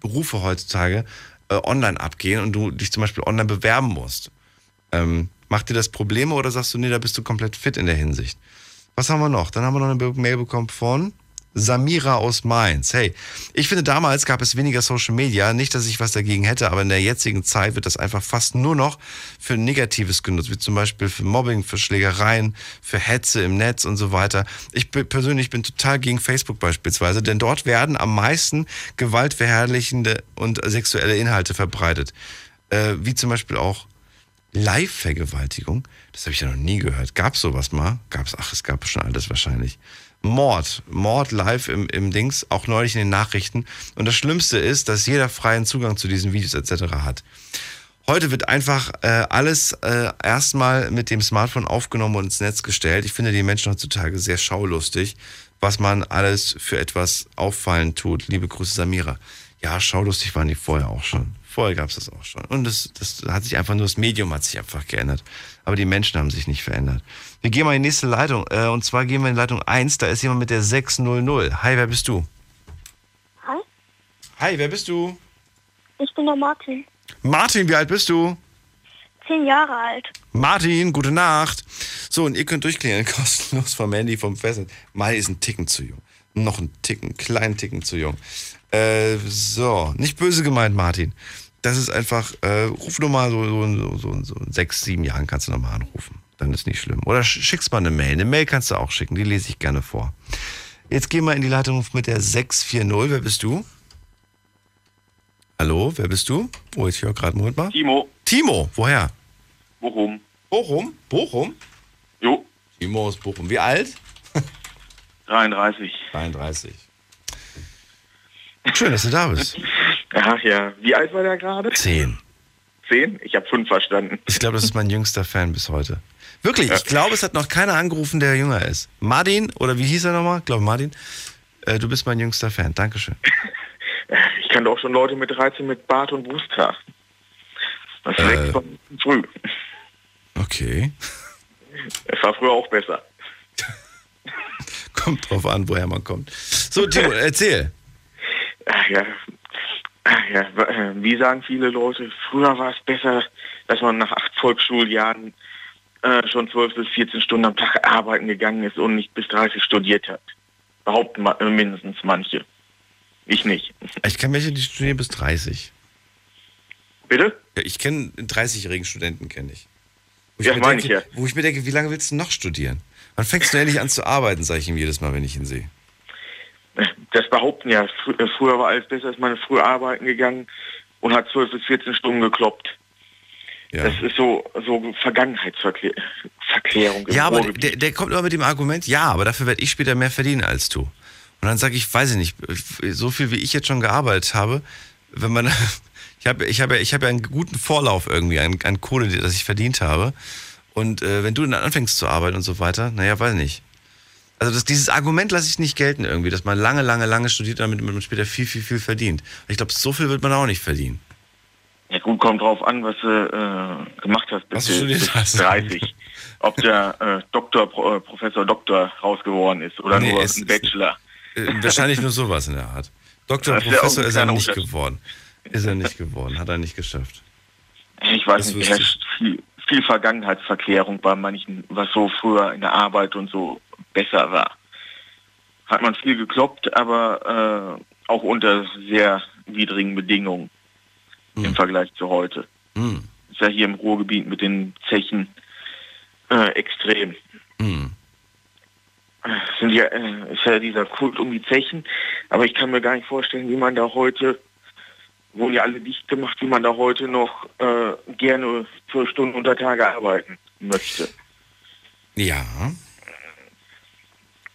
Berufe heutzutage äh, online abgehen und du dich zum Beispiel online bewerben musst. Ähm, macht dir das Probleme oder sagst du, nee, da bist du komplett fit in der Hinsicht? Was haben wir noch? Dann haben wir noch eine Mail bekommen von Samira aus Mainz. Hey, ich finde, damals gab es weniger Social Media. Nicht, dass ich was dagegen hätte, aber in der jetzigen Zeit wird das einfach fast nur noch für Negatives genutzt, wie zum Beispiel für Mobbing, für Schlägereien, für Hetze im Netz und so weiter. Ich persönlich bin total gegen Facebook beispielsweise, denn dort werden am meisten gewaltverherrlichende und sexuelle Inhalte verbreitet. Äh, wie zum Beispiel auch Live-Vergewaltigung. Das habe ich ja noch nie gehört. Gab sowas mal? Gab's? Ach, es gab schon alles wahrscheinlich. Mord, Mord live im, im Dings, auch neulich in den Nachrichten. Und das Schlimmste ist, dass jeder freien Zugang zu diesen Videos etc. hat. Heute wird einfach äh, alles äh, erstmal mit dem Smartphone aufgenommen und ins Netz gestellt. Ich finde die Menschen heutzutage sehr schaulustig, was man alles für etwas auffallend tut. Liebe Grüße, Samira. Ja, schaulustig waren die vorher auch schon. Vorher gab es das auch schon. Und das, das hat sich einfach nur, das Medium hat sich einfach geändert. Aber die Menschen haben sich nicht verändert. Wir gehen mal in die nächste Leitung. Äh, und zwar gehen wir in Leitung 1. Da ist jemand mit der 600. Hi, wer bist du? Hi, Hi, wer bist du? ich bin der Martin. Martin, wie alt bist du? Zehn Jahre alt. Martin, gute Nacht. So, und ihr könnt durchklären, kostenlos vom Handy, vom Festnetz. Mai ist ein Ticken zu jung. Noch ein Ticken, kleinen Ticken zu jung. Äh, so, nicht böse gemeint, Martin. Das ist einfach, äh, ruf nur mal so, so, so, so in sechs, sieben Jahren kannst du nochmal anrufen. Dann ist nicht schlimm. Oder sch- schickst mal eine Mail. Eine Mail kannst du auch schicken, die lese ich gerne vor. Jetzt gehen wir in die Leitung mit der 640. Wer bist du? Hallo, wer bist du? Oh, ich höre gerade, Moment mal. Timo. Timo, woher? Bochum. Bochum? Bochum? Jo. Timo aus Bochum. Wie alt? 33. 33. Schön, dass du da bist. Ach ja, wie alt war der gerade? Zehn. Zehn? Ich habe fünf verstanden. Ich glaube, das ist mein jüngster Fan bis heute. Wirklich, ich glaube, es hat noch keiner angerufen, der jünger ist. Martin, oder wie hieß er nochmal? Ich glaube, Martin. Äh, du bist mein jüngster Fan. Dankeschön. Ich kannte auch schon Leute mit 13 mit Bart und Brusthaar. Das Äh. wächst von früh. Okay. Es war früher auch besser. kommt drauf an, woher man kommt. So, Timo, erzähl. Ach ja, ja, äh, wie sagen viele Leute, früher war es besser, dass man nach acht Volksschuljahren äh, schon 12 bis 14 Stunden am Tag arbeiten gegangen ist und nicht bis 30 studiert hat. Behaupten ma- äh, mindestens manche. Ich nicht. Ich kenne welche, die studieren bis 30. Bitte? Ja, ich kenne einen 30-jährigen Studenten, kenne ich. Wo Ja, mir meine denke, ich ja. Wo ich mir denke, wie lange willst du noch studieren? Wann fängst du endlich an zu arbeiten, sage ich ihm jedes Mal, wenn ich ihn sehe. Das behaupten ja. Äh, früher war alles besser, ist man früh arbeiten gegangen und hat 12 bis 14 Stunden gekloppt. Ja. Das ist so, so Vergangenheitsverklärung. Ja, aber der, der kommt immer mit dem Argument, ja, aber dafür werde ich später mehr verdienen als du. Und dann sage ich, weiß ich nicht, so viel wie ich jetzt schon gearbeitet habe, wenn man, ich habe ich habe, ich habe ja einen guten Vorlauf irgendwie an, an Kohle, das ich verdient habe. Und äh, wenn du dann anfängst zu arbeiten und so weiter, naja, weiß nicht. Also das, dieses Argument lasse ich nicht gelten irgendwie, dass man lange, lange, lange studiert, damit man später viel, viel, viel verdient. Ich glaube, so viel wird man auch nicht verdienen. Ja gut, kommt drauf an, was du äh, gemacht hast bis, du bis hast. 30. Ob der äh, Doktor, Pro, äh, Professor Doktor raus geworden ist oder Nee, nur es ein ist- Bachelor. Äh, wahrscheinlich nur sowas in der Art. Doktor, ist Professor ist er nicht geworden. Ist er nicht geworden, hat er nicht geschafft. Ich weiß Das nicht, herrscht viel, viel Vergangenheitsverklärung bei manchen, was so früher in der Arbeit und so besser war. Hat man viel gekloppt, aber äh, auch unter sehr widrigen Bedingungen im Vergleich zu heute. Hm. Ist ja hier im Ruhrgebiet mit den Zechen äh, extrem. Hm. Es Sind ja, äh, ist ja dieser Kult um die Zechen, aber ich kann mir gar nicht vorstellen, wie man da heute, wurden ja alle dicht gemacht, wie man da heute noch äh, gerne zwölf Stunden unter Tage arbeiten möchte. Ja.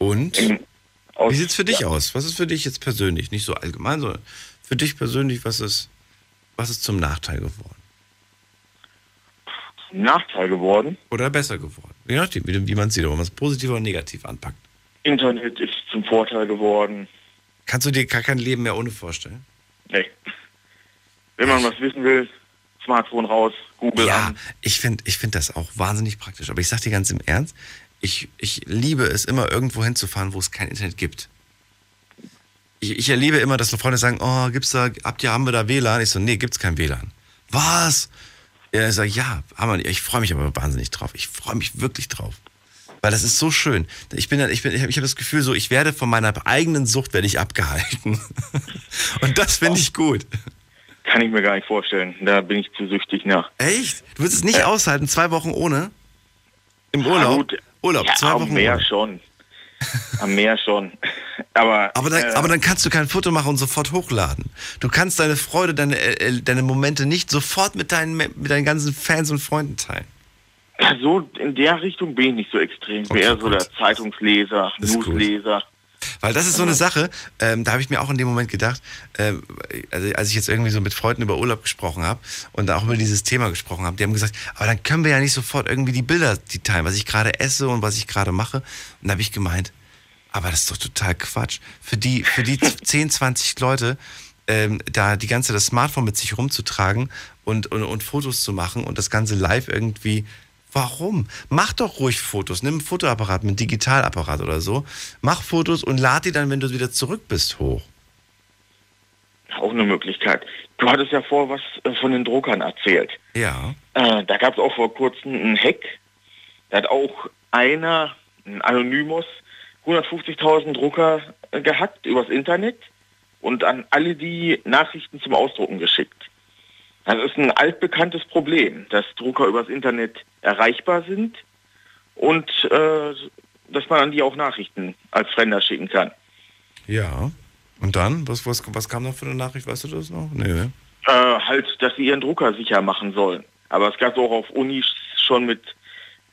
Und? Wie sieht's für dich aus? Was ist für dich jetzt persönlich? Nicht so allgemein, sondern für dich persönlich, was ist, was ist zum Nachteil geworden? Nachteil geworden. Oder besser geworden? Je nachdem, wie, wie man es sieht, ob man es positiv oder negativ anpackt. Internet ist zum Vorteil geworden. Kannst du dir gar kein Leben mehr ohne vorstellen? Nee. Wenn man was wissen will, Smartphone raus, Google ja, an. ich finde ich find das auch wahnsinnig praktisch. Aber ich sag dir ganz im Ernst, ich, ich liebe es immer irgendwo hinzufahren, wo es kein Internet gibt. Ich, ich erlebe immer, dass Freunde sagen, oh, gibt's da, habt ihr, haben wir da WLAN? Ich so, nee, gibt's kein WLAN. Was? Ja, ich sage, ja, haben wir nicht. Ich freue mich aber wahnsinnig drauf. Ich freue mich wirklich drauf. Weil das ist so schön. Ich bin, ich bin, ich habe hab das Gefühl, so, ich werde von meiner eigenen Sucht werde ich abgehalten. Und das finde ich gut. Kann ich mir gar nicht vorstellen. Da bin ich zu süchtig nach. Echt? Du würdest es nicht aushalten, zwei Wochen ohne? Im Urlaub? gut. Urlaub, ja, zwei am Wochen Meer ohne. schon. Am Meer schon. Aber, Aber dann, äh, aber dann kannst du kein Foto machen und sofort hochladen. Du kannst deine Freude, deine, äh, deine Momente nicht sofort mit deinen, mit deinen ganzen Fans und Freunden teilen. so in der Richtung bin ich nicht so extrem. Bin eher so der Zeitungsleser. Newsleser. Weil das ist so eine Sache, ähm, da habe ich mir auch in dem Moment gedacht, ähm, also als ich jetzt irgendwie so mit Freunden über Urlaub gesprochen habe und da auch über dieses Thema gesprochen habe, die haben gesagt, aber dann können wir ja nicht sofort irgendwie die Bilder die teilen, was ich gerade esse und was ich gerade mache. Und da habe ich gemeint, aber das ist doch total Quatsch. Für die, für die 10, 20 Leute, ähm, da die ganze das Smartphone mit sich rumzutragen und, und, und Fotos zu machen und das Ganze live irgendwie. Warum? Mach doch ruhig Fotos. Nimm einen Fotoapparat, mit einem Digitalapparat oder so. Mach Fotos und lad die dann, wenn du wieder zurück bist, hoch. Auch eine Möglichkeit. Du hattest ja vor was äh, von den Druckern erzählt. Ja. Äh, da gab es auch vor kurzem einen Hack. Da hat auch einer, ein Anonymous, 150.000 Drucker äh, gehackt übers Internet und an alle die Nachrichten zum Ausdrucken geschickt. Das ist ein altbekanntes Problem, dass Drucker übers Internet erreichbar sind und äh, dass man an die auch Nachrichten als Fremder schicken kann. Ja. Und dann? Was, was, was kam da für eine Nachricht? Weißt du das noch? Nee, ne? Äh, halt, dass sie ihren Drucker sicher machen sollen. Aber es gab auch auf Unis schon mit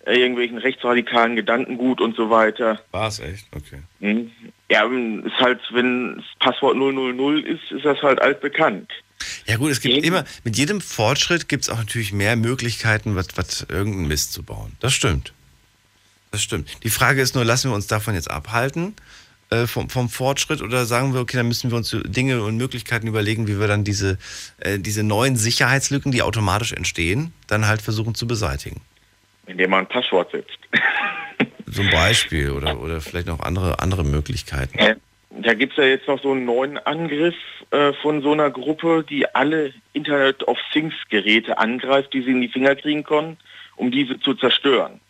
irgendwelchen rechtsradikalen Gedankengut und so weiter. War es echt? Okay. Hm. Ja, ist halt, wenn das Passwort 000 ist, ist das halt altbekannt. Ja gut, es gibt immer, mit jedem Fortschritt gibt es auch natürlich mehr Möglichkeiten, was, was irgendeinen Mist zu bauen. Das stimmt. Das stimmt. Die Frage ist nur, lassen wir uns davon jetzt abhalten äh, vom, vom Fortschritt oder sagen wir, okay, dann müssen wir uns Dinge und Möglichkeiten überlegen, wie wir dann diese, äh, diese neuen Sicherheitslücken, die automatisch entstehen, dann halt versuchen zu beseitigen. Indem man ein Passwort setzt. so ein Beispiel oder, oder vielleicht noch andere, andere Möglichkeiten. Da gibt es ja jetzt noch so einen neuen Angriff äh, von so einer Gruppe, die alle Internet of Things Geräte angreift, die sie in die Finger kriegen können, um diese zu zerstören.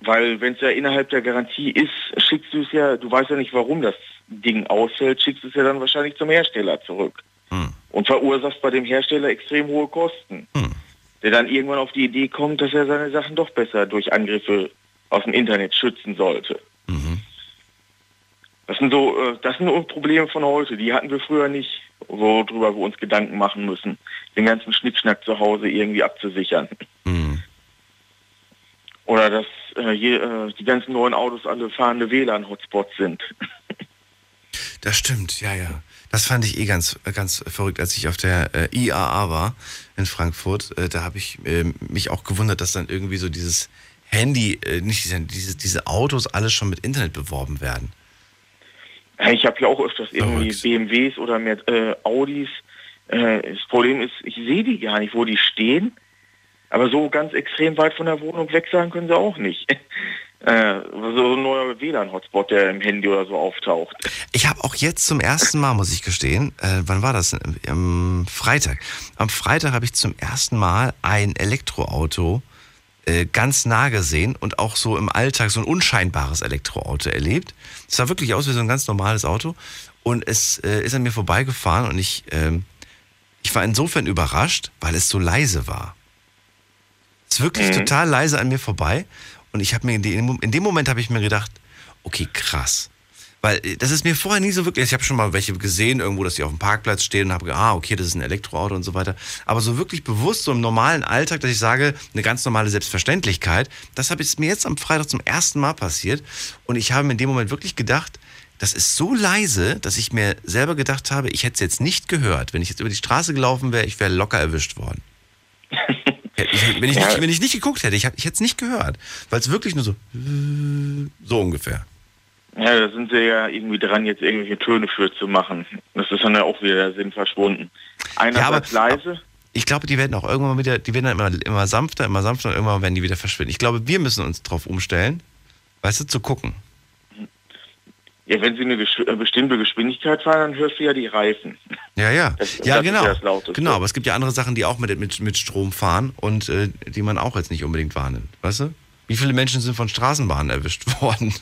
Weil wenn es ja innerhalb der Garantie ist, schickst du es ja, du weißt ja nicht, warum das Ding ausfällt, schickst du es ja dann wahrscheinlich zum Hersteller zurück. Und verursachst bei dem Hersteller extrem hohe Kosten. Der dann irgendwann auf die Idee kommt, dass er seine Sachen doch besser durch Angriffe aus dem Internet schützen sollte. Das sind so, äh, das sind so Probleme von heute. Die hatten wir früher nicht, worüber wir uns Gedanken machen müssen, den ganzen Schnickschnack zu Hause irgendwie abzusichern. Oder dass äh, je, äh, die ganzen neuen Autos alle fahrende WLAN-Hotspots sind. Das stimmt, ja, ja. Das fand ich eh ganz, ganz verrückt, als ich auf der äh, IAA war in Frankfurt. Äh, da habe ich äh, mich auch gewundert, dass dann irgendwie so dieses Handy, äh, nicht diese, diese, diese Autos alles schon mit Internet beworben werden. Ich habe ja auch öfters irgendwie BMWs oder mehr äh, Audis. Äh, das Problem ist, ich sehe die gar nicht, wo die stehen. Aber so ganz extrem weit von der Wohnung weg sein können sie auch nicht. äh, so ein neuer WLAN-Hotspot, der im Handy oder so auftaucht. Ich habe auch jetzt zum ersten Mal, muss ich gestehen, äh, wann war das? Am Freitag. Am Freitag habe ich zum ersten Mal ein Elektroauto äh, ganz nah gesehen und auch so im Alltag so ein unscheinbares Elektroauto erlebt. Es sah wirklich aus wie so ein ganz normales Auto und es äh, ist an mir vorbeigefahren und ich, ähm, ich war insofern überrascht, weil es so leise war. Es ist wirklich Mhm. total leise an mir vorbei und ich habe mir in, dem- in dem Moment habe ich mir gedacht, okay, krass. Weil äh, das ist mir vorher nie so wirklich, ich habe schon mal welche gesehen irgendwo, dass die auf dem Parkplatz stehen und habe gedacht, ah, okay, das ist ein Elektroauto und so weiter. Aber so wirklich bewusst, so im normalen Alltag, dass ich sage, eine ganz normale Selbstverständlichkeit, das habe ich mir jetzt am Freitag zum ersten Mal passiert und ich habe mir in dem Moment wirklich gedacht, das ist so leise, dass ich mir selber gedacht habe, ich hätte es jetzt nicht gehört. Wenn ich jetzt über die Straße gelaufen wäre, ich wäre locker erwischt worden. Ich, wenn, ich nicht, wenn ich nicht geguckt hätte, ich, ich hätte es nicht gehört. Weil es wirklich nur so, so ungefähr. Ja, da sind sie ja irgendwie dran, jetzt irgendwelche Töne für zu machen. Das ist dann ja auch wieder der Sinn verschwunden. Einerseits leise. Ich glaube, die werden auch irgendwann mal wieder, die werden dann immer, immer sanfter, immer sanfter und irgendwann werden die wieder verschwinden. Ich glaube, wir müssen uns darauf umstellen, weißt du, zu gucken. Ja, wenn sie eine gesch- äh, bestimmte Geschwindigkeit fahren, dann hörst du ja die Reifen. Ja, ja. Das- ja, das genau. ja. Genau, aber es gibt ja andere Sachen, die auch mit, mit, mit Strom fahren und äh, die man auch jetzt nicht unbedingt wahrnimmt. Weißt du? Wie viele Menschen sind von Straßenbahnen erwischt worden?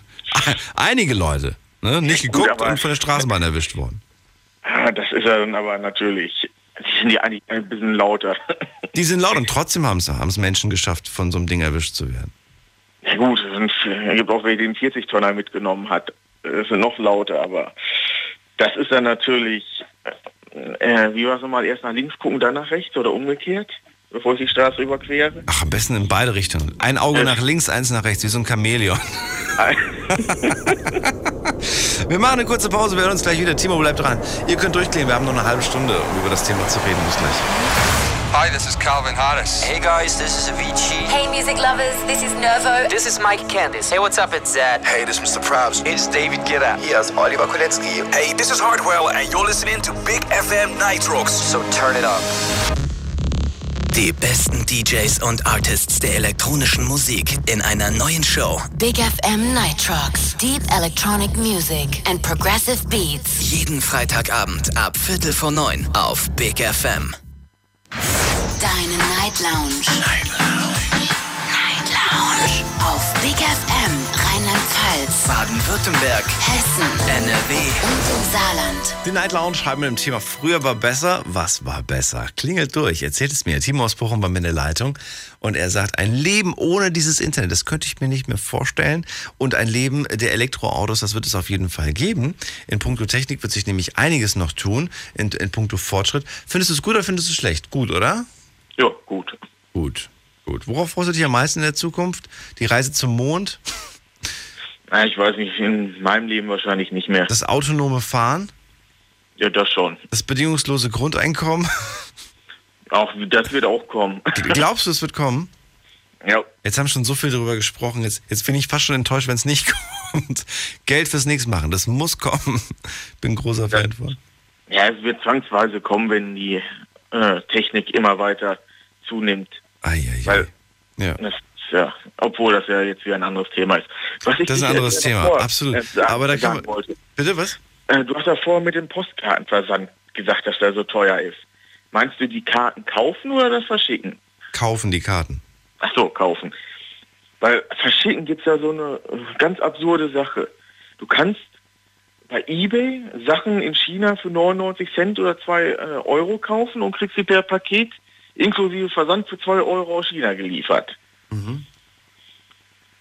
Einige Leute. Ne? Nicht Gut, geguckt aber- und von der Straßenbahn erwischt worden. Das ist ja dann aber natürlich, die sind ja eigentlich ein bisschen lauter. Die sind laut und trotzdem haben es Menschen geschafft, von so einem Ding erwischt zu werden. Ja gut, es es gibt auch wer den 40-Tonner mitgenommen hat. Das sind noch lauter, aber das ist dann natürlich, äh, wie war es nochmal, erst nach links gucken, dann nach rechts oder umgekehrt, bevor ich die Straße überquere. Ach, am besten in beide Richtungen. Ein Auge nach links, eins nach rechts, wie so ein Chamäleon. Wir machen eine kurze Pause, wir hören uns gleich wieder. Timo bleibt dran. Ihr könnt durchklingen, wir haben noch eine halbe Stunde, um über das Thema zu reden. Bis gleich. Hi, this is Calvin Harris. Hey guys, this is Avicii. Hey, music lovers, this is Nervo. This is Mike Candice. Hey, what's up? It's Zed. Hey, this is Mr. Probs. It's David Guetta. Here's Oliver Kolecki. Hey, this is Hardwell, and you're listening to Big FM Nitrox. So turn it up. Die besten DJs und Artists der elektronischen Musik in einer neuen Show. Big FM Nitrox. Deep Electronic Music and Progressive Beats. Jeden Freitagabend ab Viertel vor neun auf Big FM. Deine Night Lounge. Night Lounge. Night Lounge. Auf Big FM Baden-Württemberg, Hessen, NRW. und im Saarland. Die Night Lounge schreiben mit dem Thema Früher war besser. Was war besser? Klingelt durch. Erzählt es mir. Timo aus Bochum war mir in der Leitung. Und er sagt, ein Leben ohne dieses Internet, das könnte ich mir nicht mehr vorstellen. Und ein Leben der Elektroautos, das wird es auf jeden Fall geben. In puncto Technik wird sich nämlich einiges noch tun. In, in puncto Fortschritt. Findest du es gut oder findest du es schlecht? Gut, oder? Ja, gut. Gut. Gut. Worauf freust du dich am meisten in der Zukunft? Die Reise zum Mond? Na, ich weiß nicht, in meinem Leben wahrscheinlich nicht mehr. Das autonome Fahren? Ja, das schon. Das bedingungslose Grundeinkommen? Auch das wird auch kommen. Glaubst du, es wird kommen? Ja. Jetzt haben schon so viel darüber gesprochen. Jetzt, jetzt bin ich fast schon enttäuscht, wenn es nicht kommt. Geld fürs Nichts machen, das muss kommen. Bin großer Fan von. Ja, es wird zwangsweise kommen, wenn die äh, Technik immer weiter zunimmt. Ei, ei, Weil Ja. Ja, obwohl das ja jetzt wieder ein anderes Thema ist. Was ich Das ist ein anderes Thema, davor, absolut. äh, Aber da kann man- wollte. Bitte was? Äh, du hast ja vorher mit dem Postkartenversand gesagt, dass der so teuer ist. Meinst du die Karten kaufen oder das verschicken? Kaufen die Karten. Ach so, kaufen. Weil verschicken gibt's ja so eine äh, ganz absurde Sache. Du kannst bei eBay Sachen in China für 99 Cent oder 2 äh, Euro kaufen und kriegst sie per Paket inklusive Versand für 2 Euro aus China geliefert.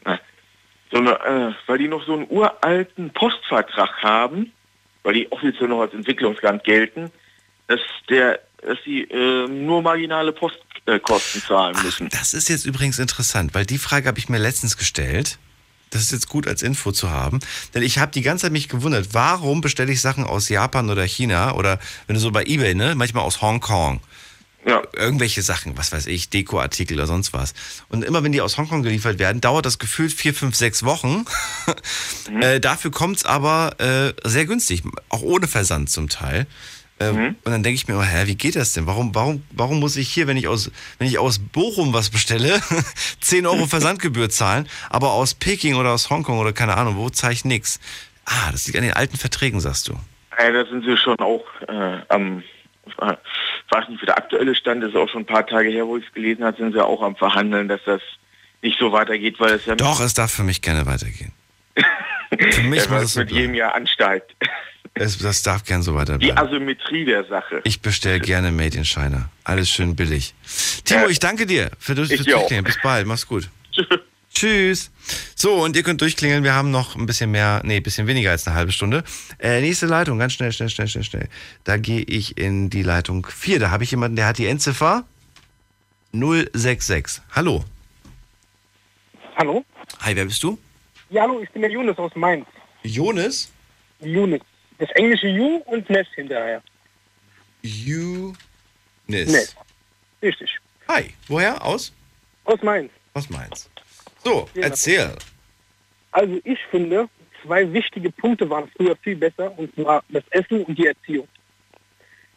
Na, so eine, äh, weil die noch so einen uralten Postvertrag haben, weil die offiziell noch als Entwicklungsland gelten, dass der dass sie äh, nur marginale Postkosten zahlen müssen. Das ist jetzt übrigens interessant, weil die Frage habe ich mir letztens gestellt. Das ist jetzt gut als Info zu haben, denn ich habe die ganze Zeit mich gewundert, warum bestelle ich Sachen aus Japan oder China oder wenn du so bei eBay, ne, manchmal aus Hongkong. Ja. Irgendwelche Sachen, was weiß ich, Dekoartikel oder sonst was. Und immer wenn die aus Hongkong geliefert werden, dauert das gefühlt vier, fünf, sechs Wochen. äh, dafür kommt's aber äh, sehr günstig, auch ohne Versand zum Teil. Äh, Und dann denke ich mir immer, hä, wie geht das denn? Warum, warum, warum muss ich hier, wenn ich aus, wenn ich aus Bochum was bestelle, 10 Euro Versandgebühr zahlen, aber aus Peking oder aus Hongkong oder keine Ahnung, wo zahle ich nix? Ah, das liegt an den alten Verträgen, sagst du. Ja, da sind sie schon auch äh, am, ich weiß nicht, wie der aktuelle Stand ist, auch schon ein paar Tage her, wo ich es gelesen habe, sind sie auch am Verhandeln, dass das nicht so weitergeht, weil es ja Doch, es darf für mich gerne weitergehen. Für mich ja, muss es mit jedem bleiben. Jahr ansteigt. Es, das darf gern so Die weiterbleiben. Asymmetrie der Sache. Ich bestelle gerne Made in China. Alles schön billig. Timo, ich danke dir für das. Bis bald. Mach's gut. Tschüss. So, und ihr könnt durchklingeln. Wir haben noch ein bisschen mehr, nee, ein bisschen weniger als eine halbe Stunde. Äh, nächste Leitung, ganz schnell, schnell, schnell, schnell, schnell. Da gehe ich in die Leitung 4. Da habe ich jemanden, der hat die Endziffer 066. Hallo. Hallo? Hi, wer bist du? Ja, hallo, ich bin der Jonas aus Mainz. Jonas? Jonas. Das englische You und Ness hinterher. Eunice. Ness. Richtig. Hi, woher? Aus? Aus Mainz. Aus Mainz. So, Ja. erzähl. Also ich finde, zwei wichtige Punkte waren früher viel besser, und zwar das Essen und die Erziehung.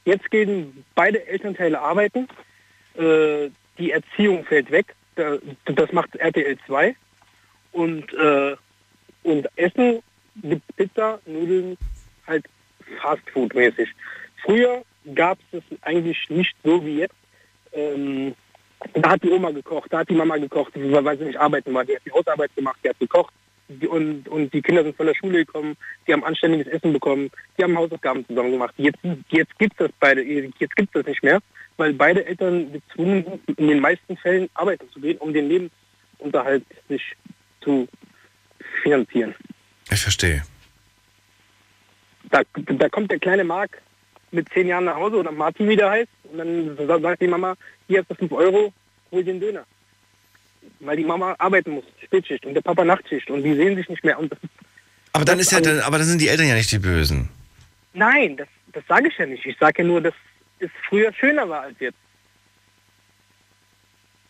Jetzt gehen beide Elternteile arbeiten, äh, die Erziehung fällt weg, da, das macht RTL 2 und, äh, und Essen gibt Pizza, Nudeln, halt Fastfood-mäßig. Früher gab es es eigentlich nicht so wie jetzt. Ähm, da hat die Oma gekocht, da hat die Mama gekocht, weil weil sie nicht arbeiten war. Die hat die Hausarbeit gemacht, die hat gekocht. Die, und, und die Kinder sind von der Schule gekommen, die haben anständiges Essen bekommen, die haben Hausaufgaben zusammen gemacht. Jetzt, jetzt gibt es das beide, jetzt gibt es das nicht mehr, weil beide Eltern gezwungen sind, in den meisten Fällen arbeiten zu gehen, um den Lebensunterhalt sich zu finanzieren. Ich verstehe. Da, da kommt der kleine Mark mit zehn Jahren nach Hause oder Martin wieder heißt und dann sa- sagt die Mama, hier hast du fünf Euro, hol den Döner. Weil die Mama arbeiten muss, Spätschicht und der Papa Nachtschicht und die sehen sich nicht mehr. Und das, Aber dann ist ja, dann, aber dann sind die Eltern ja nicht die Bösen. nein, das, das sage ich ja nicht. Ich sage ja nur, dass es früher schöner war als jetzt.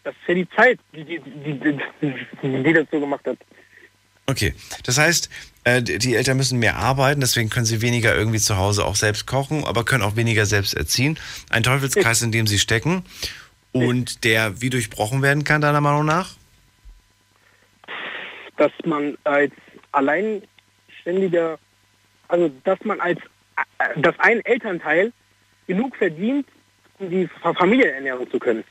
Das ist ja die Zeit, die, die, die, die, die das so gemacht hat. Okay, das heißt, äh, die Eltern müssen mehr arbeiten, deswegen können sie weniger irgendwie zu Hause auch selbst kochen, aber können auch weniger selbst erziehen. Ein Teufelskreis, in dem sie stecken und der wie durchbrochen werden kann, deiner Meinung nach? dass man als alleinständiger, also dass man als, äh, dass ein Elternteil genug verdient, um die Fa- Familie ernähren zu können.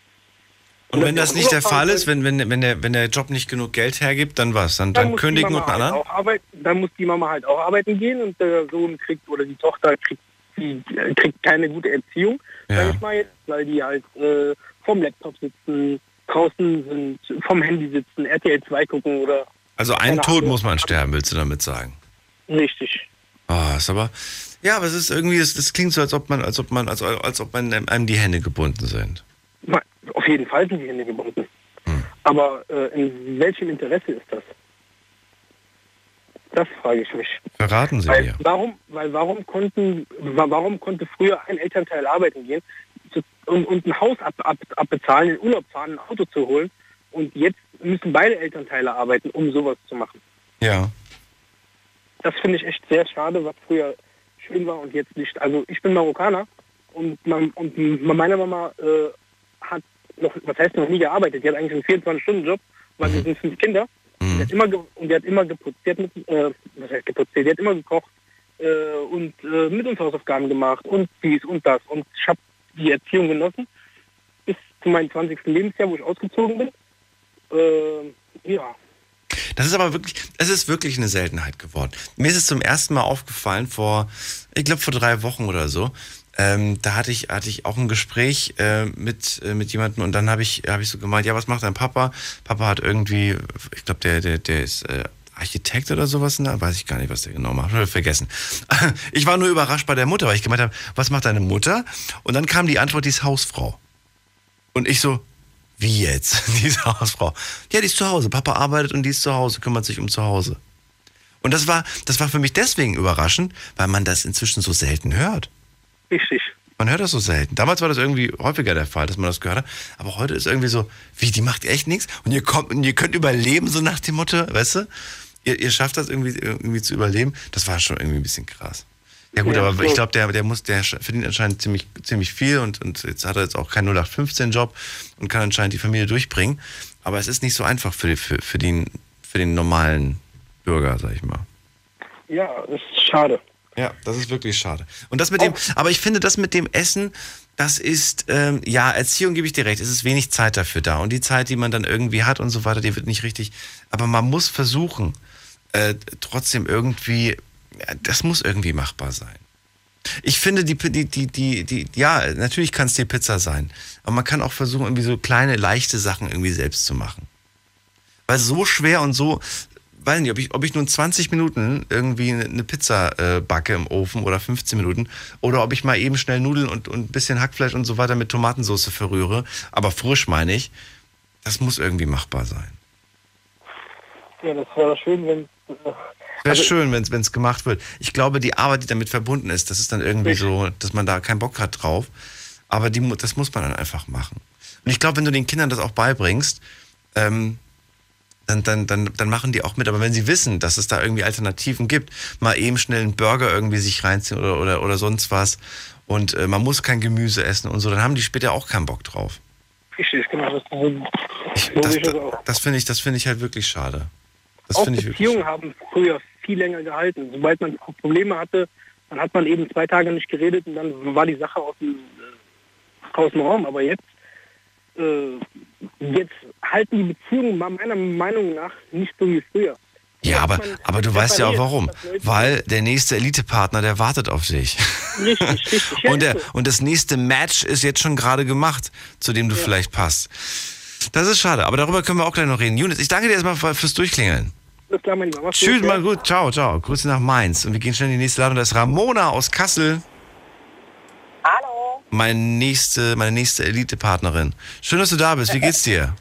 Und wenn das nicht der Fall ist, wenn, wenn, wenn, der, wenn der Job nicht genug Geld hergibt, dann was? Dann, dann die kündigen und einen halt anderen? arbeiten, dann muss die Mama halt auch arbeiten gehen und der Sohn kriegt oder die Tochter kriegt, die, äh, kriegt keine gute Erziehung, Ja. ich mal weil die halt äh, vom Laptop sitzen, draußen sind, vom Handy sitzen, RTL 2 gucken oder Also einen Tod Ahnung. muss man sterben, willst du damit sagen? richtig. Ah, ist aber. Ja, aber es ist irgendwie, das klingt so, als ob man, als ob man, als, als ob man einem die Hände gebunden sind. Auf jeden Fall sind die Hände gebunden. Hm. Aber äh, in welchem Interesse ist das? Das frage ich mich. Verraten Sie Weil mir. warum, weil warum konnten, wa- warum konnte früher ein Elternteil arbeiten gehen zu, und, und ein Haus ab, ab, abbezahlen, in Urlaub fahren, ein Auto zu holen und jetzt müssen beide Elternteile arbeiten, um sowas zu machen. Ja. Das finde ich echt sehr schade, was früher schön war und jetzt nicht. Also ich bin Marokkaner und, man, und meine Mama äh, hat noch, was heißt noch nie gearbeitet, die hat eigentlich einen 24-Stunden-Job weil wir sind fünf Kinder. Und, die hat immer und die hat immer geputzt. Die hat, mit, äh, was heißt geputzt? Die hat immer gekocht äh, und äh, mit uns Hausaufgaben gemacht und dies und das. Und ich habe die Erziehung genossen bis zu meinem 20. Lebensjahr, wo ich ausgezogen bin. Äh, ja, Das ist aber wirklich, es ist wirklich eine Seltenheit geworden. Mir ist es zum ersten Mal aufgefallen vor, ich glaube vor drei Wochen oder so. Ähm, da hatte ich, hatte ich auch ein Gespräch äh, mit, äh, mit jemandem und dann habe ich, hab ich so gemeint, ja, was macht dein Papa? Papa hat irgendwie, ich glaube, der, der, der ist äh, Architekt oder sowas, ne? weiß ich gar nicht, was der genau macht, habe vergessen. Ich war nur überrascht bei der Mutter, weil ich gemeint habe, was macht deine Mutter? Und dann kam die Antwort, die ist Hausfrau. Und ich so, wie jetzt? Diese Hausfrau. Ja, die ist zu Hause. Papa arbeitet und die ist zu Hause, kümmert sich um zu Hause. Und das war, das war für mich deswegen überraschend, weil man das inzwischen so selten hört. Richtig. Man hört das so selten. Damals war das irgendwie häufiger der Fall, dass man das gehört hat. Aber heute ist irgendwie so, wie, die macht echt nichts und ihr kommt und ihr könnt überleben, so nach dem Motto, weißt du? Ihr, ihr schafft das irgendwie, irgendwie zu überleben. Das war schon irgendwie ein bisschen krass. Ja gut, Ja, aber ich glaube, der, der muss, der verdient anscheinend ziemlich, ziemlich viel und, und jetzt hat er jetzt auch keinen 0815-Job und kann anscheinend die Familie durchbringen. Aber es ist nicht so einfach für, die- für, für, den, für den normalen Bürger, sag ich mal. ja, das ist schade. Ja, das ist wirklich schade. Und das mit dem, aber ich finde, das mit dem Essen, das ist, ähm, ja, Erziehung gebe ich dir recht, es ist wenig Zeit dafür da. Und die Zeit, die man dann irgendwie hat und so weiter, die wird nicht richtig. Aber man muss versuchen, äh, trotzdem irgendwie, ja, das muss irgendwie machbar sein. Ich finde, die, die, die, die, die ja, natürlich kann es die Pizza sein. Aber man kann auch versuchen, irgendwie so kleine, leichte Sachen irgendwie selbst zu machen. Weil so schwer und so, weiß nicht, ob ich, ob ich nun 20 Minuten irgendwie eine Pizza äh, backe im Ofen oder 15 Minuten oder ob ich mal eben schnell Nudeln und, und ein bisschen Hackfleisch und so weiter mit Tomatensauce verrühre, aber frisch meine ich, das muss irgendwie machbar sein. Ja, das wäre schön, wenn. Äh, Wäre schön, wenn es gemacht wird. Ich glaube, die Arbeit, die damit verbunden ist, das ist dann irgendwie so, dass man da keinen Bock hat drauf. Aber die, das muss man dann einfach machen. Und ich glaube, wenn du den Kindern das auch beibringst, ähm, dann, dann, dann, dann machen die auch mit. Aber wenn sie wissen, dass es da irgendwie Alternativen gibt, mal eben schnell einen Burger irgendwie sich reinziehen oder, oder, oder sonst was und äh, man muss kein Gemüse essen und so, dann haben die später auch keinen Bock drauf. Richtig, genau. Das, so, so Das, ich das das, finde ich, das finde ich halt wirklich schade. Das auch ich wirklich. Beziehungen haben früher viel länger gehalten. Sobald man Probleme hatte, dann hat man eben zwei Tage nicht geredet und dann war die Sache aus dem, äh, aus dem Raum. Aber jetzt, äh, jetzt halten die Beziehungen meiner Meinung nach nicht so wie früher. Ja, aber, aber du weißt ja auch warum. Weil der nächste Elite-Partner, der wartet auf dich. Richtig, richtig. Ja, Und, der, und das nächste Match ist jetzt schon gerade gemacht, zu dem du vielleicht passt. Das ist schade, aber darüber können wir auch gleich noch reden. Junis, ich danke dir erstmal fürs Durchklingeln. Klar, Tschüss, mal ja. gut. Ciao, ciao. Grüße nach Mainz. Und wir gehen schnell in die nächste Ladung. Das ist Ramona aus Kassel. Meine nächste, meine nächste Elite-Partnerin. Schön, dass du da bist. Wie geht's dir?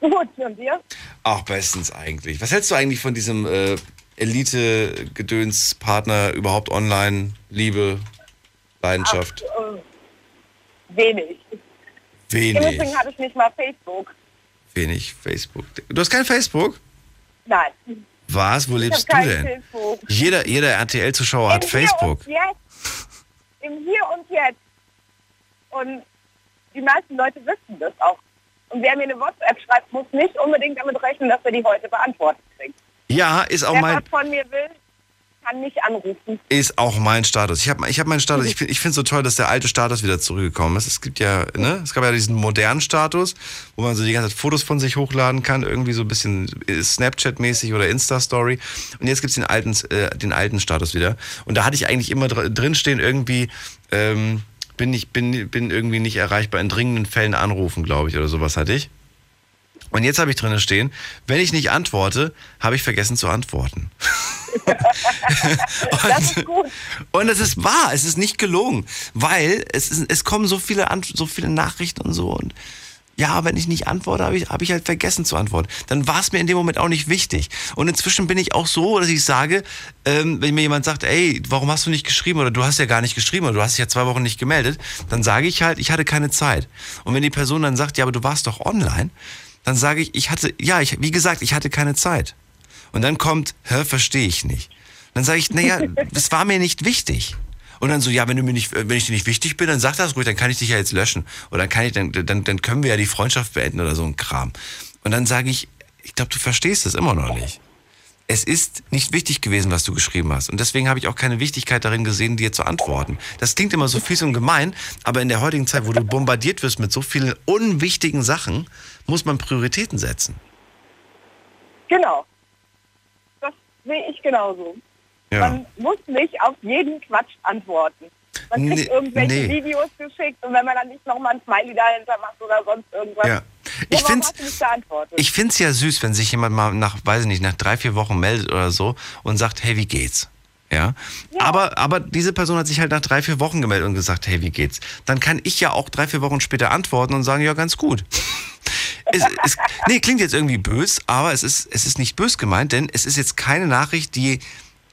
Gut, und dir? Auch bestens eigentlich. Was hältst du eigentlich von diesem äh, Elite-Gedöns-Partner überhaupt online? Liebe, Leidenschaft? Ach, äh, wenig. Wenig. Im Übrigen habe ich nicht mal Facebook. Wenig Facebook. Du hast kein Facebook? Nein. Was? Wo ich lebst du denn? Facebook. Jeder, jeder RTL-Zuschauer hat Im Facebook. Hier und jetzt. Im Hier und Jetzt. Und die meisten Leute wissen das auch. Und wer mir eine WhatsApp schreibt, muss nicht unbedingt damit rechnen, dass er die heute beantwortet kriegt. Ja, ist auch wer mein, was von mir will, kann mich anrufen. ist auch mein Status. Ich habe ich hab meinen Status. Ich finde ich es so toll, dass der alte Status wieder zurückgekommen ist. Es gibt ja, ne, es gab ja diesen modernen Status, wo man so die ganze Zeit Fotos von sich hochladen kann, irgendwie so ein bisschen Snapchat-mäßig oder Insta-Story. Und jetzt gibt's den alten, äh, den alten Status wieder. Und da hatte ich eigentlich immer dr drinstehen, irgendwie, ähm, bin, ich, bin, bin irgendwie nicht erreichbar in dringenden Fällen anrufen, glaube ich, oder sowas hatte ich. Und jetzt habe ich drinnen stehen, wenn ich nicht antworte, habe ich vergessen zu antworten. Das ist gut. Und es ist wahr, es ist nicht gelogen, weil es, ist, es kommen so viele, Ant- so viele Nachrichten und so. Und ja, wenn ich nicht antworte, habe ich, habe ich halt vergessen zu antworten. Dann war es mir in dem Moment auch nicht wichtig. Und inzwischen bin ich auch so, dass ich sage, ähm, wenn mir jemand sagt, ey, warum hast du nicht geschrieben oder du hast ja gar nicht geschrieben oder du hast dich ja zwei Wochen nicht gemeldet, dann sage ich halt, ich hatte keine Zeit. Und wenn die Person dann sagt, ja, aber du warst doch online, dann sage ich, ich hatte, ja, ich, wie gesagt, ich hatte keine Zeit. Und dann kommt, hä, verstehe ich nicht. Dann sage ich, naja, das war mir nicht wichtig. Und dann so, ja, wenn du mir nicht, wenn ich dir nicht wichtig bin, dann sag das ruhig, dann kann ich dich ja jetzt löschen. Oder dann kann ich, dann, dann, dann können wir ja die Freundschaft beenden oder so ein Kram. Und dann sage ich, ich glaube, du verstehst es immer noch nicht. Es ist nicht wichtig gewesen, was du geschrieben hast. Und deswegen habe ich auch keine Wichtigkeit darin gesehen, dir zu antworten. Das klingt immer so fies und gemein, aber in der heutigen Zeit, wo du bombardiert wirst mit so vielen unwichtigen Sachen, muss man Prioritäten setzen. Genau. Das sehe ich genauso. Ja. Man muss nicht auf jeden Quatsch antworten. Man kriegt Nee, irgendwelche nee. Videos geschickt und wenn man dann nicht nochmal ein Smiley dahinter macht oder sonst irgendwas, Ja. Ich find's- geantwortet? Ich finde es ja süß, wenn sich jemand mal nach, weiß ich nicht, nach drei, vier Wochen meldet oder so und sagt, hey, wie geht's? Ja? Aber, aber diese Person hat sich halt nach drei, vier Wochen gemeldet und gesagt, hey, wie geht's? Dann kann ich ja auch drei, vier Wochen später antworten und sagen, ja, ganz gut. es, es, nee, klingt jetzt irgendwie bös, aber es ist, es ist nicht bös gemeint, denn es ist jetzt keine Nachricht, die,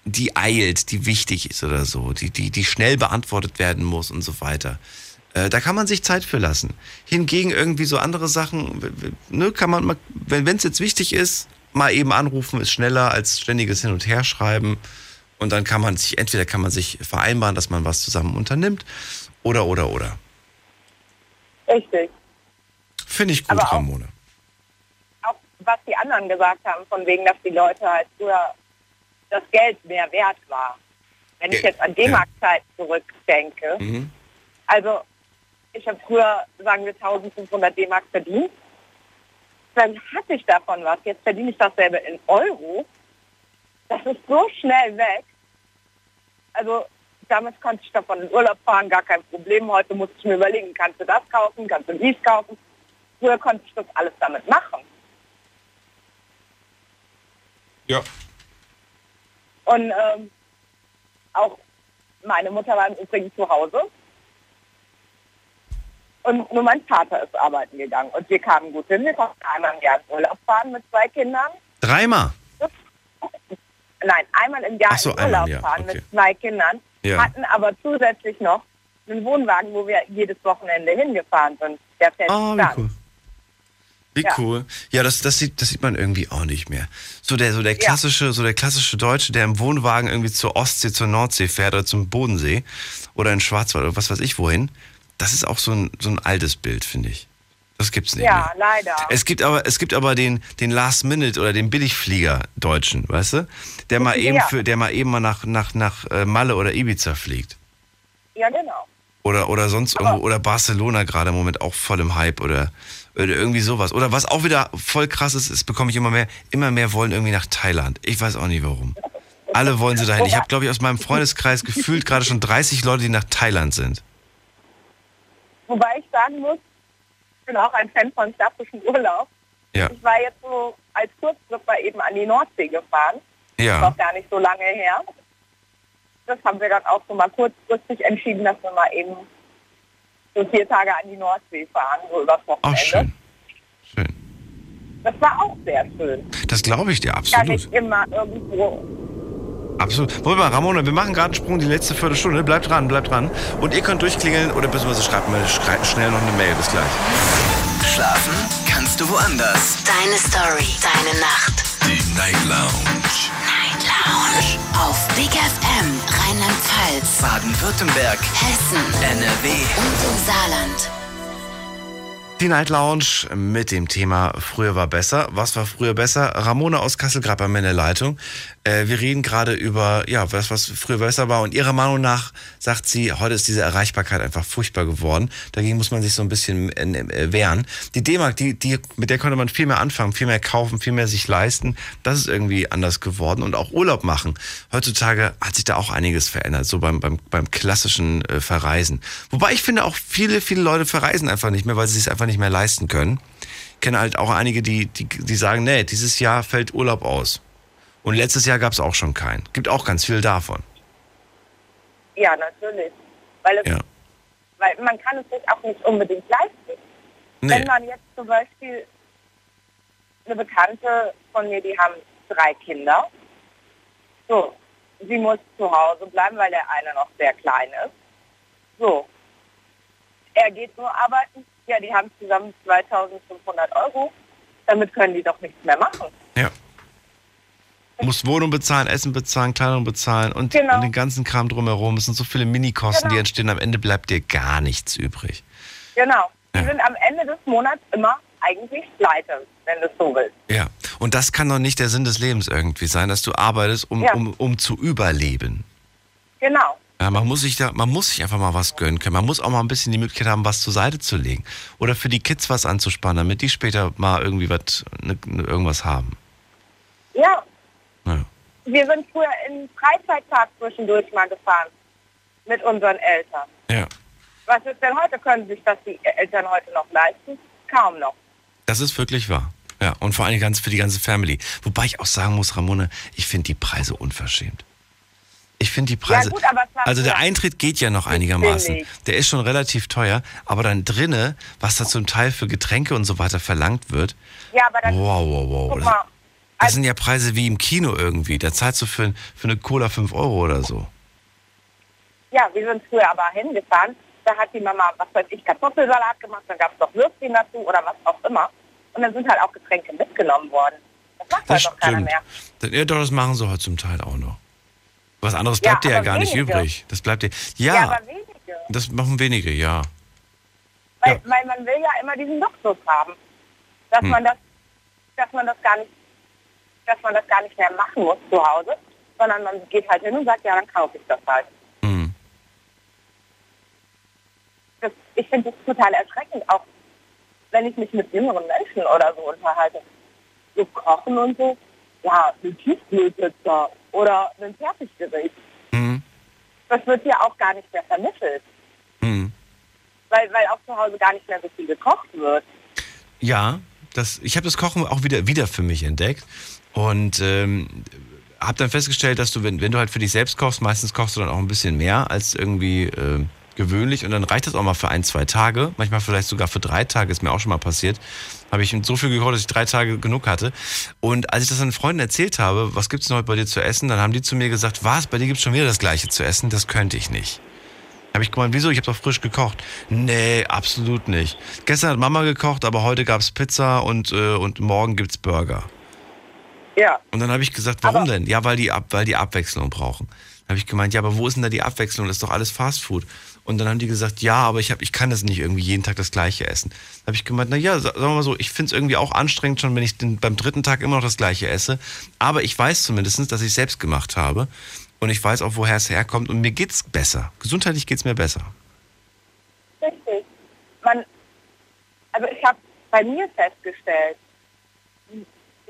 die eilt, die wichtig ist oder so, die, die, die schnell beantwortet werden muss und so weiter. Äh, da kann man sich Zeit für lassen. Hingegen irgendwie so andere Sachen, ne, kann man, mal, wenn es jetzt wichtig ist, mal eben anrufen, ist schneller als ständiges Hin und Her schreiben. Und dann kann man sich, entweder kann man sich vereinbaren, dass man was zusammen unternimmt, oder, oder, oder. Richtig. Finde ich gut, auch- Ramona. Auch was die anderen gesagt haben, von wegen, dass die Leute halt früher das Geld mehr wert war. Wenn ich jetzt an D-Mark-Zeit zurückdenke, Mhm. also ich habe früher, sagen wir, 1500 D-Mark verdient. Dann hatte ich davon was. Jetzt verdiene ich dasselbe in Euro. Das ist so schnell weg. Also damals konnte ich davon in Urlaub fahren, gar kein Problem. Heute muss ich mir überlegen, kannst du das kaufen, kannst du dies kaufen. Früher konnte ich das alles damit machen. Ja. Und ähm, auch meine Mutter war im Übrigen zu Hause. Und nur mein Vater ist arbeiten gegangen. Und wir kamen gut hin. Wir konnten einmal im Jahr in Urlaub fahren mit zwei Kindern. Dreimal. Nein, einmal im Jahr so, in einmal Urlaub Jahr, fahren okay. mit zwei Kindern. Ja. Hatten aber zusätzlich noch einen Wohnwagen, wo wir jedes Wochenende hingefahren sind. Der fest Oh, cool. Wie Ja. cool. Ja, das, das, sieht, das sieht man irgendwie auch nicht mehr. So der, so der klassische, so der klassische Deutsche, der im Wohnwagen irgendwie zur Ostsee, zur Nordsee fährt oder zum Bodensee oder in Schwarzwald oder was weiß ich wohin. Das ist auch so ein, so ein altes Bild, finde ich. Das gibt's nicht Ja, mehr. leider. Es gibt aber, es gibt aber den, den Last Minute oder den Billigflieger Deutschen, weißt du? Der mal eben Ja. für, der mal eben mal nach, nach, nach äh, Malle oder Ibiza fliegt. Ja, genau. Oder, oder sonst irgendwo, oder Barcelona gerade im Moment auch voll im Hype oder, oder irgendwie sowas. Oder was auch wieder voll krass ist, ist, bekomme ich immer mehr, immer mehr wollen irgendwie nach Thailand. Ich weiß auch nicht warum. Alle wollen sie dahin. Ich habe, glaube ich, aus meinem Freundeskreis gefühlt gerade schon 30 Leute, die nach Thailand sind. Wobei ich sagen muss, ich bin auch ein Fan von klassischem Urlaub. Ja. Ich war jetzt so als Kurztripper eben an die Nordsee gefahren. Ja. Noch gar nicht so lange her. Das haben wir dann auch so mal kurzfristig entschieden, dass wir mal eben so vier Tage an die Nordsee fahren, so übers Wochenende. Ach, schön. Das war auch sehr schön. Das glaube ich dir, absolut. nicht immer irgendwo. Absolut. Wollen wir, Ramona, wir machen gerade einen Sprung, die letzte Viertelstunde. Bleibt dran, bleibt dran. Und ihr könnt durchklingeln oder beziehungsweise schreibt mal schrei- schnell noch eine Mail. Bis gleich. Schlafen kannst du woanders. Deine Story, deine Nacht. Die Night Lounge. Night Lounge. Auf Big FM, Rheinland-Pfalz, Baden-Württemberg, Hessen, NRW. und im Saarland. Die Night Lounge mit dem Thema Früher war besser. Was war früher besser? Ramona aus Kassel gerade bei mir in der Leitung. Äh, wir reden gerade über, ja, was, was früher besser war. Und ihrer Meinung nach sagt sie, heute ist diese Erreichbarkeit einfach furchtbar geworden. Dagegen muss man sich so ein bisschen äh, äh, wehren. Die D-Mark, die, die, mit der konnte man viel mehr anfangen, viel mehr kaufen, viel mehr sich leisten. Das ist irgendwie anders geworden. Und auch Urlaub machen. Heutzutage hat sich da auch einiges verändert, so beim, beim, beim klassischen Verreisen. Wobei ich finde, auch viele, viele Leute verreisen einfach nicht mehr, weil sie es einfach nicht mehr leisten können. Ich kenne halt auch einige, die, die, die sagen, nee, dieses Jahr fällt Urlaub aus. Und letztes Jahr gab es auch schon keinen. Gibt auch ganz viel davon. Ja, natürlich. Weil, es, Ja. weil man kann es sich auch nicht unbedingt leisten. Nee. Wenn man jetzt zum Beispiel eine Bekannte von mir, die haben drei Kinder. So, sie muss zu Hause bleiben, weil der eine noch sehr klein ist. So, er geht nur arbeiten. Ja, die haben zusammen 2500 Euro. Damit können die doch nichts mehr machen. Ja. Muss Wohnung bezahlen, Essen bezahlen, Kleidung bezahlen und, Genau. und den ganzen Kram drumherum. Es sind so viele Minikosten, die entstehen. Am Ende bleibt dir gar nichts übrig. Genau. Die Ja. sind am Ende des Monats immer eigentlich pleite, wenn du es so willst. Ja. Und das kann doch nicht der Sinn des Lebens irgendwie sein, dass du arbeitest, um, Ja. um, um zu überleben. Genau. Ja, man muss sich da, man muss sich einfach mal was gönnen können. Man muss auch mal ein bisschen die Möglichkeit haben, was zur Seite zu legen. Oder für die Kids was anzuspannen, damit die später mal irgendwie was, ne, ne, irgendwas haben. Ja. Ja. Wir sind früher in Freizeitpark zwischendurch mal gefahren. Mit unseren Eltern. Ja. Was ist denn heute? Können sich das die Eltern heute noch leisten? Kaum noch. Das ist wirklich wahr. Ja, und vor allem ganz für die ganze Family. Wobei ich auch sagen muss, Ramona, ich finde die Preise unverschämt. Ich finde die Preise. Ja, gut, also der Eintritt geht ja noch einigermaßen. Der ist schon relativ teuer, aber dann drinne, was da zum Teil für Getränke und so weiter verlangt wird. Ja, aber dann, Wow, wow, wow. guck mal, das sind ja Preise wie im Kino irgendwie. Da zahlst du für, für eine Cola 5 Euro oder so. ja, wir sind früher aber hingefahren. Da hat die Mama, was weiß ich, Kartoffelsalat gemacht, dann gab es noch Würstchen dazu oder was auch immer. Und dann sind halt auch Getränke mitgenommen worden. Das macht Das halt doch keiner mehr. Das- Ja, doch, das machen sie heute zum Teil auch noch. Was anderes Ja, bleibt dir ja gar nicht wenige. übrig. Das bleibt dir. Ja, Ja, aber wenige. das machen wenige, ja. Weil, weil man will ja immer diesen Luxus haben. Dass Hm. man das, dass man das gar nicht, dass man das gar nicht mehr machen muss zu Hause, sondern man geht halt hin und sagt, ja, dann kaufe ich das halt. Hm. Das, ich finde das total erschreckend, auch wenn ich mich mit jüngeren Menschen oder so unterhalte. So kochen und so, ja, eine Tiefkühlpizza oder ein Fertiggericht. Hm. Das wird ja auch gar nicht mehr vermittelt, Hm. weil, weil auch zu Hause gar nicht mehr so viel gekocht wird. Ja, das, ich habe das Kochen auch wieder, wieder für mich entdeckt und ähm, habe dann festgestellt, dass du, wenn, wenn du halt für dich selbst kochst, meistens kochst du dann auch ein bisschen mehr als irgendwie äh, gewöhnlich und dann reicht das auch mal für ein, zwei Tage, manchmal vielleicht sogar für drei Tage, ist mir auch schon mal passiert. Habe ich so viel gekocht, dass ich drei Tage genug hatte. Und als ich das an Freunden erzählt habe, was gibt's denn heute bei dir zu essen, dann haben die zu mir gesagt, was, bei dir gibt's schon wieder das gleiche zu essen, das könnte ich nicht. Habe ich gemeint, wieso? Ich habe doch frisch gekocht. Nee, absolut nicht. Gestern hat Mama gekocht, aber heute gab's Pizza und, äh, und morgen gibt's Burger. Ja. Und dann habe ich gesagt, warum denn? Ja, weil die, Ab weil die Abwechslung brauchen. Dann habe ich gemeint, ja, aber wo ist denn da die Abwechslung? Das ist doch alles Fastfood. Und dann haben die gesagt, ja, aber ich, hab, ich kann das nicht irgendwie jeden Tag das gleiche essen. Dann habe ich gemeint, na ja, sa- sagen wir mal so, ich finde es irgendwie auch anstrengend schon, wenn ich den, beim dritten Tag immer noch das gleiche esse. Aber ich weiß zumindest, dass ich es selbst gemacht habe. Und ich weiß auch, woher es herkommt. Und mir geht's besser. Gesundheitlich geht's mir besser. Richtig. Man, also ich habe bei mir festgestellt,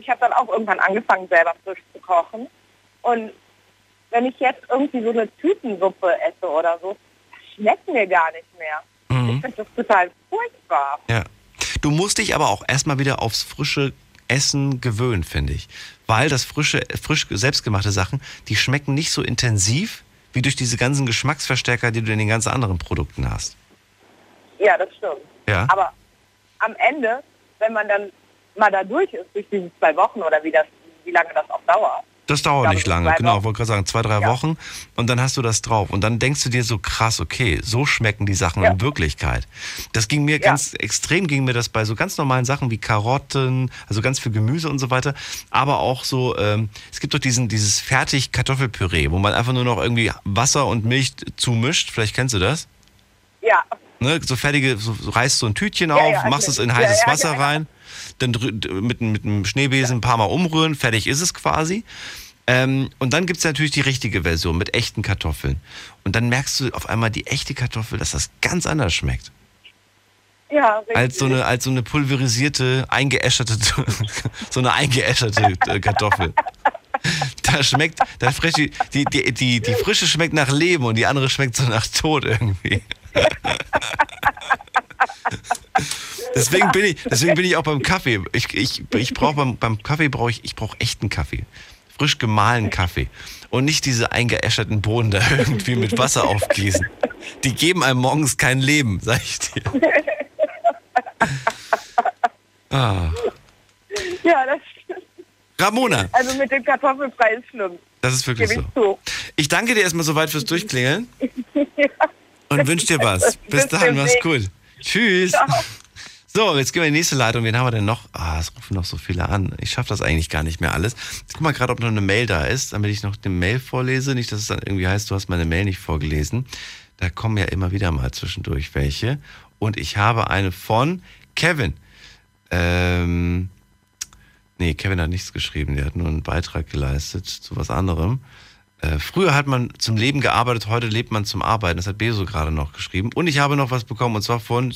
ich habe dann auch irgendwann angefangen, selber frisch zu kochen. Und wenn ich jetzt irgendwie so eine Tütensuppe esse oder so, das schmeckt mir gar nicht mehr. Ich finde das total furchtbar. Ja. Du musst dich aber auch erstmal wieder aufs frische Essen gewöhnen, finde ich. Weil das frische, frisch selbstgemachte Sachen, die schmecken nicht so intensiv wie durch diese ganzen Geschmacksverstärker, die du in den ganzen anderen Produkten hast. Ja, das stimmt. Ja. Aber am Ende, wenn man dann mal da durch ist, durch diese zwei Wochen oder wie, das, wie lange das auch dauert, Das dauert glaube, nicht lange, genau, Wochen. wollte gerade sagen, zwei, drei Wochen und dann hast du das drauf. Und dann denkst du dir so krass, okay, so schmecken die Sachen in Wirklichkeit. Das ging mir ganz extrem, ging mir das bei so ganz normalen Sachen wie Karotten, also ganz viel Gemüse und so weiter, aber auch so, ähm, es gibt doch diesen, dieses fertig Kartoffelpüree, wo man einfach nur noch irgendwie Wasser und Milch zumischt, vielleicht kennst du das? ja, Ne, so fertige, so, so reißt so ein Tütchen Ja, auf, ja, machst es in Ja, heißes ja, Wasser ja, ja. rein, dann mit, mit einem Schneebesen ein paar Mal umrühren, fertig ist es quasi. Ähm, und dann gibt es natürlich die richtige Version mit echten Kartoffeln. Und dann merkst du auf einmal die echte Kartoffel, dass das ganz anders schmeckt. ja, richtig. Als so eine, als so eine pulverisierte, eingeäscherte, so eine eingeäscherte äh, Kartoffel. Da schmeckt, da frisch, die, die, die, die, die frische schmeckt nach Leben und die andere schmeckt so nach Tod irgendwie. Deswegen bin ich, deswegen bin ich auch beim Kaffee. Ich, ich, ich brauche beim, beim Kaffee brauche ich, ich brauche echten Kaffee. Frisch gemahlenen Kaffee. Und nicht diese eingeäscherten Bohnen da irgendwie mit Wasser aufgießen. Die geben einem morgens kein Leben, sag ich dir. Ah. ja, das Ramona, Also mit dem Kartoffelbrei ist schlimm. das ist wirklich Gebe so. ich danke dir erstmal soweit fürs Durchklingeln ja. und wünsche dir was. Bis Bis dahin, mach's gut. Tschüss. Ciao. So, jetzt gehen wir in die nächste Leitung. Wen haben wir denn noch? Ah, es rufen noch so viele an. Ich schaffe das eigentlich gar nicht mehr alles. Ich guck mal gerade, ob noch eine Mail da ist, damit ich noch eine Mail vorlese. Nicht, dass es dann irgendwie heißt, du hast meine Mail nicht vorgelesen. Da kommen ja immer wieder mal zwischendurch welche. Und ich habe eine von Kevin. Ähm, nee, Kevin hat nichts geschrieben. Der hat nur einen Beitrag geleistet zu was anderem. Äh, früher hat man zum Leben gearbeitet, heute lebt man zum Arbeiten. Das hat Beso gerade noch geschrieben. Und ich habe noch was bekommen, und zwar von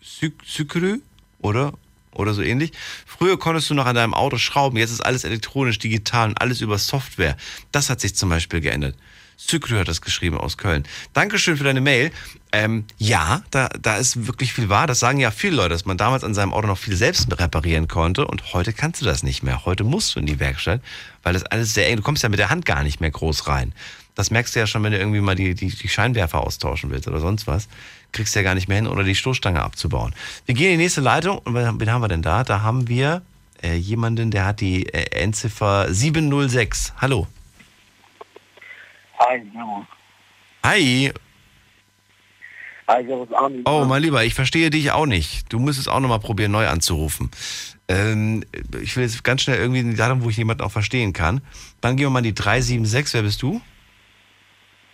Sykrü, oder? Oder so ähnlich. Früher konntest du noch an deinem Auto schrauben, jetzt ist alles elektronisch, digital und alles über Software. Das hat sich zum Beispiel geändert. Sykrü hat das geschrieben aus Köln. Dankeschön für deine Mail. Ähm, ja, da, da ist wirklich viel wahr. Das sagen ja viele Leute, dass man damals an seinem Auto noch viel selbst reparieren konnte und heute kannst du das nicht mehr. Heute musst du in die Werkstatt, weil das alles sehr eng, du kommst ja mit der Hand gar nicht mehr groß rein. Das merkst du ja schon, wenn du irgendwie mal die, die, die Scheinwerfer austauschen willst oder sonst was. Kriegst du ja gar nicht mehr hin oder die Stoßstange abzubauen. Wir gehen in die nächste Leitung und wen haben wir denn da? Da haben wir äh, jemanden, der hat die äh, Endziffer 706. Hallo. Hi, servus. Hi. Hi, servus, Armin. Oh, mein Lieber, ich verstehe dich auch nicht. Du müsstest auch nochmal probieren, neu anzurufen. Ähm, ich will jetzt ganz schnell irgendwie in die Datum, wo ich jemanden auch verstehen kann. Dann gehen wir mal in die 376. Wer bist du?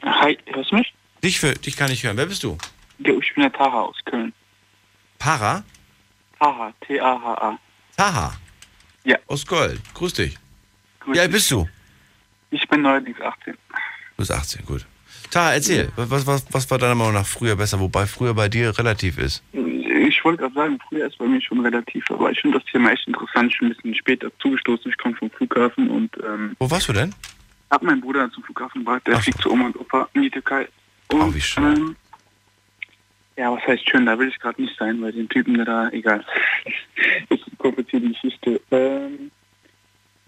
Hi, hörst du mich? Dich, für, dich kann ich hören. Wer bist du? Ja, ich bin der Taha aus Köln. Para? Taha, T-A-H-A. Taha? Ja. Aus Köln. Grüß dich. Grüß Wie alt dich. bist du? Ich bin neuerdings 18. Du bist 18, gut. Taha, erzähl. Was, was, was war deiner Meinung nach früher besser? Wobei früher bei dir relativ ist. Ich wollte gerade sagen, früher ist bei mir schon relativ, aber ich finde das Thema echt interessant. Ich bin ein bisschen später zugestoßen. Ich komme vom Flughafen und ähm, Wo warst du denn? hab meinen Bruder zum Flughafen gebracht. Der fliegt zu Oma und Opa in die Türkei. Und, Oh, wie schön. Ähm, ja, was heißt schön? Da will ich gerade nicht sein, weil den Typen, da, egal. ist eine komplizierte Geschichte. Ähm,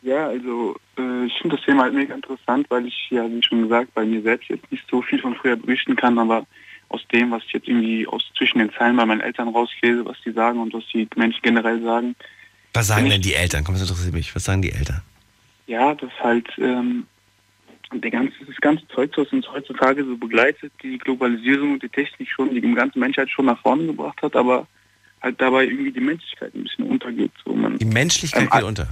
ja, also äh, ich finde das Thema halt mega interessant, weil ich ja, wie schon gesagt, bei mir selbst jetzt nicht so viel von früher berichten kann, aber aus dem, was ich jetzt irgendwie aus zwischen den Zeilen bei meinen Eltern rauslese, was die sagen und was die Menschen generell sagen, Was sagen denn die Eltern? Komm, das interessiert mich. Was sagen die Eltern? ja, dass halt ähm, der ganze, das ganze Zeug, was uns heutzutage so begleitet, die Globalisierung und die Technik schon, die ganze Menschheit schon nach vorne gebracht hat, aber halt dabei irgendwie die Menschlichkeit ein bisschen untergeht. So man, Die Menschlichkeit Ähm, geht unter.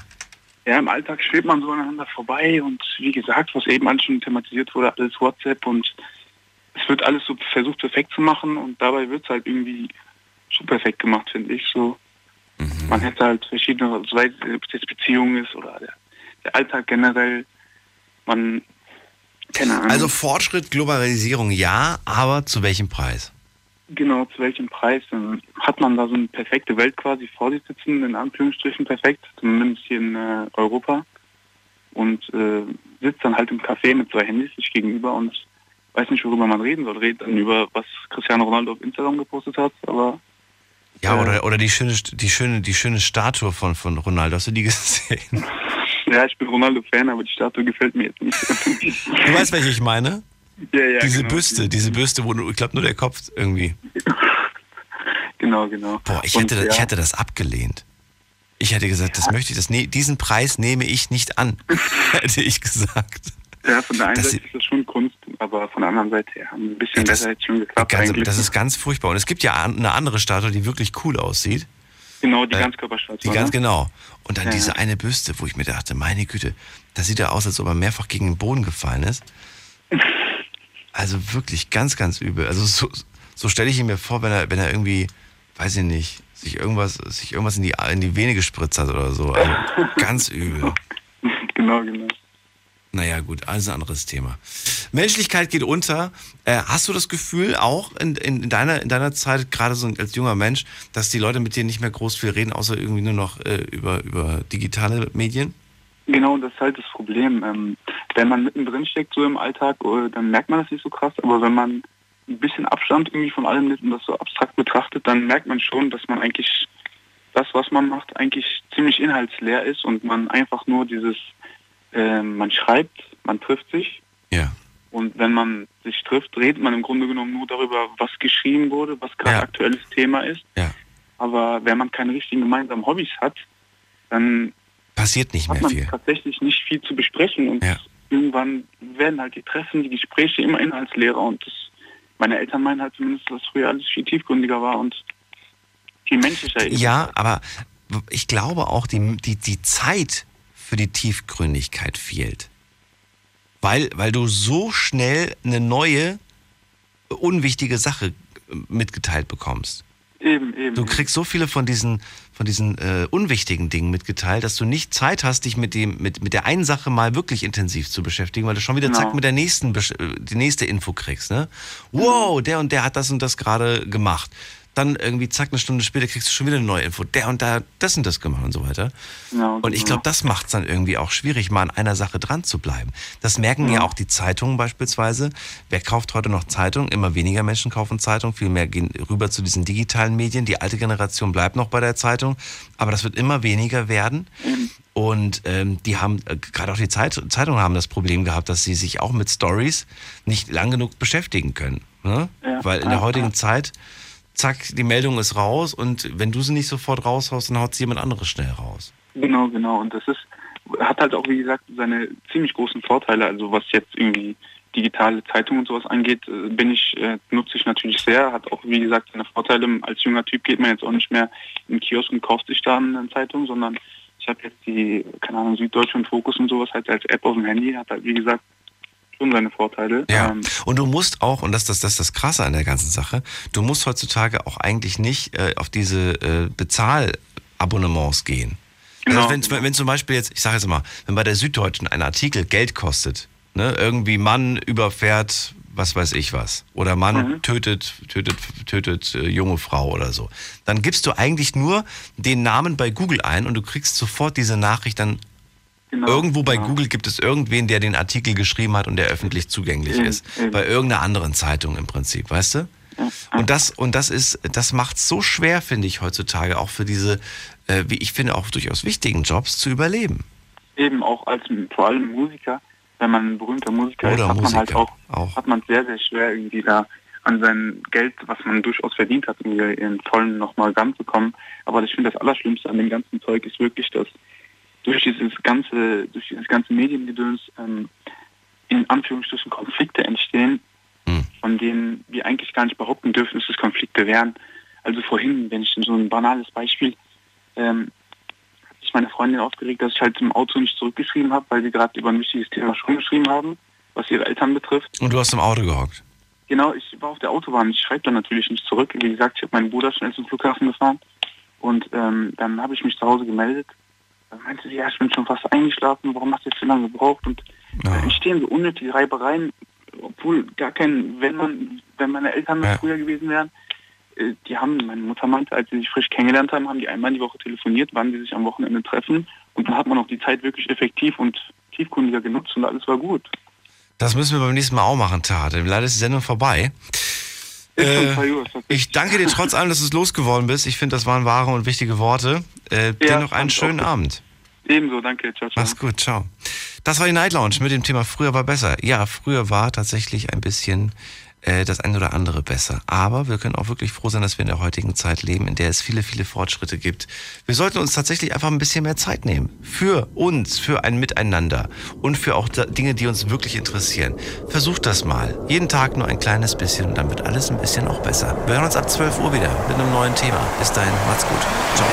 ja, im Alltag schwebt man so aneinander vorbei und wie gesagt, was eben schon thematisiert wurde, alles WhatsApp und es wird alles so versucht perfekt zu machen und dabei wird es halt irgendwie zu perfekt gemacht, finde ich. So, man hätte halt verschiedene, sei es ob es jetzt Beziehung ist oder der, der Alltag generell, man, keine Ahnung. Also Fortschritt, Globalisierung ja, aber zu welchem Preis? Genau, zu welchem Preis? Dann hat man da so eine perfekte Welt quasi vor sich sitzen, in Anführungsstrichen perfekt, zumindest hier in äh, Europa. Und äh, sitzt dann halt im Café mit zwei Handys sich gegenüber und weiß nicht, worüber man reden soll. Redet dann über, was Cristiano Ronaldo auf Instagram gepostet hat, aber Ja, oder, oder die schöne, die schöne, die schöne Statue von, von Ronaldo. Hast du die gesehen? ja, ich bin Ronaldo-Fan, aber die Statue gefällt mir jetzt nicht. Du weißt, welche ich meine? ja, ja, diese genau. Büste, diese Büste, wo nur, ich glaube nur der Kopf irgendwie. Genau, genau. Boah, ich Und, hätte, ja. ich hätte das abgelehnt. Ich hätte gesagt, das möchte ich, das, ne, diesen Preis nehme ich nicht an, hätte ich gesagt. Ja, von der einen Das- Seite ist das schon Kunst, aber von der anderen Seite ja, ein bisschen besser hätte schon geklappt Ganz, das ist ganz furchtbar. Und es gibt ja eine andere Statue, die wirklich cool aussieht. Genau, die äh, Ganzkörperstatue. Die ganz ne? genau. Und dann Ja, diese eine Büste, wo ich mir dachte, meine Güte, das sieht ja aus, als ob er mehrfach gegen den Boden gefallen ist. Also wirklich ganz, ganz übel. Also so, so stelle ich ihn mir vor, wenn er, wenn er irgendwie, weiß ich nicht, sich irgendwas, sich irgendwas in die, in die Vene gespritzt hat oder so. Also ganz übel. Genau, genau. Naja, gut, alles ein anderes Thema. Menschlichkeit geht unter. Äh, hast du das Gefühl auch in, in, in, deiner, in deiner Zeit, gerade so als junger Mensch, dass die Leute mit dir nicht mehr groß viel reden, außer irgendwie nur noch äh, über, über digitale Medien? Genau, das ist halt das Problem. Ähm, wenn man mittendrin steckt, so im Alltag, äh, dann merkt man das nicht so krass. Aber wenn man ein bisschen Abstand irgendwie von allem nimmt und das so abstrakt betrachtet, dann merkt man schon, dass man eigentlich das, was man macht, eigentlich ziemlich inhaltsleer ist und man einfach nur dieses, ähm, man schreibt, man trifft sich. Ja. Und wenn man sich trifft, redet man im Grunde genommen nur darüber, was geschrieben wurde, was gerade aktuelles Thema ist. Ja. Aber wenn man keine richtigen gemeinsamen Hobbys hat, dann Passiert nicht hat mehr man viel. tatsächlich nicht viel zu besprechen und irgendwann werden halt die Treffen, die Gespräche immer inhaltsleerer und das, meine Eltern meinen halt zumindest, dass früher alles viel tiefgründiger war und viel menschlicher ist. Ja, aber ich glaube auch, die, die, die Zeit für die Tiefgründigkeit fehlt. Weil, weil du so schnell eine neue, unwichtige Sache mitgeteilt bekommst. Eben, eben. Du kriegst so viele von diesen, von diesen äh, unwichtigen Dingen mitgeteilt, dass du nicht Zeit hast, dich mit, dem, mit, mit der einen Sache mal wirklich intensiv zu beschäftigen, weil du schon wieder Genau. zack mit der nächsten, äh, die nächste Info kriegst. Ne? Wow, der und der hat das und das gerade gemacht. Dann irgendwie zack, eine Stunde später kriegst du schon wieder eine neue Info. Der und hat das und das gemacht und so weiter. Ja, Und ich genau. glaube, das macht es dann irgendwie auch schwierig, mal an einer Sache dran zu bleiben. Das merken ja, auch die Zeitungen beispielsweise. Wer kauft heute noch Zeitungen? Immer weniger Menschen kaufen Zeitungen, viel mehr gehen rüber zu diesen digitalen Medien. Die alte Generation bleibt noch bei der Zeitung, aber das wird immer weniger werden. Und ähm, die haben, äh, gerade auch die Zeit, Zeitungen haben das Problem gehabt, dass sie sich auch mit Stories nicht lang genug beschäftigen können. Ne? Ja, Weil in ja, der heutigen ja. Zeit, zack, die Meldung ist raus und wenn du sie nicht sofort raushaust, dann haut sie jemand anderes schnell raus. Genau, genau. Und das ist, hat halt auch, wie gesagt, seine ziemlich großen Vorteile. Also was jetzt irgendwie digitale Zeitungen und sowas angeht, äh, bin ich, äh, nutze ich natürlich sehr. Hat auch, wie gesagt, seine Vorteile. Als junger Typ geht man jetzt auch nicht mehr in Kiosk und kauft sich da eine Zeitung, sondern ich habe jetzt die, keine Ahnung, Süddeutsche und Fokus und sowas halt als App auf dem Handy. Hat halt, wie gesagt, schon seine Vorteile. Ja. Ähm, Und du musst auch, und das, das, das ist das Krasse an der ganzen Sache, du musst heutzutage auch eigentlich nicht äh, auf diese äh, Bezahlabonnements gehen. Genau. Also wenn, wenn zum Beispiel jetzt, ich sage jetzt mal, wenn bei der Süddeutschen ein Artikel Geld kostet, ne, irgendwie Mann überfährt, was weiß ich was, oder Mann tötet, tötet, tötet äh, junge Frau oder so, dann gibst du eigentlich nur den Namen bei Google ein und du kriegst sofort diese Nachricht dann Genau, Irgendwo bei genau. Google gibt es irgendwen, der den Artikel geschrieben hat und der öffentlich zugänglich Eben, ist. eben. Bei irgendeiner anderen Zeitung im Prinzip, weißt du? Und das, und das ist, das macht so schwer, finde ich, heutzutage, auch für diese, äh, wie ich finde, auch durchaus wichtigen Jobs zu überleben. eben auch als vor allem Musiker, wenn man ein berühmter Musiker Oder ist, hat man halt Musiker, auch, hat man sehr, sehr schwer irgendwie da an sein Geld, was man durchaus verdient hat, irgendwie in vollen nochmal ranzukommen. Aber ich finde das Allerschlimmste an dem ganzen Zeug ist wirklich, dass durch dieses ganze, durch dieses ganze Mediengedöns ähm, in Anführungsstrichen Konflikte entstehen, von denen wir eigentlich gar nicht behaupten dürfen, dass es Konflikte wären. Also vorhin, wenn ich so ein banales Beispiel, ähm, hat sich meine Freundin aufgeregt, dass ich halt im Auto nicht zurückgeschrieben habe, weil sie gerade über ein wichtiges Thema schon geschrieben haben, was ihre Eltern betrifft. Und du hast im Auto gehockt. Genau, ich war auf der Autobahn. Ich schreibe dann natürlich nicht zurück. Wie gesagt, ich habe meinen Bruder schnell zum Flughafen gefahren. Und ähm, dann habe ich mich zu Hause gemeldet. Dann meinte sie, ja, ich bin schon fast eingeschlafen. Warum hast du jetzt so lange gebraucht? Und da entstehen so unnötige Reibereien, obwohl gar kein, wenn man, wenn meine Eltern noch früher gewesen wären, äh, die haben, meine Mutter meinte, als sie sich frisch kennengelernt haben, haben die einmal die Woche telefoniert, wann die sich am Wochenende treffen. Und dann hat man auch die Zeit wirklich effektiv und tiefkundiger genutzt und alles war gut. Das müssen wir beim nächsten Mal auch machen, Tat. Leider ist die Sendung vorbei. Äh, ich danke dir trotz allem, dass du es losgeworden bist. Ich finde, das waren wahre und wichtige Worte. Äh, dir noch einen schönen Abend. Ebenso, danke. Ciao, ciao. Mach's gut, ciao. Das war die Night Lounge mit dem Thema Früher war besser. Ja, früher war tatsächlich ein bisschen äh, das eine oder andere besser. Aber wir können auch wirklich froh sein, dass wir in der heutigen Zeit leben, in der es viele, viele Fortschritte gibt. Wir sollten uns tatsächlich einfach ein bisschen mehr Zeit nehmen. Für uns, für ein Miteinander und für auch Dinge, die uns wirklich interessieren. Versucht das mal. Jeden Tag nur ein kleines bisschen und dann wird alles ein bisschen auch besser. Wir hören uns ab 12 Uhr wieder mit einem neuen Thema. Bis dahin, macht's gut.